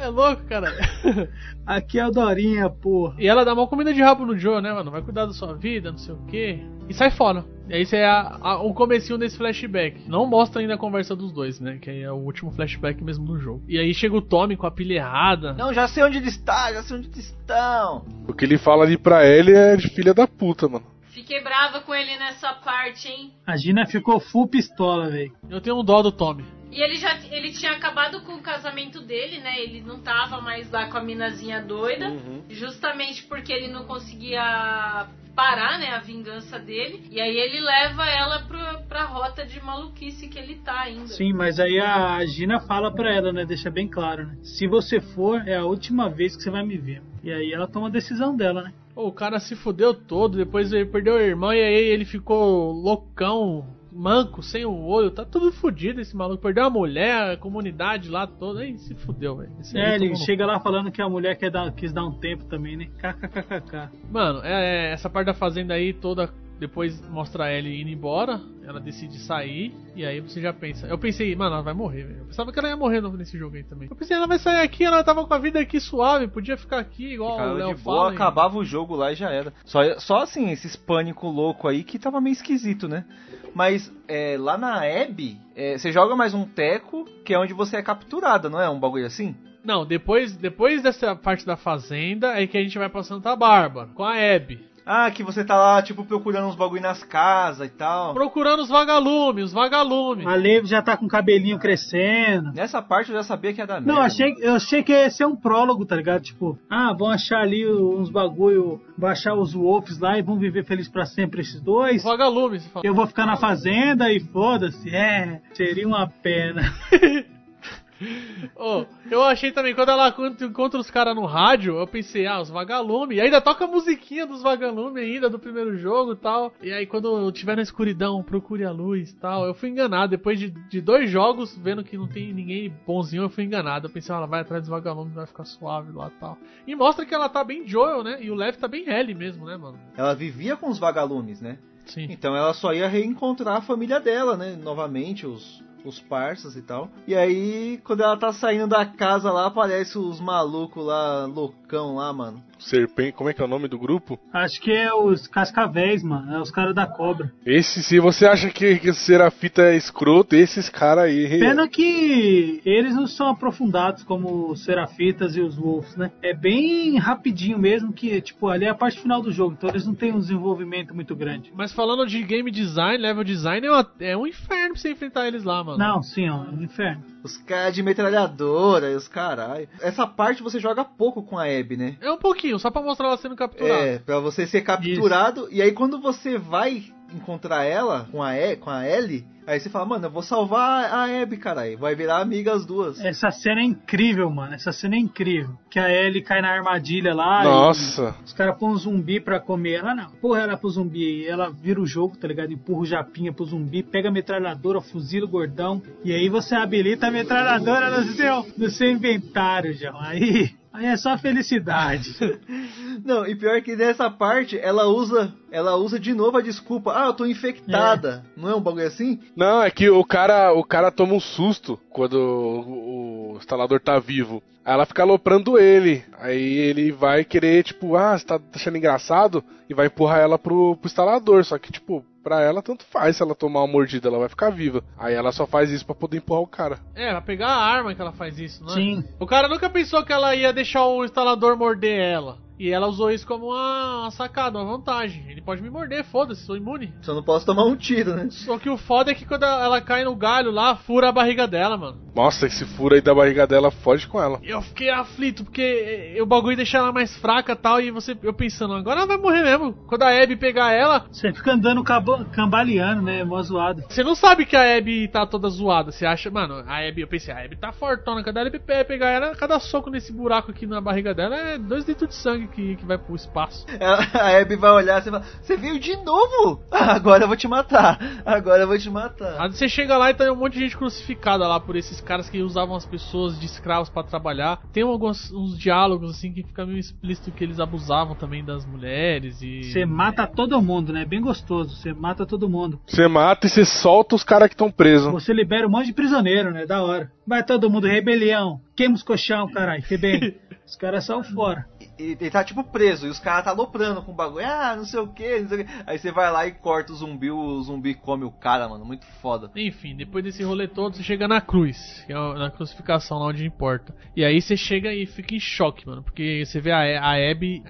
É louco, cara. Aqui é o Dorinha, porra. E ela dá uma comida de rabo no Joe, né, mano? Vai cuidar da sua vida, não sei o quê. E sai fora. E aí isso é a- a- o comecinho desse flashback. Não mostra ainda a conversa dos dois, né? Que aí é o último flashback mesmo do jogo. E aí chega o Tommy com a pilha errada. Não, já sei onde ele está, já sei onde eles estão. O que ele fala ali pra ele é de filha da puta, mano. Fiquei brava com ele nessa parte, hein? A Gina ficou full pistola, velho. Eu tenho um dó do Tommy. E ele já ele tinha acabado com o casamento dele, né? Ele não tava mais lá com a minazinha doida, justamente porque ele não conseguia parar, né, a vingança dele. E aí ele leva ela pro, pra rota de maluquice que ele tá ainda. Sim, mas aí a Gina fala pra ela, né? Deixa bem claro, né? Se você for, é a última vez que você vai me ver. E aí ela toma a decisão dela, né? O cara se fudeu todo, depois ele perdeu o irmão e aí ele ficou loucão, manco, sem o olho, tá tudo fudido esse maluco. Perdeu a mulher, a comunidade lá toda, aí se fudeu, velho. É, ele chega lá falando que a mulher quer dar, quis dar um tempo também, né? KKKKK. Mano, é, é, essa parte da fazenda aí toda. Depois mostra a Ellie indo embora. Ela decide sair. E aí você já pensa. Eu pensei, mano, ela vai morrer, velho. Eu pensava que ela ia morrer nesse jogo aí também. Eu pensei, ela vai sair aqui, ela tava com a vida aqui suave. Podia ficar aqui, igual o Ficava Léo de boa, fala. acabava o jogo lá e já era. Só, só assim, esses pânico louco aí que tava meio esquisito, né? Mas é, lá na Abby, é, você joga mais um teco, que é onde você é capturada, não é? Um bagulho assim? Não, depois, depois dessa parte da fazenda é que a gente vai pra Santa Bárbara, com a Abby. Ah, que você tá lá, tipo, procurando uns bagulho nas casas e tal. Procurando os vagalumes, os vagalumes. A Levi já tá com o cabelinho crescendo. Nessa parte eu já sabia que ia dar merda. Não, achei, eu achei que ia ser um prólogo, tá ligado? Tipo, ah, vão achar ali uns bagulho, vão achar os Wolves lá e vão viver felizes pra sempre esses dois. Vagalumes. Eu vou ficar na fazenda e foda-se. É, seria uma pena. Oh, eu achei também, quando ela encontra- os caras no rádio, eu pensei, ah, os vagalumes. E ainda toca a musiquinha dos vagalumes ainda, do primeiro jogo e tal. E aí, quando eu tiver na escuridão, procure a luz e tal. Eu fui enganado. Depois de, de dois jogos, vendo que não tem ninguém bonzinho, eu fui enganado. Eu pensei, ah, ela vai atrás dos vagalumes, vai ficar suave lá e tal. E mostra que ela tá bem Joel, né? E o Lev tá bem Ellie mesmo, né, mano? Ela vivia com os vagalumes, né? Sim. Então ela só ia reencontrar a família dela, né? Novamente, os, os parças e tal. E aí, quando ela tá saindo da casa lá, aparece os malucos lá, loucão lá, mano. Serpente, como é que é o nome do grupo? Acho que é os cascavéis, mano. É os caras da cobra. Esse, se você acha que, que o Serafita é escroto, esses caras aí. Pena que eles não são aprofundados como os Serafitas e os Wolves, né? É bem rapidinho mesmo, que, tipo, ali é a parte final do jogo, então eles não têm um desenvolvimento muito grande. Mas falando de game design, level design, é, é um inferno pra você enfrentar eles lá, mano. Não, sim, ó, é um inferno. Os caras de metralhadora e os caralho. Essa parte você joga pouco com a Abby, né? É um pouquinho, só pra mostrar ela sendo capturada. É, pra você ser capturado. E aí quando você vai encontrar ela com a, e, com a Ellie, aí você fala, mano, eu vou salvar a Abby, caralho. Vai virar amiga as duas. Essa cena é incrível, mano. Essa cena é incrível. Que a Ellie cai na armadilha lá. Nossa. e os caras põem um zumbi pra comer. Ela não. Porra, ela pro zumbi. Ela vira o jogo, tá ligado? Empurra o japinha pro zumbi, pega a metralhadora, fuzila o gordão. E aí você habilita a metralhadora no seu, no seu inventário, João. Aí. Aí é só felicidade. Não, e pior que nessa parte, ela usa ela usa de novo a desculpa. Ah, eu tô infectada. Não é um bagulho assim? Não, é que o cara, o cara toma um susto quando o, o instalador tá vivo. Aí ela fica aloprando ele. Aí ele vai querer, tipo, ah, você tá achando engraçado? E vai empurrar ela pro, pro instalador. Só que, tipo, pra ela tanto faz se ela tomar uma mordida, ela vai ficar viva. Aí ela só faz isso pra poder empurrar o cara. É, pra pegar a arma que ela faz isso, não é? Sim. O cara nunca pensou que ela ia deixar o instalador morder ela. E ela usou isso como uma, uma sacada, uma vantagem. Ele pode me morder, foda-se, sou imune. Só não posso tomar um tiro, né? Só que o foda é que quando ela cai no galho lá, fura a barriga dela, mano. Nossa, esse furo aí da barriga dela foge com ela. Eu fiquei aflito, porque o bagulho deixa ela mais fraca e tal, e você, eu pensando, agora ela vai morrer mesmo. Quando a Abby pegar ela, Você fica andando cabo- cambaleando, né? Mó zoado. você não sabe que a Abby tá toda zoada. Você acha, mano, a Abby, eu pensei, a Abby tá fortona. Quando a Abby pe- pegar ela, cada soco nesse buraco aqui na barriga dela é dois litros de sangue que, que vai pro espaço. A Abby vai olhar e vai falar, você veio de novo? Ah, agora eu vou te matar. Agora eu vou te matar. Aí você chega lá e tem um monte de gente crucificada lá por esses caras que usavam as pessoas de escravos pra trabalhar. Tem alguns uns diálogos assim que fica meio explícito que eles abusavam também das mulheres e. Você mata todo mundo, né? Bem gostoso. Você mata todo mundo. Você mata e você solta os caras que estão presos. Você libera um monte de prisioneiro, né? Da hora. Vai todo mundo, rebelião. Queima os colchão, caralho. Que bem. Os caras são fora. E ele tá tipo preso, e os caras tá aloprando com o bagulho. Ah, não sei o que, não sei o que. Aí você vai lá e corta o zumbi, o zumbi come o cara, mano. Muito foda. Enfim, depois desse rolê todo, você chega na cruz, que é na crucificação, lá onde importa. E aí você chega e fica em choque, mano, porque você vê a, a Abby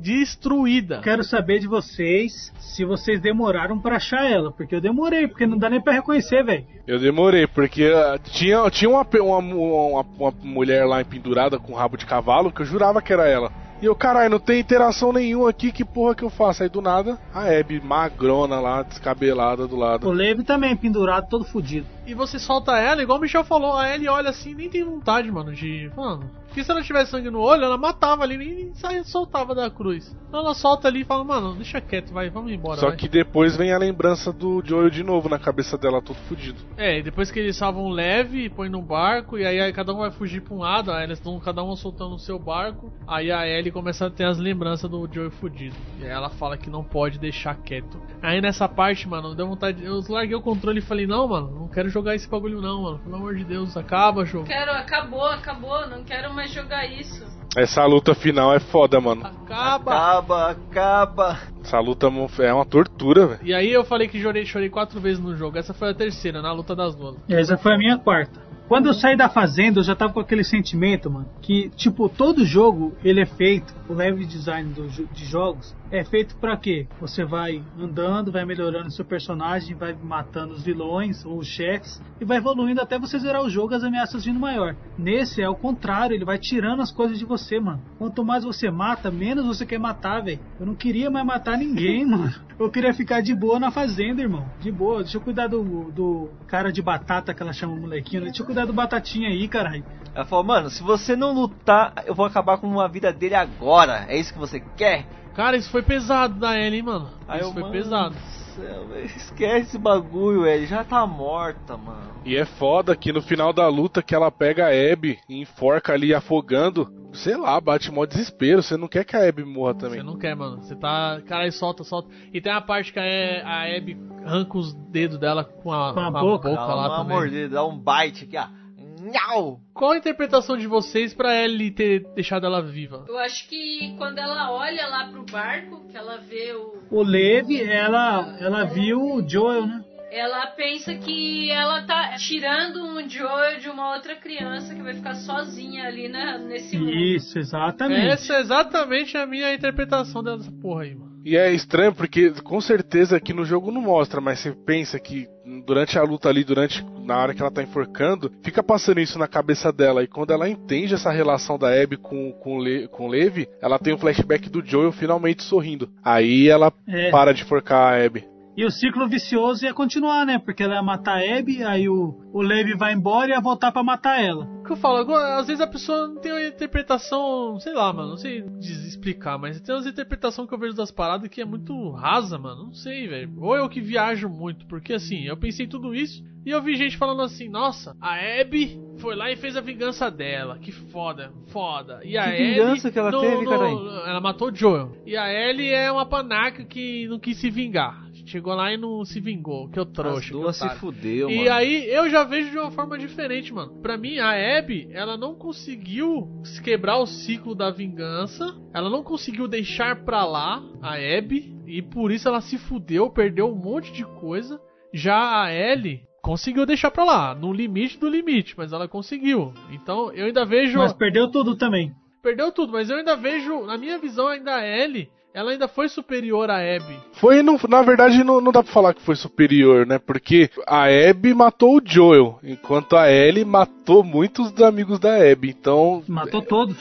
destruída. Quero saber de vocês se vocês demoraram pra achar ela. Porque eu demorei, porque não dá nem pra reconhecer, velho. Eu demorei, porque ah, tinha, tinha uma, uma, uma, uma mulher lá pendurada com rabo de cavalo que eu jurava que era ela. E eu, caralho, não tem interação nenhuma aqui, que porra que eu faço? Aí do nada, a Abby magrona lá, descabelada do O lado. Levi também, pendurado, todo fudido. E você solta ela, igual o Michel falou, a Ellie olha assim nem tem vontade, mano, de. Mano, porque se ela tivesse sangue no olho, ela matava ali, nem, saia, soltava da cruz. Então ela solta ali e fala, mano, deixa quieto, vai, vamos embora. Só vai. que depois vem a lembrança do Joel de novo na cabeça dela, todo fudido. É, e depois que eles salvam leve, põe no barco, e aí, aí cada um vai fugir pra um lado, aí eles estão cada um soltando o seu barco, aí a Ellie começa a ter as lembranças do Joey fudido. E aí ela fala que não pode deixar quieto. Aí nessa parte, mano, deu vontade. Eu larguei o controle e falei, não, mano, não quero jogar esse bagulho não, mano. Pelo amor de Deus, acaba, jogo. Quero, acabou, acabou, não quero mais jogar isso. Essa luta final é foda, mano. Acaba! Acaba, acaba. Essa luta é uma tortura, velho. E aí eu falei que chorei, chorei quatro vezes no jogo. Essa foi a terceira, na luta das duas. Essa foi a minha quarta. Quando eu saí da fazenda, eu já tava com aquele sentimento, mano, que, tipo, todo jogo, ele é feito, o level design do de jogos, é feito pra quê? Você vai andando, vai melhorando seu personagem, vai matando os vilões ou os chefes, e vai evoluindo até você zerar o jogo, as ameaças vindo maior. Nesse é o contrário, ele vai tirando as coisas de você, mano. Quanto mais você mata, menos você quer matar, velho. Eu não queria mais matar ninguém, mano. Eu queria ficar de boa na fazenda, irmão. De boa. Deixa eu cuidar do, do cara de batata que ela chama o molequinho. né? Deixa eu cuidar do batatinha aí, caralho. Ela falou, mano, se você não lutar, eu vou acabar com a vida dele agora. É isso que você quer? Cara, isso foi pesado da Ellie, hein, mano. Aí isso eu, foi mano, pesado. Céu, velho, esquece esse bagulho, ele já tá morta, mano. E é foda que no final da luta que ela pega a Abby e enforca ali afogando, sei lá, bate mó desespero. Você não quer que a Abby morra também. Você não quer, mano. Você tá. Caralho, solta, solta. E tem a parte que a, a Abby arranca os dedos dela com a, Com a com a boca. boca Dá lá uma também. mordida, dá um bite aqui, ó. Nhau! Qual a interpretação de vocês pra Ellie ter deixado ela viva? Eu acho que quando ela olha lá pro barco, que ela vê o. O Levi, ela, ela viu o Joel, né? Ela pensa que ela tá tirando um Joel de uma outra criança que vai ficar sozinha ali na, nesse mundo. Isso, exatamente. Essa é exatamente a minha interpretação dessa porra aí, mano. E é estranho porque com certeza aqui no jogo não mostra, mas você pensa que durante a luta ali, durante na hora que ela tá enforcando, fica passando isso na cabeça dela. E quando ela entende essa relação da Abby com, com, Le, com Levi, ela tem um flashback do Joel finalmente sorrindo. Aí ela É. para de forcar a Abby. E o ciclo vicioso ia continuar, né? Porque ela ia matar a Abby, aí o, o Levi vai embora e ia voltar pra matar ela. O que eu falo, agora, às vezes a pessoa não tem uma interpretação, sei lá, mano, não sei explicar, mas tem umas interpretações que eu vejo das paradas que é muito rasa, mano, não sei, velho. Ou eu que viajo muito, porque assim, eu pensei tudo isso e eu vi gente falando assim, nossa, a Abby foi lá e fez a vingança dela, que foda, foda. E a Que Ellie vingança que ela não- teve, caralho? Ela matou o Joel. E a Ellie é uma panaca que não quis se vingar. Chegou lá e não se vingou, que eu. As duas se fudeu, E mano. aí eu já vejo de uma forma diferente, mano. Pra mim, a Abby, ela não conseguiu se quebrar o ciclo da vingança. Ela não conseguiu deixar pra lá a Abby. E por isso ela se fudeu, perdeu um monte de coisa. Já a Ellie conseguiu deixar pra lá, no limite do limite, mas ela conseguiu. Então eu ainda vejo. Mas perdeu tudo também. Perdeu tudo, mas eu ainda vejo, na minha visão, ainda a Ellie, ela ainda foi superior a Abby. Foi, não, na verdade, não, não dá pra falar que foi superior, né? Porque a Abby matou o Joel, enquanto a Ellie matou muitos dos amigos da Abby. Então. Matou todos.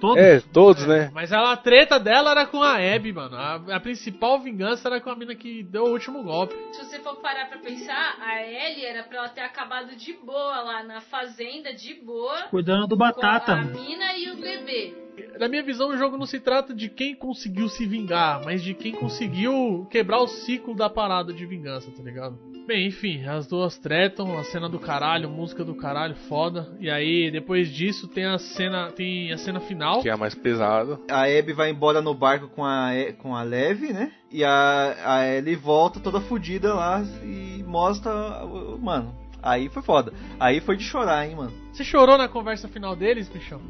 Todos. É, todos, né? Mas ela, a treta dela era com a Abby, mano. A, a principal vingança era com a mina que deu o último golpe. Se você for parar pra pensar, a Ellie era pra ela ter acabado de boa lá na fazenda, de boa. Cuidando do com batata. a mina e o bebê. Na minha visão, o jogo não se trata de quem conseguiu se vingar, mas de quem conseguiu quebrar o ciclo da parada de vingança, tá ligado? Bem, enfim, as duas tretam, a cena do caralho, música do caralho, foda. E aí, depois disso, tem a cena, tem a cena final. Que é a mais pesada. A Abby vai embora no barco com a, E- com a Leve, né? E a, a Ellie volta toda fodida lá e mostra. o- Mano, aí foi foda. Aí foi de chorar, hein, mano. Você chorou na conversa final deles, bichão?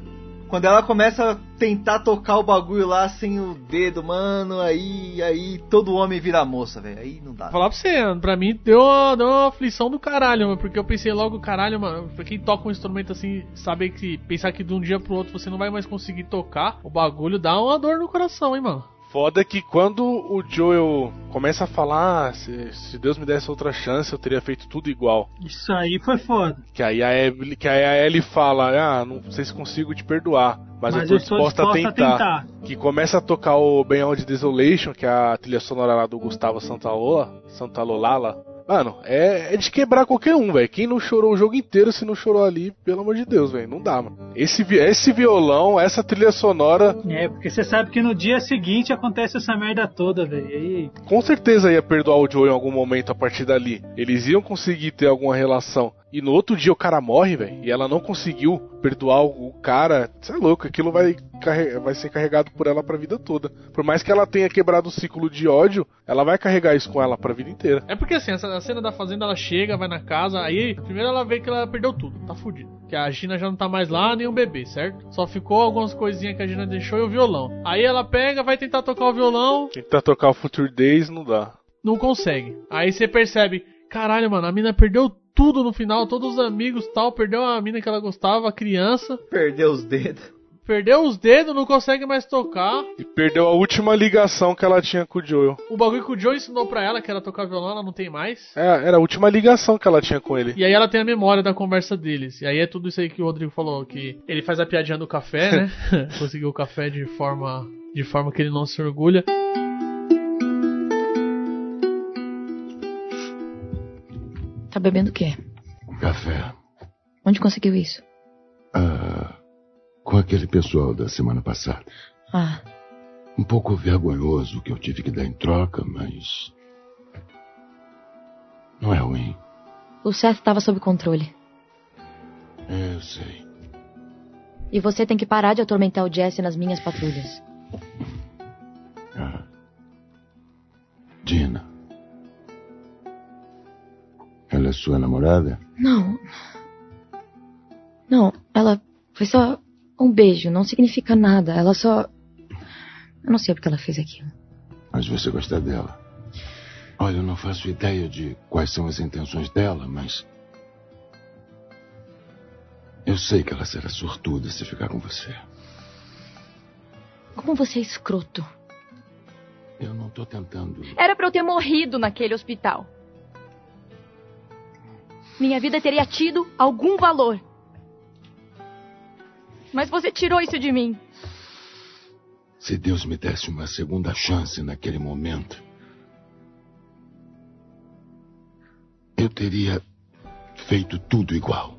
Quando ela começa a tentar tocar o bagulho lá sem o dedo, mano, aí, aí todo homem vira moça, velho. Aí não dá. Falar pra você, pra mim deu deu uma aflição do caralho, mano, porque eu pensei logo, caralho, mano, pra quem toca um instrumento assim, saber que pensar que de um dia pro outro você não vai mais conseguir tocar, o bagulho dá uma dor no coração, hein, mano. Foda que quando o Joel começa a falar, "Ah, se, se Deus me desse outra chance, eu teria feito tudo igual. Isso aí foi foda. Que aí a Ellie, que aí a Ellie fala, ah, não sei se consigo te perdoar, mas, Mas eu tô estou disposta, disposta a, a tentar. tentar. Que começa a tocar o Beyond Desolation, que é a trilha sonora lá do Gustavo Santalola, Santalolala. Mano, é, é de quebrar qualquer um, velho. Quem não chorou o jogo inteiro, se não chorou ali, pelo amor de Deus, velho, não dá, mano. Esse, esse violão, essa trilha sonora, É, porque você sabe que no dia seguinte acontece essa merda toda, velho. E aí, com certeza ia perdoar o Joe em algum momento a partir dali. Eles iam conseguir ter alguma relação. E no outro dia o cara morre, velho, e ela não conseguiu perdoar o cara, você é louco, aquilo vai, vai ser carregado por ela pra vida toda. Por mais que ela tenha quebrado o ciclo de ódio, ela vai carregar isso com ela pra vida inteira. É porque assim, essa a cena da fazenda ela chega, vai na casa, aí primeiro ela vê que ela perdeu tudo, tá fudido. Que a Gina já não tá mais lá, nem o bebê, certo? Só ficou algumas coisinhas que a Gina deixou e o violão. Aí ela pega, vai tentar tocar o violão, Tentar tocar o Future Days não dá. não consegue. Aí você percebe, caralho, mano, a mina perdeu tudo no final, todos os amigos tal, perdeu a mina que ela gostava, a criança, Perdeu os dedos. perdeu os dedos, não consegue mais tocar. E perdeu a última ligação que ela tinha com o Joel. O bagulho que o Joe ensinou pra ela, que era tocar violão, ela não tem mais. É, era a última ligação que ela tinha com ele. E aí ela tem a memória da conversa deles. E aí é tudo isso aí que o Rodrigo falou, que ele faz a piadinha do café, né? Conseguiu o café de forma de forma que ele não se orgulha. Tá bebendo o quê? Café. Onde conseguiu isso? Ah, com aquele pessoal da semana passada. Ah, Um pouco vergonhoso que eu tive que dar em troca, mas. Não é ruim. o Seth estava sob controle. É, eu sei. E você tem que parar de atormentar o Jesse nas minhas patrulhas. Ah. Dina. Ela é sua namorada? Não. Não, ela foi só um beijo, não significa nada. Ela só. Eu não sei porque ela fez aquilo. Mas você gosta dela. Olha, eu não faço ideia de quais são as intenções dela, mas. Eu sei que ela será sortuda se ficar com você. Como você é escroto. Eu não tô tentando. Era pra eu ter morrido naquele hospital. Minha vida teria tido algum valor. Mas você tirou isso de mim. Se Deus me desse uma segunda chance naquele momento, eu teria feito tudo igual.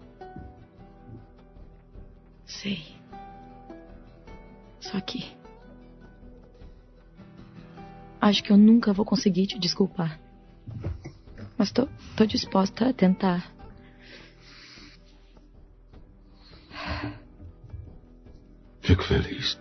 Sei. Só que. Acho que eu nunca vou conseguir te desculpar. Mas tô, tô disposta a tentar. Fico feliz.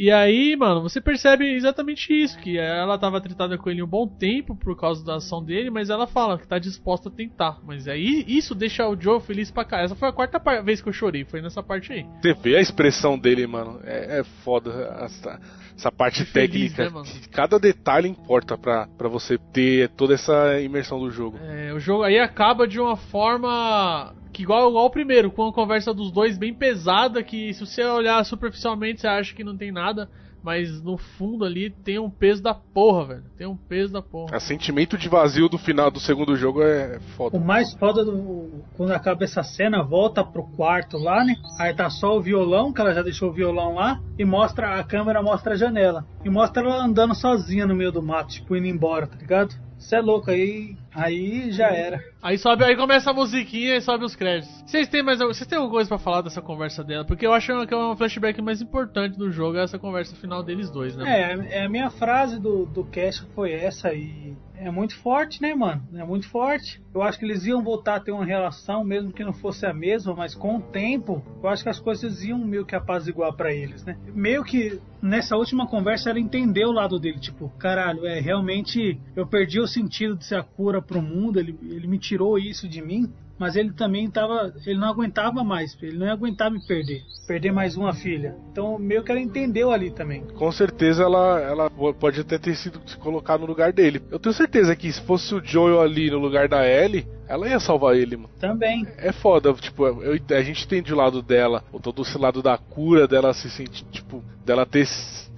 E aí, mano, você percebe exatamente isso, que ela tava tratada com ele um bom tempo por causa da ação dele, mas ela fala que tá disposta a tentar. Mas aí isso deixa o Joe feliz pra cá. Essa foi a quarta vez que eu chorei, foi nessa parte aí. Você vê a expressão dele, mano. É, é foda essa, essa parte Feliz, técnica. né, cada detalhe importa pra, pra você ter toda essa imersão do jogo. É, o jogo aí acaba de uma forma que igual, igual o primeiro, com a conversa dos dois bem pesada, que se você olhar superficialmente você acha que não tem nada, mas no fundo ali tem um peso da porra, velho. Tem um peso da porra. O sentimento de vazio do final do segundo jogo é foda. O mais foda do. Quando acaba essa cena, volta pro quarto lá, né? Aí tá só o violão, que ela já deixou o violão lá, e mostra. A câmera mostra a janela. E mostra ela andando sozinha no meio do mato, tipo, indo embora, tá ligado? Você é louco, aí. Aí já era. Aí sobe, aí começa a musiquinha e sobe os créditos. Vocês têm mais vocês têm alguma coisa pra falar dessa conversa dela? Porque eu acho que é um flashback mais importante do jogo, é essa conversa final deles dois, né? É, é, a minha frase do, do cast foi essa e é muito forte, né, mano? É muito forte. Eu acho que eles iam voltar a ter uma relação, mesmo que não fosse a mesma, mas com o tempo, eu acho que as coisas iam meio que apaziguar pra eles, né? Meio que nessa última conversa ela entendeu o lado dele, tipo, caralho, é realmente eu perdi o sentido de ser a cura pro mundo, ele, ele me tirou isso de mim. Mas ele também tava. Ele não aguentava mais. Ele não ia aguentar me perder. Perder mais uma filha. Então, meio que ela entendeu ali também. Com certeza ela, ela pode até ter sido se colocar no lugar dele. Eu tenho certeza que se fosse o Joel ali no lugar da Ellie, ela ia salvar ele, mano. Também. É foda, tipo, eu, a gente entende o lado dela, ou todo esse lado da cura dela se sentir, tipo, dela ter.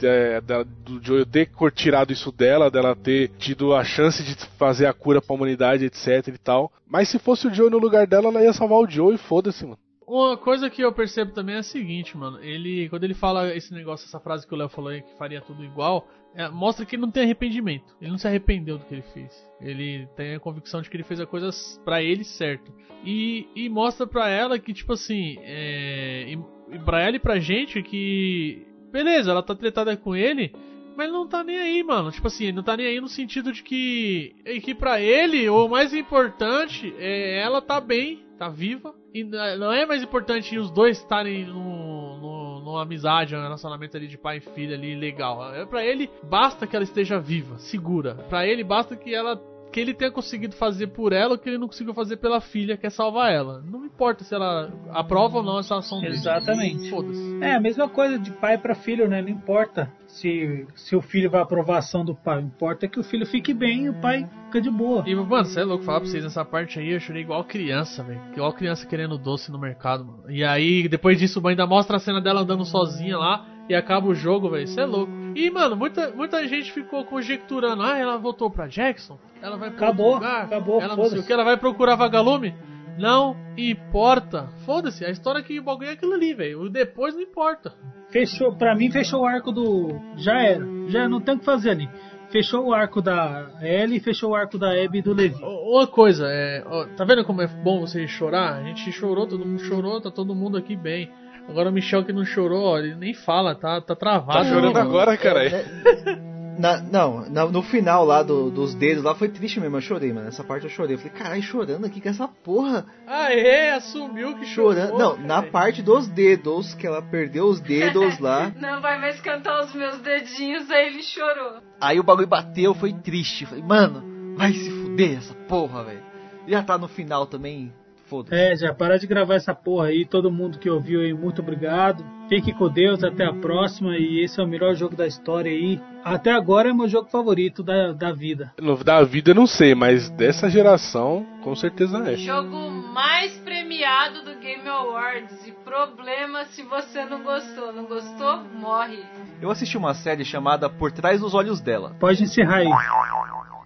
É, dela, do Joel ter tirado isso dela, dela ter tido a chance de fazer a cura pra humanidade, etc e tal. Mas se fosse o Joel no lugar dela, ela ia salvar o Joel e foda-se, mano. Uma coisa que eu percebo também é a seguinte, mano. Ele, quando ele fala esse negócio, essa frase que o Léo falou aí, que faria tudo igual, é, mostra que ele não tem arrependimento. Ele não se arrependeu do que ele fez. Ele tem a convicção de que ele fez a coisa pra ele certo. E, e mostra pra ela que, tipo assim, é, e, e pra ela e pra gente que. Beleza, ela tá tretada com ele, mas não tá nem aí, mano. Tipo assim, não tá nem aí no sentido de que. Que pra ele, o mais importante é ela tá bem, tá viva. E não é mais importante os dois estarem no, no, numa amizade, um relacionamento ali de pai e filha ali legal. É para ele basta que ela esteja viva, segura. Para ele basta que ela que ele tenha conseguido fazer por ela o que ele não conseguiu fazer pela filha, que é salvar ela. Não importa se ela aprova ou não essa ação dele. Exatamente. É a mesma coisa de pai para filho, né? Não importa se, se o filho vai aprovar a ação do pai. Importa que o filho fique bem e o pai fica de boa. E, mano, você é louco falar pra vocês nessa parte aí, eu chorei igual criança, velho. Igual criança querendo doce no mercado, mano. E aí, depois disso, ainda mostra a cena dela andando sozinha lá e acaba o jogo, velho. Você é louco. E, mano, muita, muita gente ficou conjecturando. Ah, ela voltou pra Jackson? Ela vai Acabou, outro lugar? acabou, Ela não sei o que, ela vai procurar vagalume? Não importa. Foda-se, a história é que o bagulho é aquilo ali, velho. O depois não importa. Fechou, pra mim fechou o arco do. Já era. Já não tem o que fazer ali. Fechou o arco da Ellie e fechou o arco da Abby e do Levi. Uma coisa, é, ó, tá vendo como é bom você chorar? A gente chorou, todo mundo chorou, tá todo mundo aqui bem. Agora o Michel que não chorou, ó, ele nem fala, tá, tá travado. Tá chorando mano. agora, cara? Na- não, na- no final lá do- dos dedos lá foi triste mesmo, eu chorei, mano. Essa parte eu chorei. Eu falei, caralho, chorando aqui com essa porra. Ah, é, assumiu que chorou. Chorando. Não, na parte dos dedos, que ela perdeu os dedos lá. Não vai mais cantar os meus dedinhos, aí ele chorou. Aí o bagulho bateu, foi triste. Falei, mano, vai se fuder essa porra, velho. Já tá no final também, foda-se. É, já para de gravar essa porra aí. Todo mundo que ouviu aí, muito obrigado. Fique com Deus, até a próxima. E esse é o melhor jogo da história aí. Até agora é meu jogo favorito da, da vida. Da vida eu não sei, mas dessa geração, com certeza é. Jogo mais premiado do Game Awards. E problema se você não gostou. Não gostou? Morre. Eu assisti uma série chamada Por Trás dos Olhos Dela. Pode encerrar aí.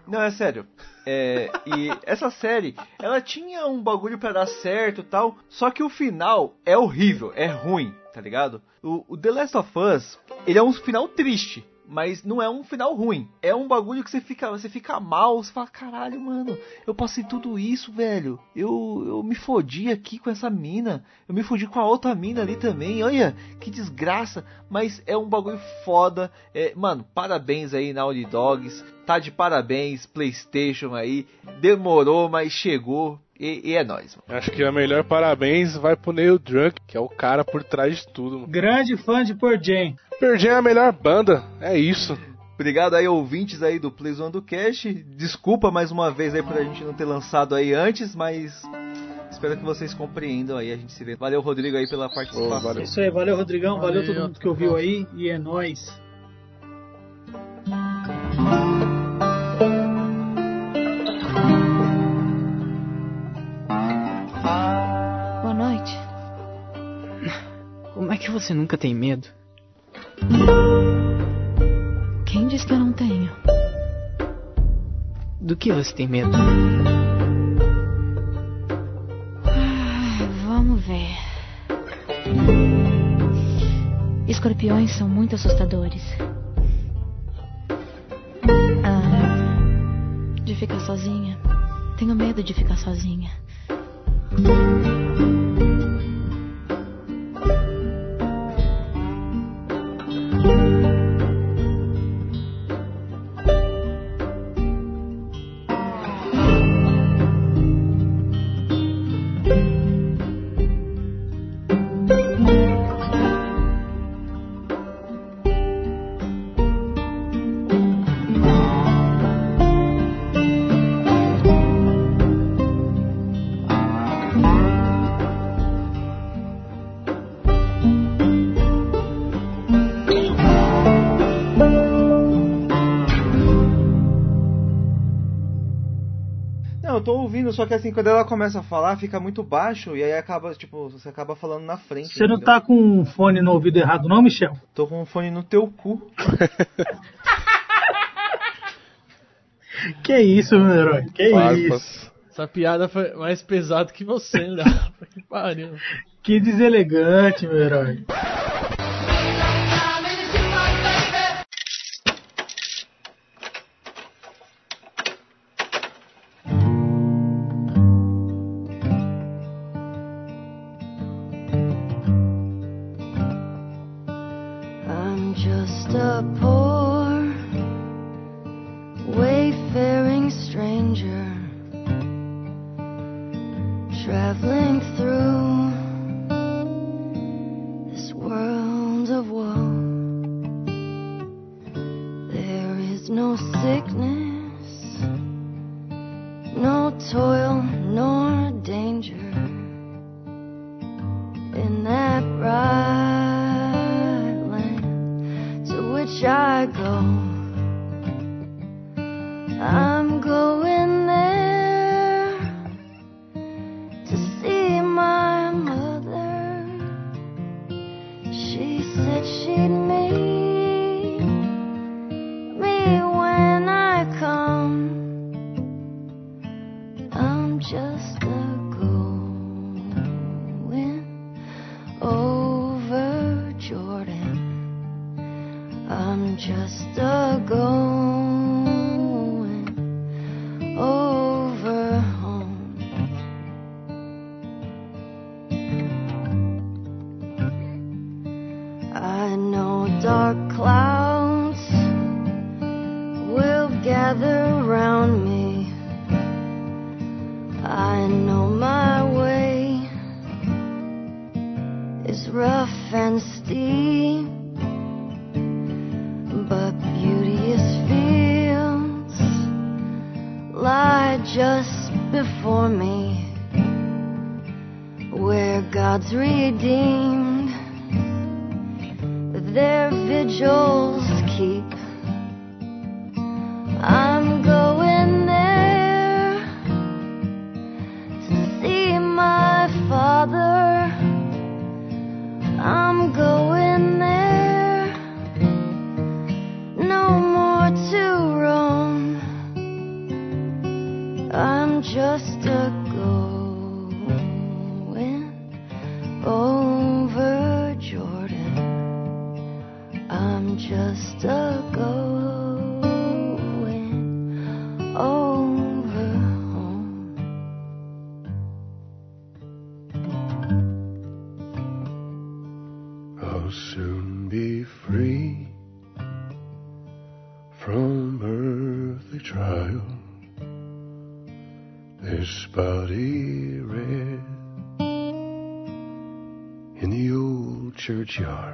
Não, é sério. É, e essa série, ela tinha um bagulho pra dar certo tal, só que o final é horrível, é ruim, tá ligado? O, o The Last of Us, ele é um final triste, mas não é um final ruim. É um bagulho que você fica, você fica mal, você fala, caralho, mano, eu passei tudo isso, velho. Eu, eu me fodi aqui com essa mina, eu me fodi com a outra mina ali também, olha, que desgraça. Mas é um bagulho foda. É, mano, parabéns aí Naughty Dogs. Tá de parabéns, Playstation aí. Demorou, mas chegou. E, e é nóis, mano. Acho que a melhor parabéns vai pro Neil Drunk, que é o cara por trás de tudo. Mano. Grande fã de Pearl Jam. É a melhor banda, é isso. Obrigado aí, ouvintes aí do Plays One do Cast. Desculpa mais uma vez aí por a gente não ter lançado aí antes, mas espero que vocês compreendam aí. A gente se vê. Valeu, Rodrigo, aí pela participação. É isso aí, valeu Rodrigão, valeu, Valeu, todo mundo que ouviu aí. E é nóis. Boa noite. Como é que você nunca tem medo? Quem diz que eu não tenho? Do que você tem medo? Ah, Vamos ver. Escorpiões são muito assustadores. Ah, de ficar sozinha. Tenho medo de ficar sozinha. só que assim, quando ela começa a falar, fica muito baixo e aí acaba, tipo, você acaba falando na frente. Você entendeu? não tá com um fone no ouvido errado, não, Michel? Tô com um fone no teu cu. que isso, meu herói? Que Farpas. isso? Essa piada foi mais pesada que você, né? Léo. que pariu. Que deselegante, meu herói. traveling through this world of woe. There is no sickness. churchyard.